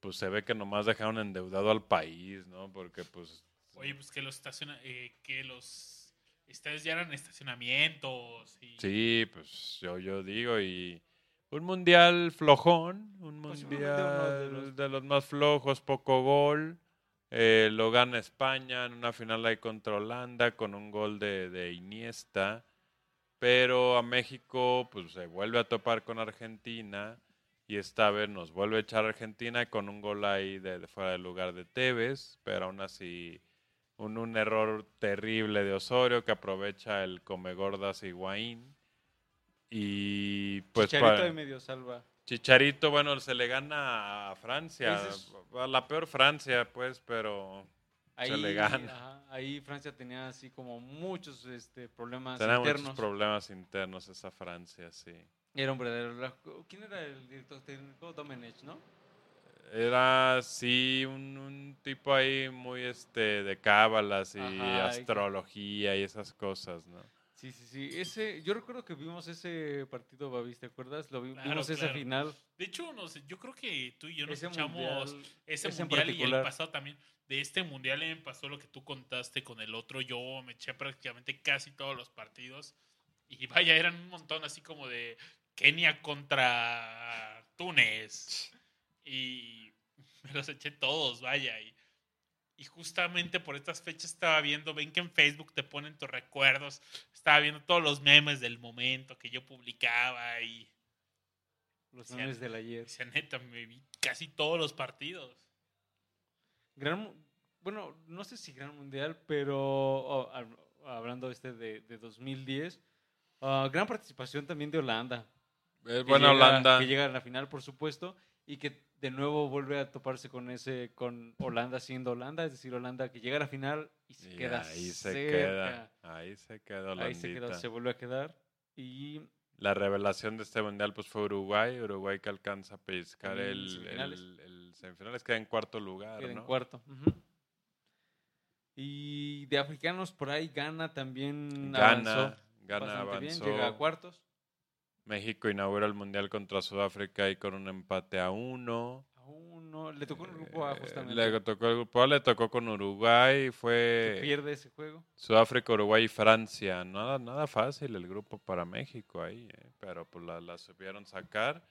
D: pues se ve que nomás dejaron endeudado al país, ¿no? Porque pues
A: Oye, pues que los estaciona, eh, que los estadios ya eran estacionamientos y
D: Sí, pues yo, yo digo, y un mundial flojón, un
C: Posiblemente
D: mundial
C: uno
D: de
C: de
D: los,
C: los-
D: más flojos, poco gol. eh, lo gana España en una final ahí contra Holanda con un gol de, de Iniesta. Pero a México pues se vuelve a topar con Argentina y esta vez nos vuelve a echar Argentina con un gol ahí de, de fuera del lugar de Tevez, pero aún así un, un error terrible de Osorio que aprovecha el comegordas Higuaín. Y pues
C: Chicharito
D: pa-
C: de medio salva.
D: Chicharito, bueno, se le gana a Francia,
C: es-
D: a la peor Francia, pues, pero
C: Ahí,
D: se le gana.
C: ajá, ahí Francia tenía así como muchos este, problemas
D: Tenía
C: internos.
D: muchos problemas internos esa Francia, sí.
C: Era un verdadero. ¿Quién era el director técnico? Domenech, ¿no?
D: Era, sí, un, un tipo ahí muy este de cábalas y
C: Ajá, y que-
D: astrología y esas cosas, ¿no?
C: Sí, sí, sí. Ese, yo recuerdo que vimos ese partido, Babis, ¿te acuerdas? Lo vi-
A: Claro,
C: vimos esa
A: claro.
C: final.
A: De hecho, no sé, yo creo que tú y yo nos
C: Ese
A: echamos
C: mundial,
A: ese, mundial y el pasado también. De este mundial me pasó lo que tú contaste con el otro. Yo me eché prácticamente casi todos los partidos. Y vaya, eran un montón así como de Kenia contra Túnez. Y me los eché todos, vaya. Y, y justamente por estas fechas estaba viendo, ven que en Facebook te ponen tus recuerdos. Estaba viendo todos los memes del momento que yo publicaba y
C: Los memes del ayer.
A: Dice, neta, me vi casi todos los partidos.
C: Gran, bueno, no sé si gran mundial, pero oh, hab- hablando este de, de 2010, Ah, gran participación también de Holanda.
D: Es buena
C: llega-
D: Holanda.
C: Que llega a la final, por supuesto, y que de nuevo vuelve a toparse con ese, con Holanda siendo Holanda, es decir, Holanda que llega a la final y se
D: Y
C: queda
D: ahí se queda. Ahí se queda
C: Ahí se, queda,
D: Holandita.
C: se vuelve a quedar. Y
D: La revelación de este mundial pues fue Uruguay. Uruguay que alcanza a pescar el,
C: semifinales.
D: el, el semifinales. Queda en cuarto lugar,
C: queda en cuarto. Y de africanos por ahí Ghana también
D: Gana,
C: avanzó
D: Gana
C: bien,
D: avanzó.
C: llega a cuartos.
D: México inaugura el mundial contra Sudáfrica y con un empate a uno.
C: A uno, le tocó un grupo A
D: Eh,
C: justamente.
D: Le tocó el grupo A, le tocó con Uruguay. Fue
C: pierde ese juego.
D: Sudáfrica, Uruguay y Francia. Nada, nada fácil el grupo para México ahí, ¿eh? pero pues la, la supieron sacar.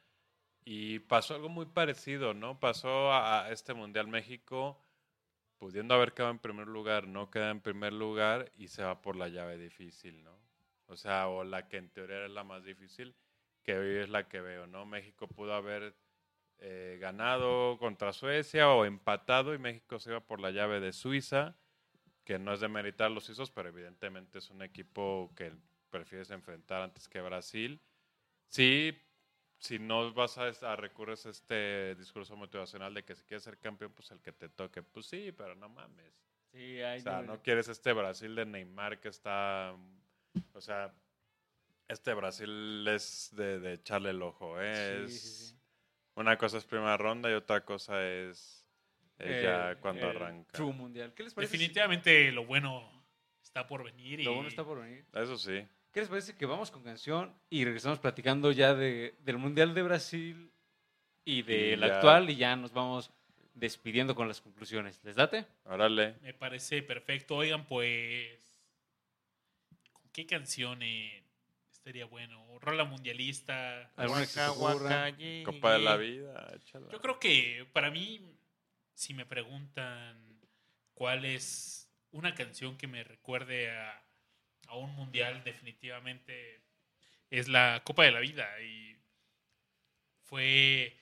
D: Y pasó algo muy parecido, ¿no? Pasó a, a este Mundial México pudiendo haber quedado en primer lugar, no queda en primer lugar y se va por la llave difícil, ¿no? O sea, o la que en teoría era la más difícil, que hoy es la que veo, ¿no? México pudo haber eh, ganado contra Suecia o empatado y México se iba por la llave de Suiza que no es de meritar los suizos, pero evidentemente es un equipo que prefieres enfrentar antes que Brasil. Sí, si no vas a, a recurrir a este discurso motivacional de que si quieres ser campeón, pues el que te toque, pues sí, pero no mames.
C: Sí,
D: O sea,
C: no
D: quieres este Brasil de Neymar que está, o sea, este Brasil es de, de echarle el ojo, ¿eh?
C: Sí,
D: Es-
C: sí, sí.
D: Una cosa es primera ronda y otra cosa es, es ya cuando arranca.
C: True Mundial. ¿Qué les parece? si-
A: Definitivamente lo bueno está por venir. Y
C: Lo bueno está por venir.
D: Eso sí.
C: ¿Qué les parece que vamos con canción y regresamos platicando ya de, del Mundial de Brasil y del
D: ya.
C: actual y ya nos vamos despidiendo con las conclusiones? ¿Les date?
D: Órale.
A: Me parece perfecto. Oigan, pues. ¿Con qué canción estaría bueno? Rola mundialista.
C: ¿Alguna que se te ocurra?
D: Copa de la vida, échala.
A: Yo creo que para mí, si me preguntan cuál es una canción que me recuerde a, a un mundial, definitivamente es la Copa de la Vida. Y fue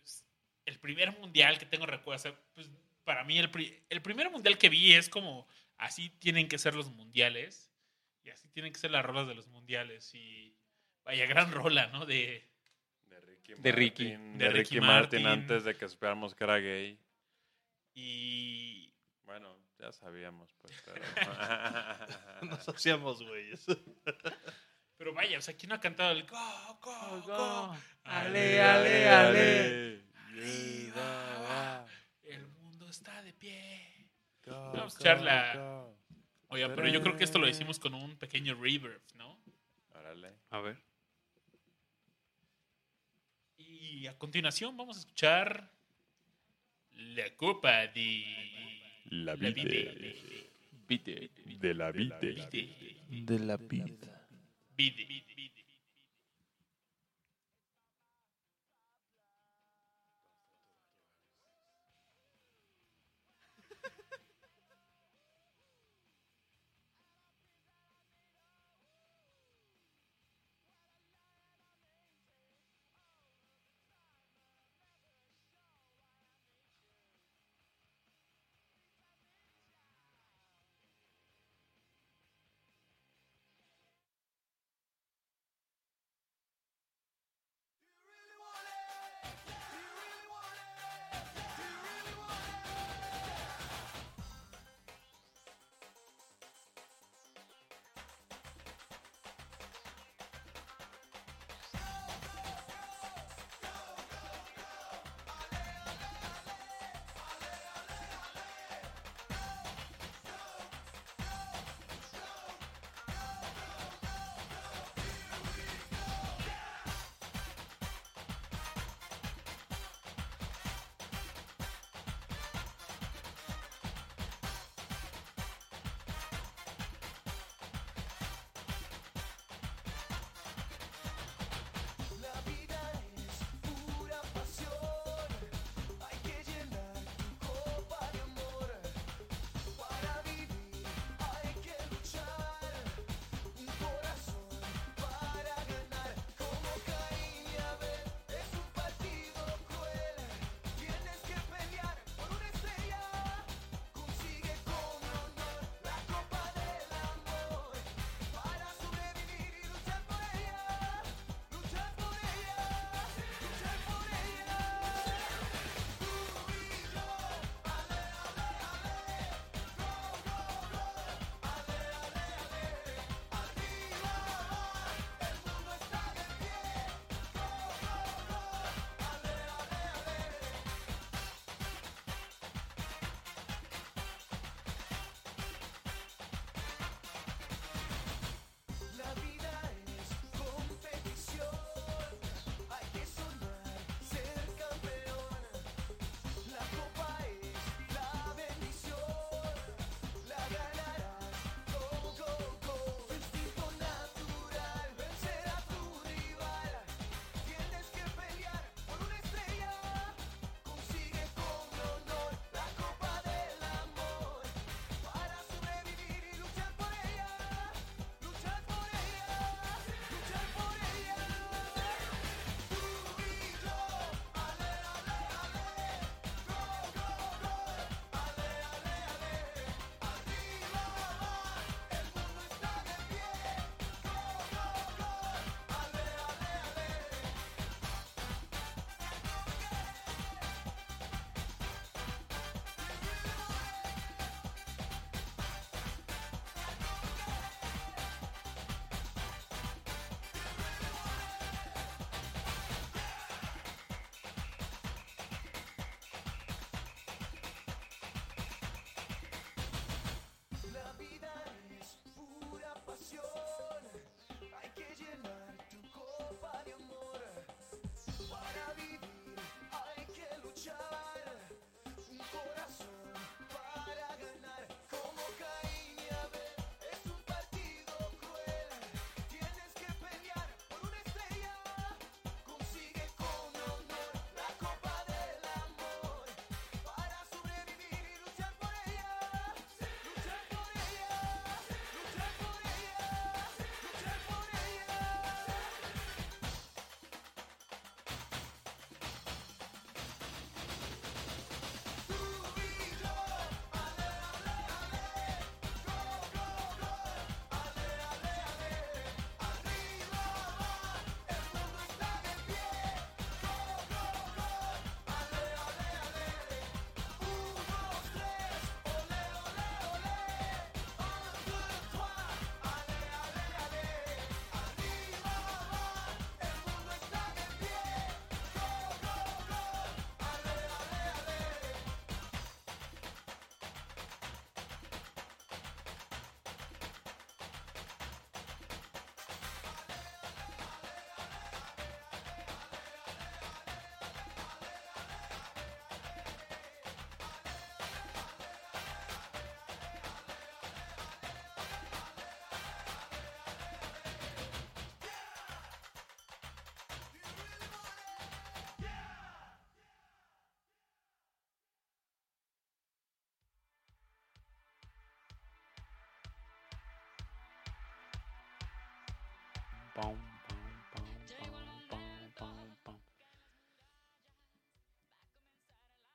A: pues, el primer mundial que tengo recuerdo. o sea, pues, para mí, el, pri- el primer mundial que vi es como así tienen que ser los mundiales. Y así tienen que ser las rolas de los mundiales. Y vaya, gran rola, ¿no? De,
D: De Ricky
C: De Ricky.
D: Martin,
A: De
D: de
A: Ricky
D: Ricky Martin,
A: Martin.
D: antes de que supiéramos que era gay.
A: y
D: Bueno, ya sabíamos, pues, pero... [laughs]
B: Nos hacíamos güeyes.
A: Pero vaya, o sea, ¿quién no ha cantado el go, go, go?
C: Ale, ale, ale.
A: Viva. El mundo está de pie. Vamos a escucharla. Oiga, pero yo creo que esto lo hicimos con un pequeño reverb, ¿no?
D: Órale.
C: A ver.
A: Y a continuación vamos a escuchar la copa de
D: La
A: vida.
C: Vite.
D: De la vida.
B: De la vida.
A: Vide, vide, vide.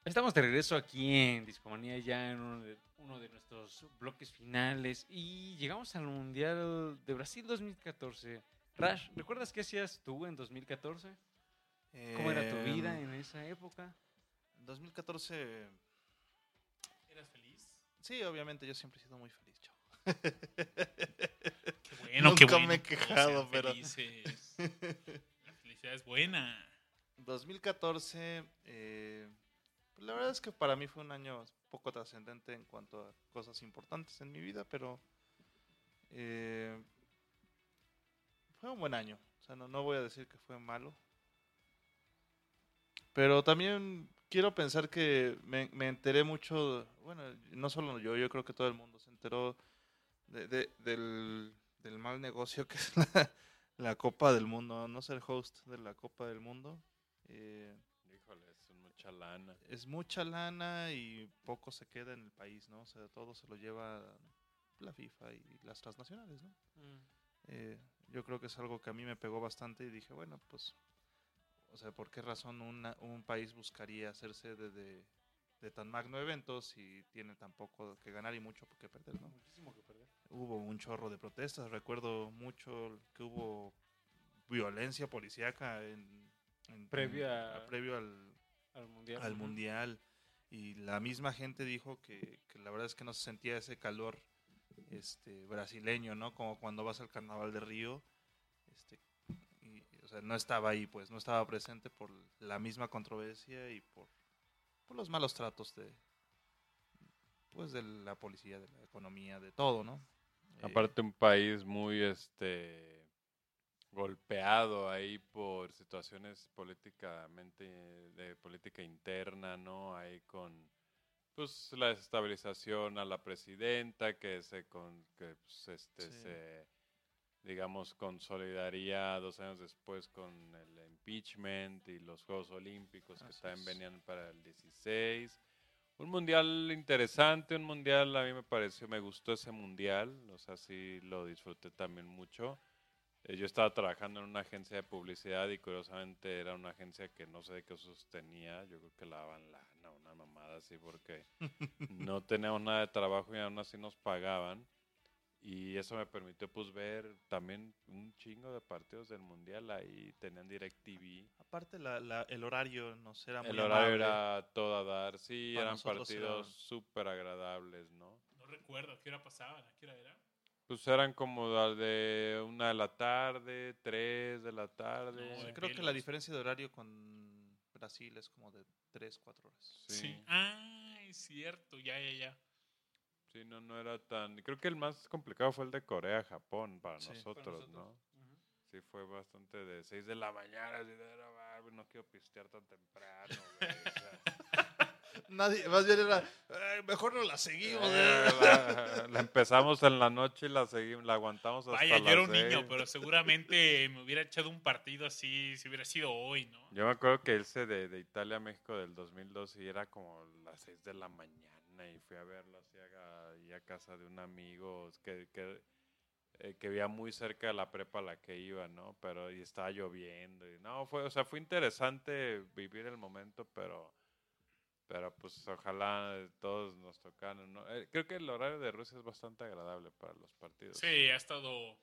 C: Estamos de regreso aquí en Discomanía ya en uno de, uno de nuestros bloques finales y llegamos al Mundial de Brasil 2014. Rash, ¿recuerdas qué hacías tú en 2014? ¿Cómo era tu vida
B: Em,
C: en esa época?
B: En 2014,
A: ¿Eras feliz?
B: sí, obviamente yo siempre he sido muy feliz, chavo. [laughs]
A: Qué bueno, qué
B: Nunca
A: bueno.
B: me he quejado, pero-
A: felices. [laughs] La felicidad es buena.
B: 2014, eh, pues la verdad es que para mí fue un año poco trascendente en cuanto a cosas importantes en mi vida, pero eh, fue un buen año. O sea, no, no voy a decir que fue malo. Pero también quiero pensar que me, me enteré mucho, bueno, no solo yo, yo creo que todo el mundo se enteró de- de- del, del mal negocio que [laughs] es la, la Copa del Mundo, no ser host de la Copa del Mundo. Eh,
D: Híjole, es mucha lana.
B: es mucha lana y poco se queda en el país, ¿no? O sea, todo se lo lleva la FIFA y las transnacionales, ¿no? Eh, yo creo que es algo que a mí me pegó bastante y dije, bueno, pues, o sea, ¿por qué razón una- un país buscaría hacerse de, de, de tan magno evento si tiene tan poco que ganar y mucho que perder, ¿no?
C: Muchísimo que perder.
B: Hubo un chorro de protestas, recuerdo mucho que hubo violencia policíaca en, en-
C: Previo a-
B: previo al,
C: Al mundial.
B: al mundial y la misma gente dijo que, que la verdad es que no se sentía ese calor este brasileño no como cuando vas al carnaval de Río este y, o sea no estaba ahí pues no estaba presente por la misma controversia y por, por los malos tratos de pues de la policía de la economía de todo no Eh,
D: Aparte un país muy este golpeado ahí por situaciones políticamente de política interna, ¿no? Ahí con pues la desestabilización a la presidenta que se con que pues, este
B: Sí.
D: se digamos consolidaría dos años después con el impeachment y los Juegos Olímpicos que también venían para el 16 un mundial interesante, un mundial a mí me pareció, me gustó ese mundial, o sea, sí lo disfruté también mucho. Eh, yo estaba trabajando en una agencia de publicidad y curiosamente era una agencia que no sé de qué sostenía, yo creo que la daban lana, una mamada así, porque [laughs] no teníamos nada de trabajo y aún así nos pagaban. Y eso me permitió pues ver también un chingo de partidos del mundial ahí, tenían DirecTV.
B: aparte la, la- el horario nos era muy
D: El horario
B: amable.
D: era todo a dar, sí,
B: Para
D: eran partidos
B: era-
D: súper agradables, ¿no?
A: No recuerdo a qué hora pasaban, a qué hora era.
D: Pues eran como de una de la tarde, tres de la tarde.
A: No,
B: creo que la diferencia de horario con Brasil es como de 3, 4 horas.
A: Sí.
D: Sí,
A: Ah, es cierto, ya, ya, ya.
D: Sí, no, no era tan... Creo que el más complicado fue el de Corea-Japón para
B: Sí. Para
D: nosotros,
C: nosotros.
D: ¿no? Sí, fue bastante de 6 de la mañana, así de, "Ah, va, güey, no quiero pistear tan temprano, güey. [laughs]
B: Nadie, más bien era, "Ay, mejor no la seguimos.
D: eh,
B: ¿eh?".
D: la, la empezamos en la noche y la seguimos, la aguantamos hasta
A: Vaya, yo era un niño,
D: seis.
A: pero seguramente me hubiera echado un partido así si hubiera sido hoy, ¿no?
D: Yo me acuerdo que ese de, de Italia a México del 2002 y era como las 6 de la mañana y fui a verlo así a, ahí a casa de un amigo que, que, eh, que vivía muy cerca de la prepa a la que iba, ¿no? Pero y estaba lloviendo y no, fue, o sea, fue interesante vivir el momento, pero pero pues ojalá todos nos tocaran, ¿no? Eh, creo que el horario de Rusia es bastante agradable para los partidos.
A: Sí, ha estado,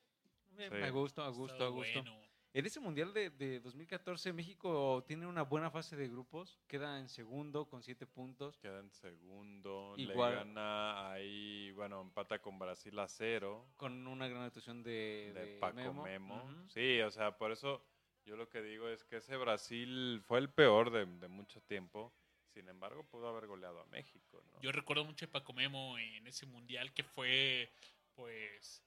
D: Sí.
C: A gusto, a gusto, a gusto.
A: bueno.
C: En ese mundial de, de 2014, México tiene una buena fase de grupos. Queda en segundo con siete puntos.
D: Queda en segundo,
C: Igual.
D: le gana ahí, bueno, empata con Brasil a cero.
C: Con una gran actuación de,
D: de,
C: de
D: Paco Memo. Sí, o sea, por eso yo lo que digo es que ese Brasil fue el peor de, de mucho tiempo. Sin embargo, pudo haber goleado a México, ¿no?
A: Yo recuerdo mucho a Paco Memo en ese mundial que fue, pues,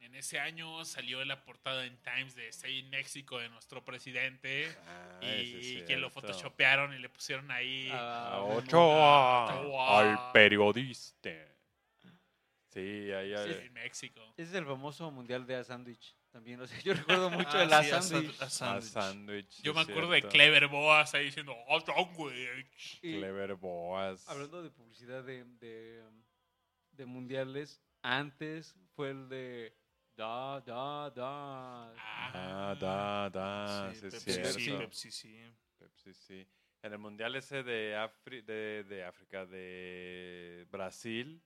A: en ese año salió en la portada en Times de Say México de nuestro presidente
D: Ah,
A: y que lo photoshopearon y le pusieron ahí.
C: Ah,
D: A
C: Memo.
D: Ochoa,
A: Ochoa.
D: al periodista. Sí, ahí
A: Sí, en México.
C: Ese es el famoso mundial de a sándwich. También, o sea, yo recuerdo [laughs] mucho
B: Ah,
C: el a
B: sí, a
C: sándwich.
B: san- a
D: a
B: sándwich.
D: sándwich.
A: Yo me acuerdo de. Clever Boas ahí diciendo, ¡Oh, sándwich".
C: Y
D: Clever Boas.
C: hablando de publicidad de, de, de mundiales, antes fue el de da, da, da.
A: Ah,
D: Ah, da, da, sí, es
B: Pepsi,
D: cierto.
B: sí, Pepsi, sí.
D: Pepsi, sí. En el mundial ese de, Afri- de, de África, de Brasil,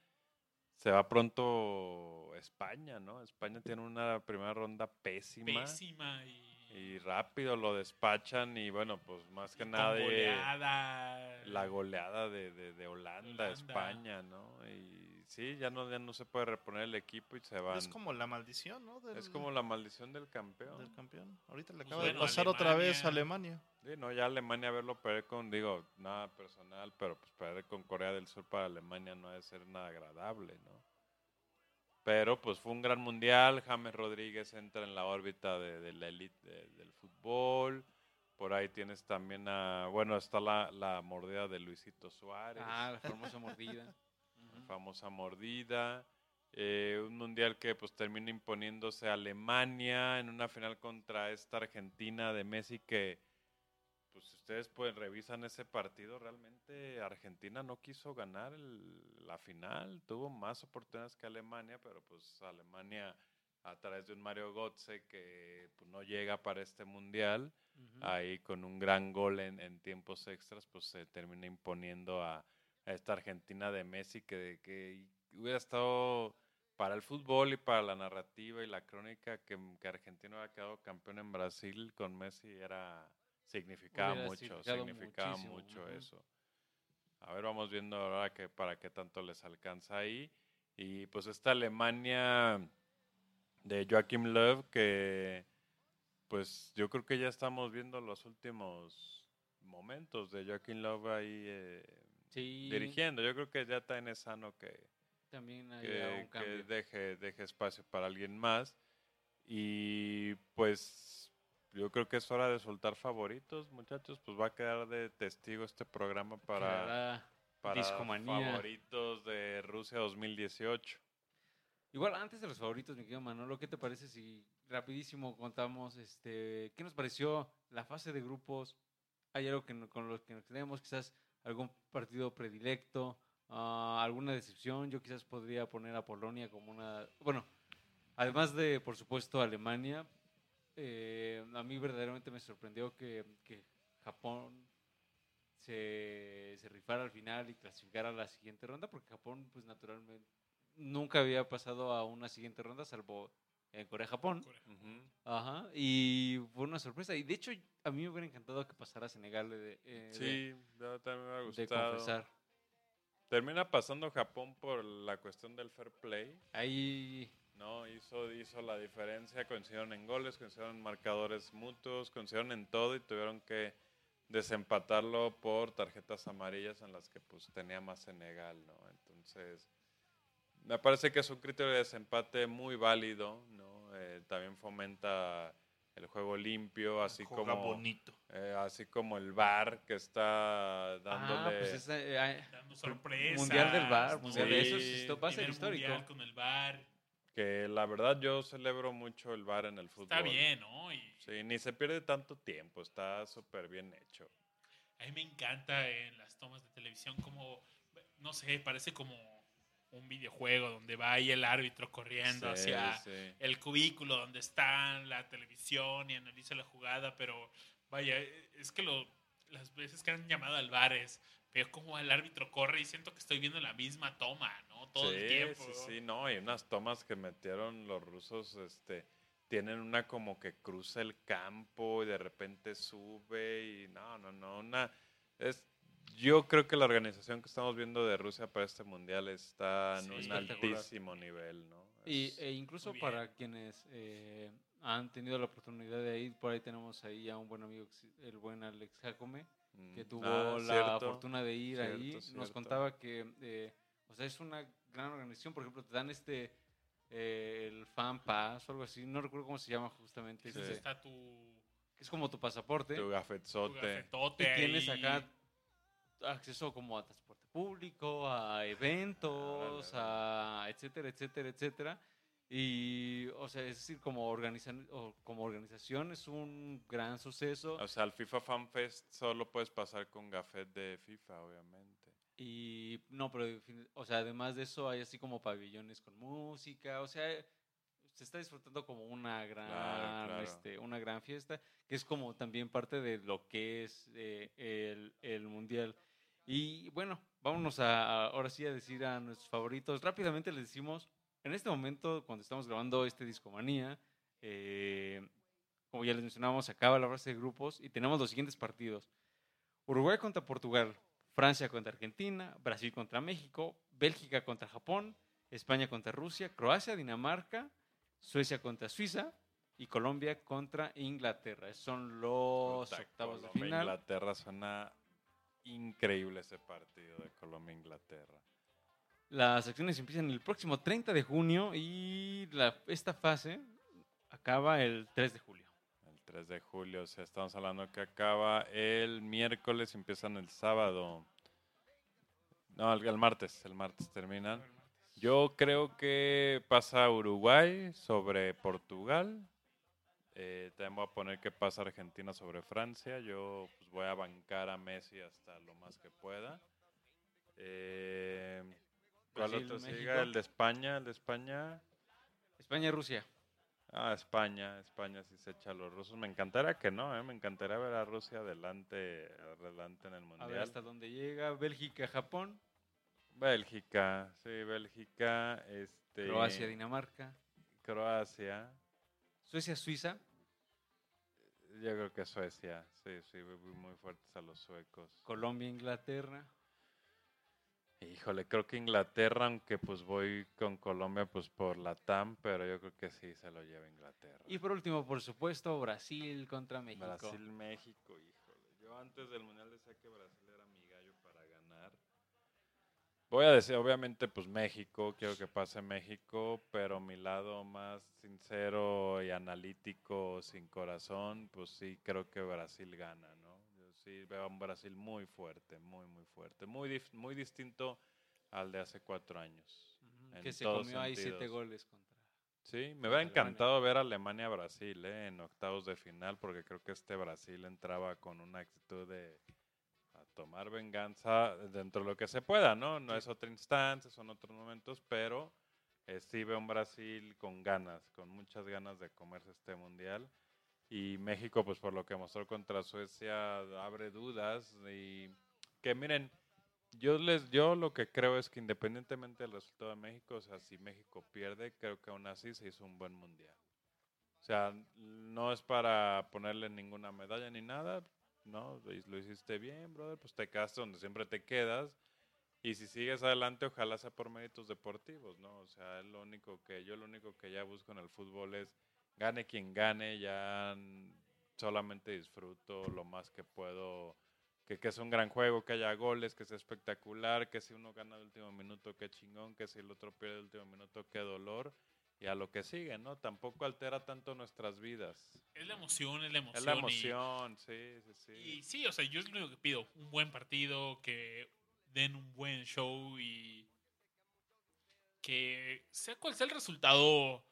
D: se va pronto España, ¿no? España tiene una primera ronda pésima.
A: Pésima y.
D: Y rápido lo despachan y bueno, pues más que
A: y
D: nada de-
A: goleada.
D: la goleada de, de, de Holanda,
A: Holanda.
D: España, ¿no? Y sí, ya no, ya no se puede reponer el equipo y se van.
B: Es como la maldición, ¿no? Del,
D: Es como la maldición del campeón.
B: del campeón. Ahorita le
A: Pues
B: acaba
A: bueno,
B: de pasar otra vez a
A: Alemania.
B: Alemania.
D: Sí, no, ya Alemania verlo perder con, digo, nada personal, pero pues perder con Corea del Sur para Alemania no ha de ser nada agradable, ¿no? Pero pues fue un gran mundial, James Rodríguez entra en la órbita de, de la elite de- del fútbol, por ahí tienes también a, bueno, está la, la mordida de Luisito Suárez,
C: Ah, la famosa mordida. [laughs]
D: famosa mordida, eh, un mundial que pues termina imponiéndose a Alemania en una final contra esta Argentina de Messi que pues si ustedes pues revisan ese partido, realmente Argentina no quiso ganar el- la final, tuvo más oportunidades que Alemania, pero pues Alemania a través de un Mario Götze que pues, no llega para este mundial, ahí con un gran gol en, en tiempos extras, pues se termina imponiendo a, a esta Argentina de Messi que, que hubiera estado para el fútbol y para la narrativa y la crónica que, que Argentina había quedado campeón en Brasil con Messi era significaba
C: Hubiera
D: mucho, significaba mucho eso. A ver, vamos viendo ahora que para qué tanto les alcanza ahí. Y pues esta Alemania de Joachim Löw que pues yo creo que ya estamos viendo los últimos momentos de Joaquín Love ahí eh,
C: Sí,
D: dirigiendo. Yo creo que ya está en sano que,
C: también hay
D: que,
C: un
D: que deje, deje espacio para alguien más. Y pues yo creo que es hora de soltar favoritos, muchachos. Pues va a quedar de testigo este programa para,
C: Quedará
D: para
C: Discomanía.
D: favoritos de Rusia 2018.
C: Igual, antes de los favoritos, mi querido Manolo, ¿qué te parece si rapidísimo contamos este, qué nos pareció la fase de grupos? ¿Hay algo que con lo que nos quedemos? Quizás algún partido predilecto, ah, alguna decepción. Yo quizás podría poner a Polonia como una... Bueno, además de, por supuesto, Alemania, eh, a mí verdaderamente me sorprendió que, que Japón se, se rifara al final y clasificara a la siguiente ronda, porque Japón, pues naturalmente, nunca había pasado a una siguiente ronda, salvo en Corea-Japón.
A: Corea.
D: Ujú.
C: Ajá, y fue una sorpresa. Y de hecho, a mí me hubiera encantado que pasara a Senegal de, eh, de-
D: Sí, ya también me ha
C: de
D: gustado.
C: confesar.
D: Termina pasando Japón por la cuestión del fair play.
C: Ahí,
D: No, hizo, hizo la diferencia, coincidieron en goles, coincidieron en marcadores mutuos, coincidieron en todo y tuvieron que desempatarlo por tarjetas amarillas en las que pues tenía más Senegal, ¿no? Entonces, me parece que es un criterio de desempate muy válido, ¿no? Eh, también fomenta el juego limpio, así
B: Juega
D: como
B: bonito.
D: eh, así como el VAR que está
C: ah,
D: dándole
C: pues esa, eh, ah,
A: Dando sorpresas.
C: Mundial del
A: ¿no?
C: mundial
D: de eso,
C: eso
D: sí,
C: esto va a ser histórico.
A: mundial con el VAR.
D: que la verdad yo celebro mucho el VAR en el fútbol.
A: Está bien, ¿no? Y
D: Sí, ni se pierde tanto tiempo, está súper bien hecho.
A: a mí me encanta en las tomas de televisión como, no sé, parece como un videojuego donde va ahí el árbitro corriendo
D: Sí,
A: hacia
D: sí.
A: el cubículo donde está la televisión y analiza la jugada, pero vaya, es que lo, las veces que han llamado al VAR es, veo como el árbitro corre y siento que estoy viendo la misma toma, ¿no? Todo
D: sí,
A: el tiempo.
D: Sí, sí, no, hay unas tomas que metieron los rusos, este, tienen una como que cruza el campo y de repente sube y no, no, no, una es yo creo que la organización que estamos viendo de Rusia para este mundial está en
A: Sí,
D: un altísimo nivel, ¿no?
C: Y, e incluso para quienes eh, han tenido la oportunidad de ir, por ahí tenemos ahí a un buen amigo, el buen Alex Jacome, que
D: Mm,
C: tuvo
D: ah,
C: la
D: cierto.
C: fortuna de ir
D: cierto,
C: ahí. Nos contaba que, eh, o sea, es una gran organización. Por ejemplo, te dan este, eh, el Fan Pass o algo así. No recuerdo cómo se llama justamente. Este,
A: está tu,
C: que es como tu pasaporte.
D: Tu
A: tu
D: gafetzote.
A: gafetote
C: y tienes
A: ahí.
C: acá acceso como a transporte público, a eventos, a etcétera, etcétera, etcétera. Y, o sea, es decir, como, organizan, o como organización es un gran suceso.
D: O sea, al FIFA Fan Fest solo puedes pasar con gafet de FIFA, obviamente.
C: Y no, pero o sea, además de eso hay así como pabellones con música, o sea, se está disfrutando como una gran
D: Claro, claro.
C: este, una gran fiesta, que es como también parte de lo que es eh, el, el Mundial. Y bueno, vámonos a, ahora sí a decir a nuestros favoritos. Rápidamente les decimos, en este momento, cuando estamos grabando este Discomanía, eh, como ya les mencionábamos, acaba la fase de grupos y tenemos los siguientes partidos. Uruguay contra Portugal, Francia contra Argentina, Brasil contra México, Bélgica contra Japón, España contra Rusia, Croacia, Dinamarca, Suecia contra Suiza y Colombia contra Inglaterra. Esos son los
D: Puta,
C: octavos de
D: Colombia,
C: final.
D: Inglaterra suena increíble ese partido de Colombia-Inglaterra.
C: Las acciones empiezan el próximo 30 de junio y la- esta fase acaba el 3 de julio.
D: El 3 de julio, o sea, estamos hablando que acaba el miércoles empiezan el sábado. No, el, el martes, el martes terminan. Yo creo que pasa Uruguay sobre Portugal. Eh, también voy a poner que pasa Argentina sobre Francia. Yo pues, voy a bancar a Messi hasta lo más que pueda. Eh, ¿Cuál
C: Brasil,
D: otro siga?
C: México.
D: El de España, el de España.
C: España y Rusia.
D: Ah, España, España sí se echa a los rusos. Me encantaría que no, ¿eh? me encantaría ver a Rusia adelante, adelante en el
C: A ver
D: mundial.
C: hasta dónde llega. Bélgica, Japón,
D: Bélgica, sí, Bélgica, este,
C: Croacia, Dinamarca,
D: Croacia.
C: Suecia, Suiza.
D: Yo creo que Suecia, sí, sí, muy fuertes a los suecos.
C: Colombia, Inglaterra.
D: Híjole, creo que Inglaterra, aunque pues voy con Colombia pues por la TAM, pero yo creo que sí se lo lleva Inglaterra.
C: Y por último, por supuesto, Brasil contra México.
D: Brasil, México, híjole. Yo antes del Mundial decía que Brasil era mi gallo para ganar. Voy a decir, obviamente, pues México, quiero que pase México, pero mi lado más sincero y analítico, sin corazón, pues sí, creo que Brasil gana, ¿no? Yo sí veo a un Brasil muy fuerte, muy, muy fuerte, muy, dif- muy distinto al de hace cuatro años.
C: Que se comió ahí siete goles contra.
D: Sí, me hubiera encantado ver a Alemania-Brasil ¿eh? en octavos de final, porque creo que este Brasil entraba con una actitud de tomar venganza dentro de lo que se pueda, ¿no? No es otra instancia, son otros momentos, pero eh, sí veo un Brasil con ganas, con muchas ganas de comerse este mundial. Y México, pues por lo que mostró contra Suecia, abre dudas. Y que miren, yo les, yo lo que creo es que independientemente del resultado de México, o sea, si México pierde, creo que aún así se hizo un buen mundial. O sea, no es para ponerle ninguna medalla ni nada, ¿no? Lo hiciste bien, brother, pues te quedaste donde siempre te quedas. Y si sigues adelante, ojalá sea por méritos deportivos, ¿no? O sea, lo único que yo lo único que ya busco en el fútbol es gane quien gane, ya solamente disfruto lo más que puedo que, que es un gran juego, que haya goles, que sea espectacular, que si uno gana de último minuto, qué chingón, que si el otro pierde de último minuto, qué dolor, y a lo que sigue, ¿no? Tampoco altera tanto nuestras vidas.
A: Es la emoción, es la emoción.
D: Es la
A: y-
D: emoción, sí, sí, sí.
A: Y, sí, o sea, yo es lo único que pido. Un buen partido, que den un buen show y que sea cual sea el resultado,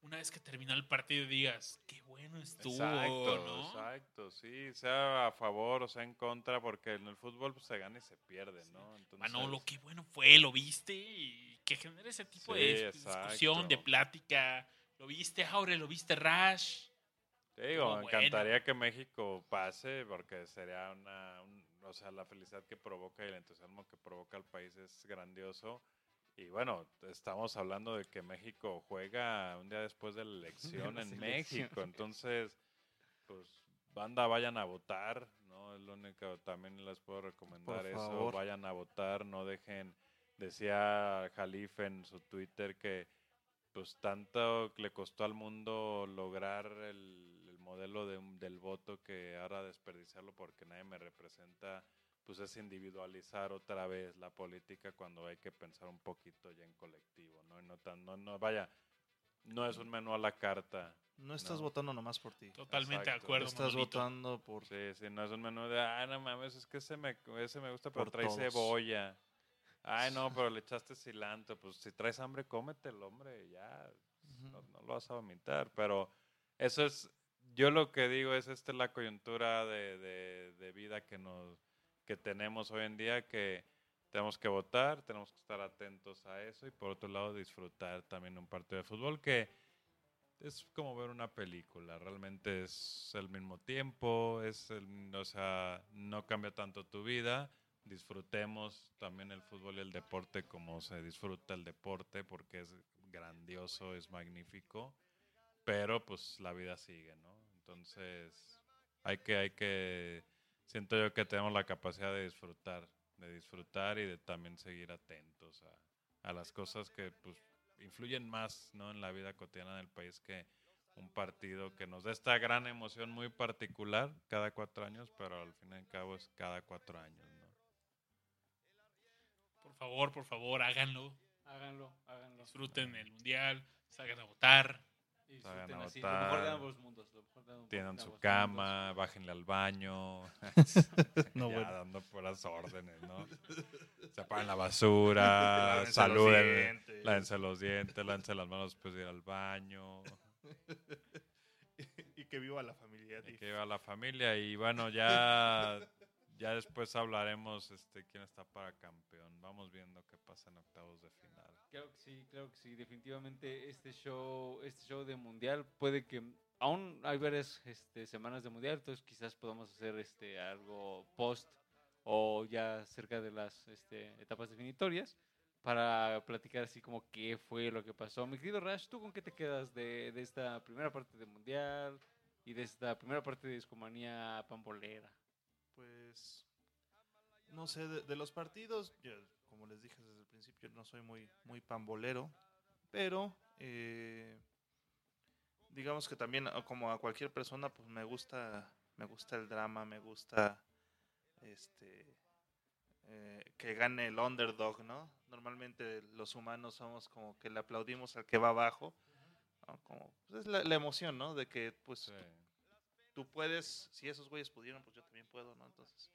A: una vez que termina el partido digas, qué bueno estuvo,
D: exacto,
A: ¿no?
D: exacto, sí, sea a favor o sea en contra, porque en el fútbol pues, se gana y se pierde, ¿no? Entonces,
A: Manolo, qué bueno fue, lo viste y que genere ese tipo
D: Sí,
A: de
D: exacto.
A: discusión, de plática. ¿Lo viste, Aure? ¿Lo viste, Rash?
D: Te digo, me
A: bueno.
D: encantaría que México pase porque sería una, un- o sea, la felicidad que provoca y el entusiasmo que provoca al país es grandioso. Y bueno, estamos hablando de que México juega un día después de la [laughs] elección
C: la
D: en
C: selección.
D: México, entonces, pues, banda, vayan a votar, ¿no? Es lo único, también les puedo recomendar
B: Por
D: eso, vayan a votar, no dejen, decía Jalif en su Twitter que pues tanto le costó al mundo lograr el, el modelo de del voto que ahora desperdiciarlo porque nadie me representa, pues es individualizar otra vez la política cuando hay que pensar un poquito ya en colectivo, ¿no? Y no, tan, no, no, vaya, no es un menú a la carta.
B: No estás
D: No.
B: votando nomás por ti.
A: Totalmente de acuerdo,
B: Estás votando por...
D: Sí, sí, no es un menú de, ah, no mames, es que ese me, ese me gusta, pero
B: Por
D: trae
B: todos.
D: cebolla. Ay, no, pero le [laughs] echaste cilantro. Pues si traes hambre, cómetelo, hombre, ya. No, no lo vas a vomitar. Pero eso es, yo lo que digo es, esta es la coyuntura de, de- de vida que, nos, que tenemos hoy en día, que tenemos que votar, tenemos que estar atentos a eso y por otro lado disfrutar también un partido de fútbol que es como ver una película, realmente es el mismo tiempo, es el, o sea, no cambia tanto tu vida. Disfrutemos también el fútbol y el deporte como se disfruta el deporte porque es grandioso, es magnífico, pero pues la vida sigue, ¿no? Entonces, hay que hay que siento yo que tenemos la capacidad de disfrutar, de disfrutar y de también seguir atentos a, a las cosas que pues influyen más ¿no? en la vida cotidiana del país que un partido que nos da esta gran emoción muy particular cada cuatro años, pero al fin y al cabo es cada cuatro años. ¿no?
A: Por favor, por favor, háganlo.
C: Háganlo, háganlo.
A: Disfruten el mundial, salgan a votar.
C: Y
D: Salgan
C: disfruten
D: a
C: así, lo mejor de
D: votar.
C: ambos mundos. Lo mejor de ambos-
D: Tienen su cama, bájenle al baño, [laughs]
B: No, [laughs]
D: ya
B: bueno.
D: dando puras órdenes, ¿no? Se apagan la basura, [laughs]
B: Lávense los
D: saluden,
B: dientes.
D: lávense los dientes, lávense las manos después de ir al baño.
B: y que viva la familia.
D: Y que va la familia y bueno, ya, ya después hablaremos este quién está para campeón. Vamos viendo qué pasa en octavos de final.
C: Claro que sí, claro que sí. Definitivamente este show, este show de mundial puede que aún hay varias este, semanas de mundial, entonces quizás podamos hacer este algo post o ya cerca de las este, etapas definitorias para platicar así como qué fue lo que pasó. Mi querido Rash, ¿tú con qué te quedas de, de esta primera parte de mundial y de esta primera parte de discomanía pambolera?
B: Pues, no sé, de, los partidos, yo, como les dije desde el principio, no soy muy, muy pambolero, pero eh, digamos que también, ah, como a cualquier persona, pues me gusta, me gusta el drama, me gusta este eh, que gane el underdog, ¿no? Normalmente los humanos somos como que le aplaudimos al que va abajo. Como, pues es la, la emoción, ¿no? De que, pues. Tú puedes, si esos güeyes pudieron, pues yo también puedo, ¿no? Entonces,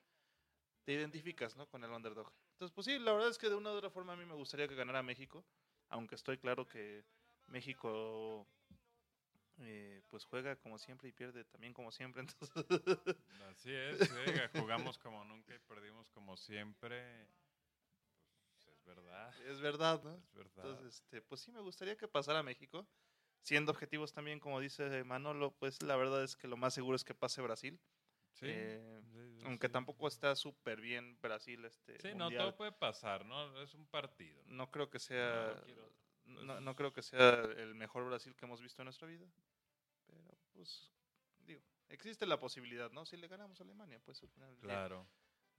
B: te identificas, ¿no? Con el underdog. Entonces, pues sí, la verdad es que de una u otra forma a mí me gustaría que ganara México, aunque estoy claro que México, eh, pues juega como siempre y pierde también como siempre, [laughs] entonces,
D: Así es, sí, jugamos como nunca y perdimos como siempre. Pues es verdad,
B: es verdad, ¿no?
D: es verdad.
B: Entonces, este, pues sí me gustaría que pasara México. Siendo objetivos también, como dice Manolo, pues la verdad es que lo más seguro es que pase Brasil.
D: Sí,
B: eh,
D: sí, sí,
B: Aunque tampoco está súper bien Brasil este
D: Sí, no, todo puede pasar, ¿no? Es un partido.
B: no creo que sea
C: No quiero-
B: no, no creo que sea el mejor Brasil que hemos visto en nuestra vida pero pues digo existe la posibilidad no si le ganamos a Alemania pues al final
D: Claro.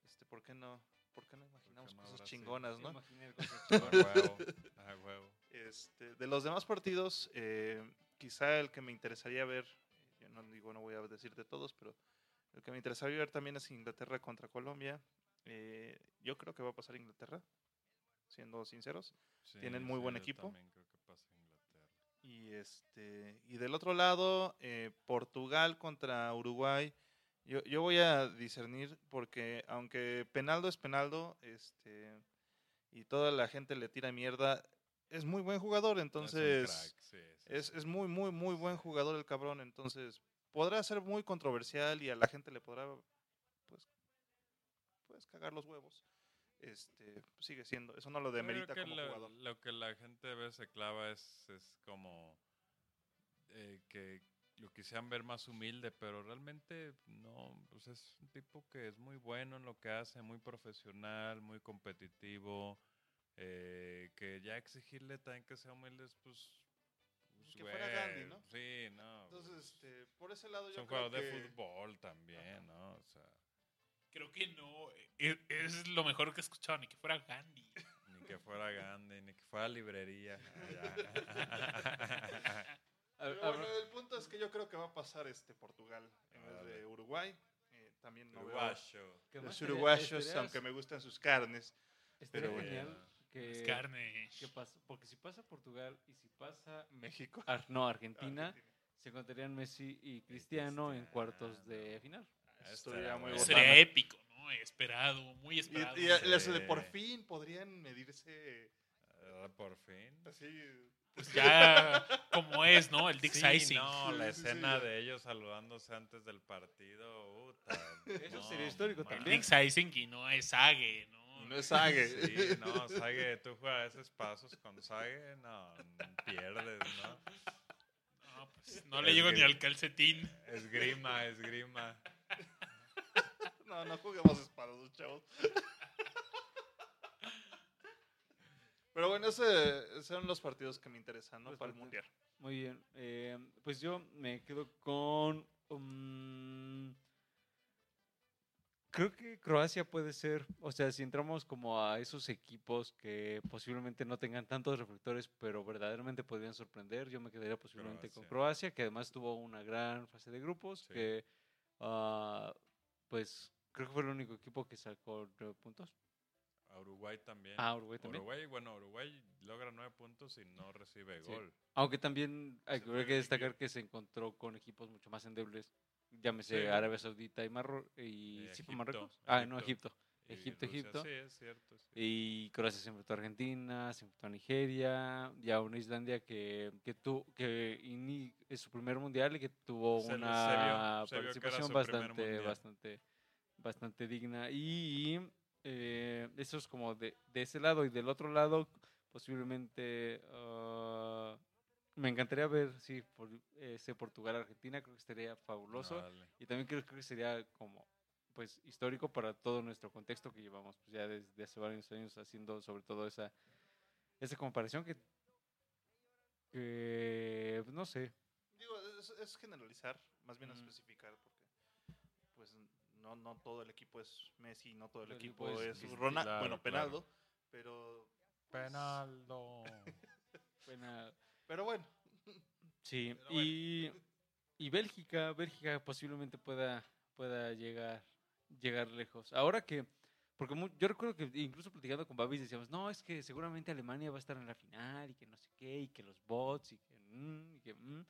B: este por qué no por qué no imaginamos cosas chingonas
C: Sí,
B: no
C: imaginé [laughs] cosas
D: A
C: chingonas.
D: huevo, a huevo.
B: este de los demás partidos eh, quizá el que me interesaría ver yo no digo no voy a decir de todos pero el que me interesaría ver también es Inglaterra contra Colombia Eh, yo creo que va a pasar Inglaterra siendo sinceros
D: Sí,
B: Tienen muy
D: sí,
B: buen
D: yo
B: equipo.
D: también creo que pasa Inglaterra.
B: Y este y del otro lado, eh, Portugal contra Uruguay. Yo, yo voy a discernir porque aunque Penaldo es Penaldo, este y toda la gente le tira mierda, es muy buen jugador,
D: Es
B: entonces
D: crack, sí, sí,
B: es, es muy, muy, muy buen jugador el cabrón, entonces podrá ser muy controversial y a la gente le podrá pues, pues cagar los huevos. Este, sigue siendo, eso no lo demerita como
D: lo,
B: jugador.
D: lo que la gente a veces se clava es, es como eh, que lo quisieran ver más humilde, pero realmente no, pues es un tipo que es muy bueno en lo que hace, muy profesional, muy competitivo, eh, que ya exigirle también que sea humilde es pues... pues,
B: Que fuera Gandhi,
D: güey,
B: ¿no?
D: Sí, no.
B: Entonces,
D: pues,
B: este, por ese lado
D: es
B: yo
D: un
B: creo
D: jugador
B: que
D: de fútbol también, ¿no? O sea,
A: Creo que no. Es, es lo mejor que he escuchado, ni que fuera Gandhi. [laughs]
D: ni que fuera Gandhi, ni que fuera librería. [laughs]
B: Pero
C: a-
B: bueno, el punto es que yo creo que va a pasar este Portugal en vez de. Uruguay. Eh, también no veo
D: Uruguayo.
C: más
B: los uruguayos,
C: estaría-
B: aunque me gustan sus carnes. Pero
C: genial
D: bueno.
C: que,
A: Es carne.
C: que pasa, porque si pasa Portugal y si pasa
B: México.
C: Ar- no Argentina,
B: Argentina.
C: se encontrarían Messi y Cristiano en cuartos de final.
B: Eso estaría muy
A: sería épico, ¿no? Esperado, muy
B: Y,
A: esperado.
B: y las de
D: Sí.
B: por fin podrían medirse
D: Ah, Por fin.
B: así.
A: Pues ya como es, ¿no? El Dick
D: Sí,
A: Sizing.
D: no, la
B: Sí, sí, sí,
D: escena de ellos saludándose antes del partido.
C: Eso
D: no,
C: sería histórico
D: man.
A: El
C: también.
A: Dick Sizing y no es Sage, ¿no?
B: Y no es Sague.
D: Sí, [laughs] no, Sague, tú juegas esos pasos con Sague, no, pierdes, ¿no?
A: No, No le llego ni al calcetín.
D: Esgrima, esgrima. [laughs]
B: No, no juguemos espados, chavos. Pero bueno, ese, esos son los partidos que me interesan, ¿no? Para el. Mundial.
C: Muy bien. eh, pues yo me quedo con. um, creo que Croacia puede ser. O sea, si entramos como a esos equipos que posiblemente no tengan tantos reflectores, pero verdaderamente podrían sorprender, yo me quedaría posiblemente con
D: Croacia.
C: Que además tuvo una gran fase de grupos.
D: Sí.
C: Que, ah, pues, creo que fue el único equipo que sacó nueve puntos.
D: A Uruguay también.
C: Ah, Uruguay también.
D: Uruguay, bueno, Uruguay logra nueve puntos y no recibe
C: Sí.
D: gol.
C: Aunque también hay que, destacar que se encontró con equipos mucho más endebles. Llámese
D: Sí.
C: Arabia Saudita y Marruecos. Y,
D: Eh,
C: ¿Sí
D: Egipto,
C: Marruecos? Ah, no, Egipto. Egipto,
D: Rusia,
C: Egipto.
D: Sí, es cierto.
C: Y Croacia se enfrentó a Argentina, se enfrentó a Nigeria, y a una Islandia que, que, tu- que es su primer mundial y que tuvo
D: Se
C: una
D: se vio- se vio que era
C: participación bastante, bastante, bastante digna. Y eh, eso es como de, de ese lado y del otro lado, posiblemente ah, me encantaría ver, sí, por, ese Portugal-Argentina, creo que estaría fabuloso.
D: Dale.
C: Y también creo, creo que sería como pues histórico para todo nuestro contexto que llevamos pues, ya desde hace varios años haciendo sobre todo esa esa comparación que, que pues, no sé
B: Digo, es, es generalizar, más bien
C: Ujú.
B: especificar, porque pues no, no todo el equipo es Messi, no todo el
C: El
B: equipo
C: equipo es
B: es. Ronaldo,
D: Claro,
B: bueno,
D: claro.
B: Penaldo, pero pues,
D: Penaldo. [laughs]
B: pero bueno,
C: sí
B: Pero bueno.
C: y, y Bélgica Bélgica posiblemente pueda pueda llegar llegar lejos ahora que porque mu- yo recuerdo que incluso platicando con Babis decíamos, no, es que seguramente Alemania va a estar en la final y que no sé qué, y que los bots y que... mm, y, que mm".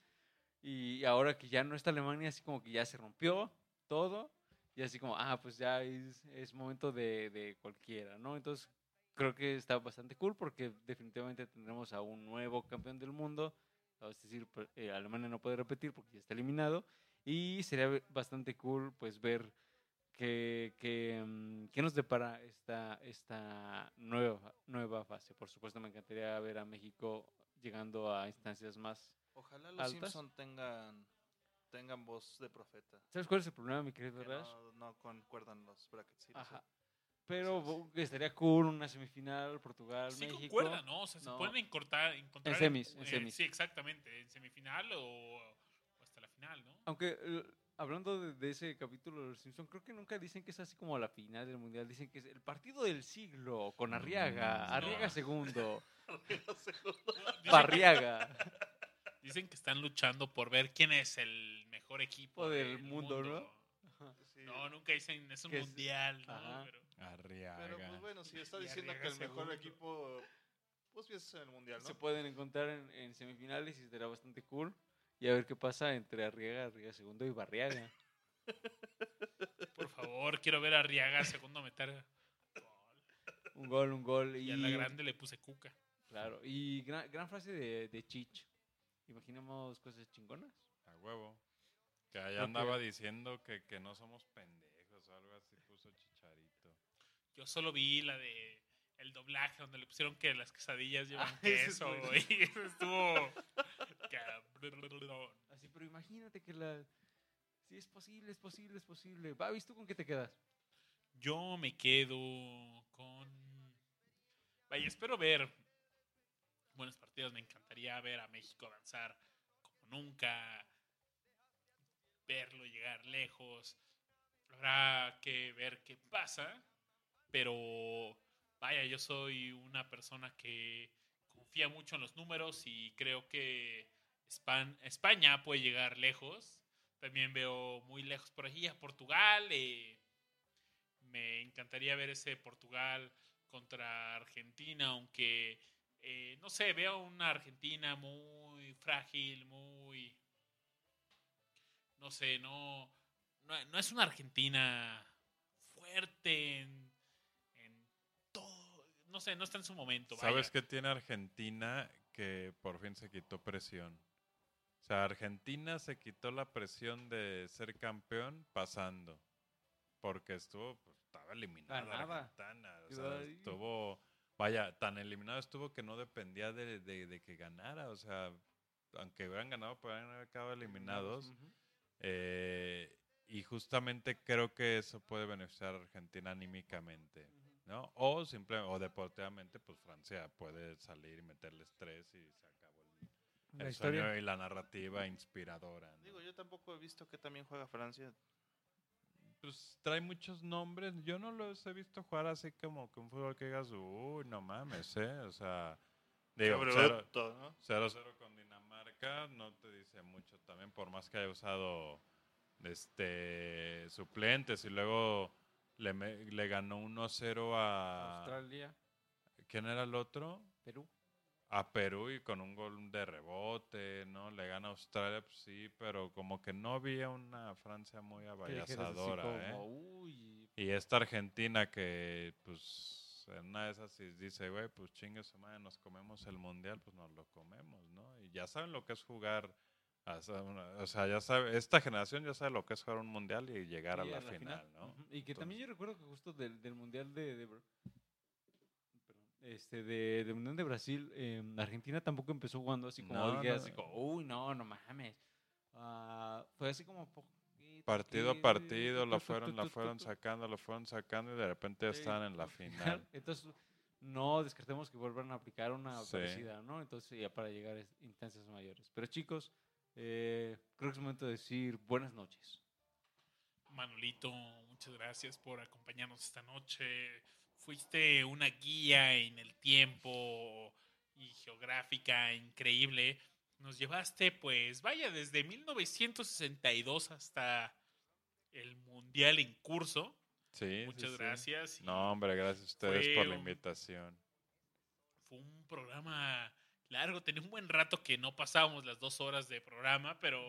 C: Y ahora que ya no está Alemania, así como que ya se rompió todo, y así como, ah, pues ya es, es momento de, de cualquiera, ¿no? Entonces creo que está bastante cool porque definitivamente tendremos a un nuevo campeón del mundo, es decir, pues, eh, Alemania no puede repetir porque ya está eliminado, y sería bastante cool pues ver que, que, mm, qué nos depara esta, esta nueva, nueva fase. Por supuesto, me encantaría ver a México llegando a instancias más...
B: ojalá los
C: ¿Altas?
B: Simpson tengan tengan voz de profeta.
C: ¿Sabes cuál es el problema, mi querido
B: Que
C: Rash?
B: no, no concuerdan los brackets. sí.
C: Ajá. Pero bu- estaría cool una semifinal, Portugal,
A: Sí
C: México.
A: concuerda, ¿no? O sea, se
C: No.
A: pueden encontrar, encontrar...
C: En semis, en
A: eh,
C: semis.
A: sí, exactamente. En semifinal o, o hasta la final, ¿no?
C: Aunque eh, hablando de, de ese capítulo de los Simpson, creo que nunca dicen que es así como la final del mundial. Dicen que es el partido del siglo con Arriaga,
D: Mm,
C: Arriaga
A: no.
C: segundo, [laughs]
A: Dicen,
C: Barriaga. [laughs]
A: dicen que están luchando por ver quién es el mejor equipo
C: del mundo, ¿no?
B: Sí.
A: No, nunca dicen es un
C: Que es-
A: mundial, ¿no?
C: Ajá.
A: Pero-
D: Arriaga.
B: Pero pues bueno, si está diciendo que el mejor
A: segundo.
B: equipo, pues piensas en el mundial, ¿no?
C: Se pueden encontrar en, en semifinales y será bastante cool. Y a ver qué pasa entre Arriaga, Arriaga segundo y Barriaga. [laughs]
A: por favor, quiero ver a Arriaga segundo meter gol.
C: Un gol, un gol.
A: Y
C: Y,
A: a la grande le puse cuca.
C: Claro, y gran, gran frase de, de Chich. Imaginemos cosas chingonas.
D: A huevo. Que allá andaba diciendo que, que no somos pendejos o algo así, puso Chicharito.
A: Yo solo vi la de el doblaje donde le pusieron que las quesadillas llevan [laughs]
B: Ah,
A: queso y eso estuvo.
C: Así, pero imagínate que la... Sí, es posible, es posible, es posible. Babis, ¿tú con qué te quedas?
A: Yo me quedo con Vaya, espero ver buenos partidos. Me encantaría ver a México avanzar como nunca, verlo llegar lejos. Habrá que ver qué pasa, pero vaya, yo soy una persona que confía mucho en los números y creo que España puede llegar lejos. También veo muy lejos por allí a Portugal. eh, me encantaría ver ese Portugal contra Argentina, aunque eh, no sé, veo una Argentina muy frágil, muy no sé, no, no, no es una Argentina fuerte en, en todo, no sé, no está en su momento. vaya.
D: ¿Sabes qué tiene Argentina que por fin se quitó presión? O sea, Argentina se quitó la presión de ser campeón pasando. Porque estuvo, pues, estaba eliminada. Argentina. O sea,
C: ahí.
D: estuvo, vaya, tan eliminado estuvo que no dependía de, de- de que ganara. O sea, aunque hubieran ganado, podrían haber quedado eliminados. Eh, y justamente creo que eso puede beneficiar a Argentina anímicamente, ¿no? O simple, o deportivamente, pues Francia puede salir y meterles tres y se acabó el,
C: La
D: el
C: historia.
D: sueño y la narrativa inspiradora. ¿no?
B: Digo, yo tampoco he visto que también juega Francia.
D: Pues trae muchos nombres. Yo no los he visto jugar así como que un fútbol que digas, uy, no mames, ¿eh? O sea, digo,
B: Sobre
D: cero-
B: todo, ¿no?
D: 0-0 con Dinamarca no te dice mucho también, por más que haya usado este suplentes y luego le, me- le ganó 1-0 a...
C: Australia,
D: ¿Quién era el otro?
C: Perú.
D: A Perú y con un gol de rebote, ¿no? Le gana a Australia, pues sí, pero como que no había una Francia muy abayazadora, ¿eh?
C: "Uy".
D: Y esta Argentina que, pues, en una de esas dice, güey, pues chingue su madre, nos comemos el mundial, pues nos lo comemos, ¿no? Y ya saben lo que es jugar, o sea, ya sabe, esta generación ya sabe lo que es jugar un mundial y llegar a la, final, ¿no?
C: Y que también yo recuerdo que justo del, del Mundial de, este, de, del Mundial de Brasil, eh, Argentina tampoco empezó jugando así como,
D: No, no.
C: así como, uy, no, no mames. Ah, fue así como poquito
D: Partido a partido,
C: tu,
D: fueron, la fueron [laughs] sacando, lo fueron sacando y de repente ya
C: Sí,
D: estaban en la
C: al
D: final. [laughs]
C: Entonces, no descartemos que vuelvan a aplicar una
D: Sí.
C: parecida, ¿no? Entonces, ya para llegar a instancias mayores. Pero chicos, eh, creo que es momento de decir buenas noches.
A: Manolito, muchas gracias por acompañarnos esta noche. Fuiste una guía en el tiempo y geográfica increíble. Nos llevaste, pues, vaya, desde 1962 hasta el Mundial en curso.
D: Sí,
A: Muchas
D: sí.
A: gracias.
D: No, hombre, gracias a ustedes por la
A: un-
D: invitación.
A: Fue un programa largo. Tenía un buen rato que no pasábamos las dos horas de programa, pero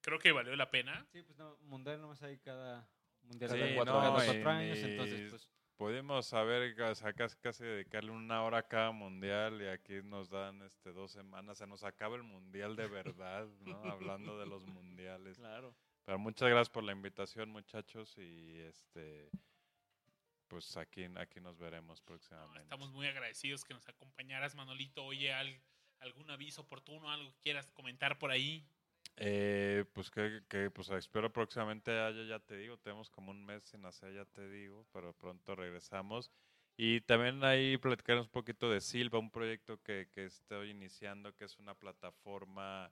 A: creo que valió la pena.
C: Sí, pues no, mundial nomás hay cada mundial
D: Sí,
C: cada cuatro,
D: no,
C: cada cuatro años, entonces pues
D: Pudimos saber, o sea, casi, casi dedicarle una hora a cada mundial y aquí nos dan este dos semanas. Se nos acaba el mundial de verdad, ¿no? [laughs] Hablando de los mundiales.
C: claro.
D: Pero muchas gracias por la invitación, muchachos, y este, pues aquí, aquí nos veremos
A: No,
D: próximamente.
A: estamos muy agradecidos que nos acompañaras, Manolito. Oye, al- algún aviso oportuno, algo que quieras comentar por ahí.
D: Eh, pues que, que, pues espero próximamente haya, ya te digo, tenemos como un mes sin hacer, ya te digo, pero pronto regresamos. Y también ahí platicarnos un poquito de Silva, un proyecto que, que estoy iniciando, que es una plataforma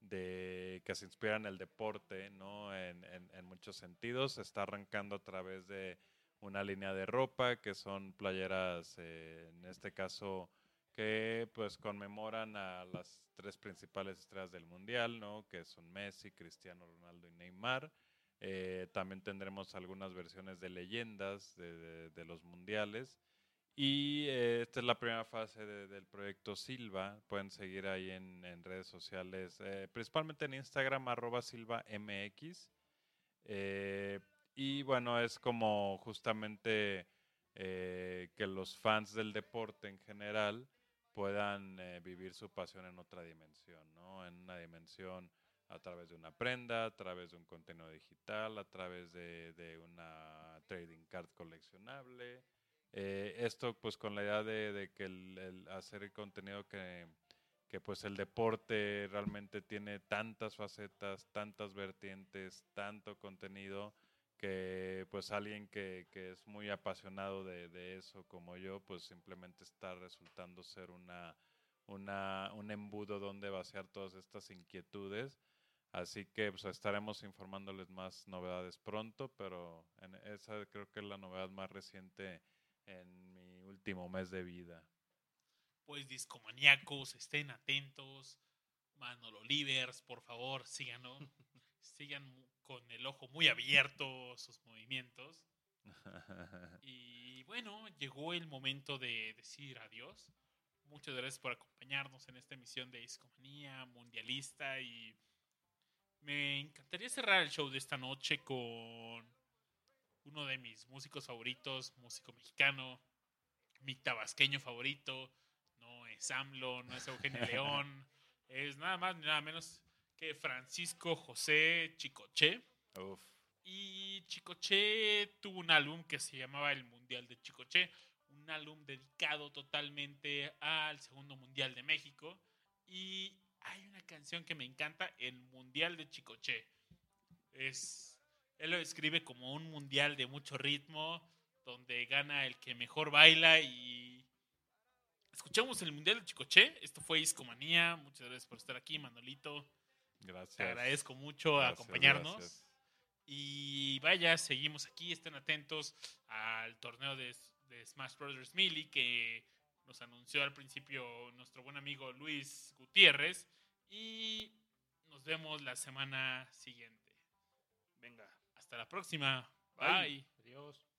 D: de que se inspira en el deporte, ¿no? En, en, en muchos sentidos. Está arrancando a través de una línea de ropa, que son playeras, eh, en este caso, que pues conmemoran a las tres principales estrellas del mundial, ¿no? Que son Messi, Cristiano Ronaldo y Neymar. Eh, también tendremos algunas versiones de leyendas de, los mundiales. Y eh, esta es la primera fase de- del proyecto Silva. Pueden seguir ahí en, redes sociales, eh, principalmente en Instagram, arroba Silva MX. Eh, y bueno, es como justamente que los fans del deporte en general puedan eh, vivir su pasión en otra dimensión, ¿no? En una dimensión a través de una prenda, a través de un contenido digital, a través de, una trading card coleccionable. Eh, esto pues con la idea de, de que el, el hacer el contenido que, que pues el deporte realmente tiene tantas facetas, tantas vertientes, tanto contenido, que pues alguien que, que es muy apasionado de, de eso como yo, pues simplemente está resultando ser una, una, un embudo donde vaciar todas estas inquietudes. Así que pues, estaremos informándoles más novedades pronto, pero en esa creo que es la novedad más reciente en mi último mes de vida.
A: Pues discomaníacos, estén atentos. Manolo Livers, por favor, síganlo. Sigan con el ojo muy abierto sus movimientos. [laughs] Y bueno, llegó el momento de decir adiós. Muchas gracias por acompañarnos en esta emisión de Discomanía Mundialista y me encantaría cerrar el show de esta noche con uno de mis músicos favoritos, músico mexicano, mi tabasqueño favorito. No es AMLO, no es Eugenio [laughs] León, es nada más ni nada menos que Francisco José Chicoche.
D: Uf.
A: Y Chicoche tuvo un álbum que se llamaba El Mundial de Chicoche, un álbum dedicado totalmente al Segundo Mundial de México. Y hay una canción que me encanta, el Mundial de Chicoche. Es, él lo describe como un mundial de mucho ritmo, donde gana el que mejor baila y... Escuchamos el Mundial de Chicoche. Esto fue Iscomanía. Muchas gracias por estar aquí, Manolito.
D: Gracias.
A: Te agradezco mucho
D: Gracias,
A: acompañarnos.
D: gracias.
A: Y vaya, seguimos aquí. Estén atentos al torneo de, de Smash Brothers Melee que nos anunció al principio nuestro buen amigo Luis Gutiérrez. Y nos vemos la semana siguiente.
B: Venga.
A: Hasta la próxima.
B: Bye.
A: Bye.
F: Adiós.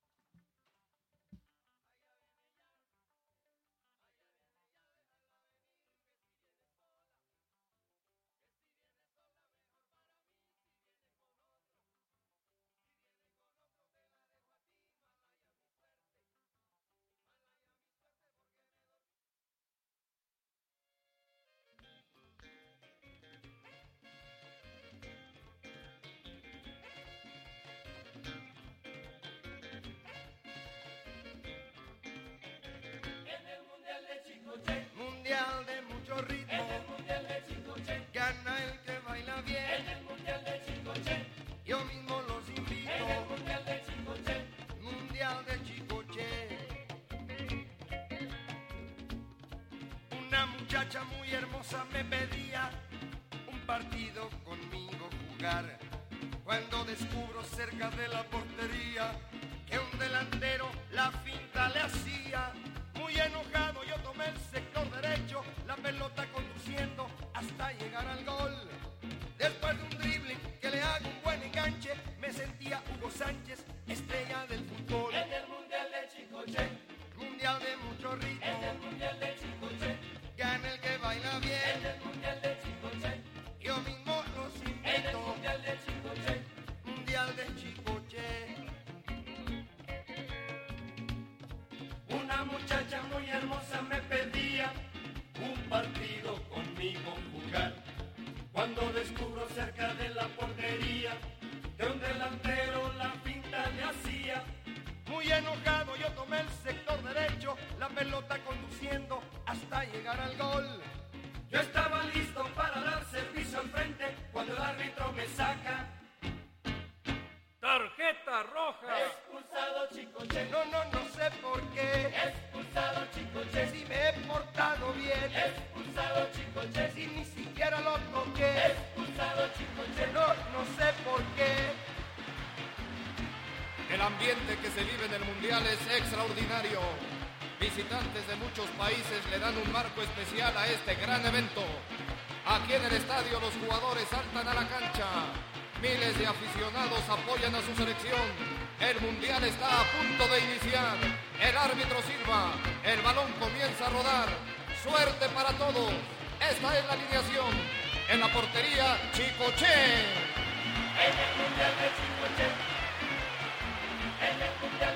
G: Apoyan a su selección. El Mundial está a punto de iniciar. El árbitro silba. El balón comienza a rodar. Suerte para todos. Esta es la alineación. En la portería, Chicoche.
H: En el Mundial de Chicoche. En el Mundial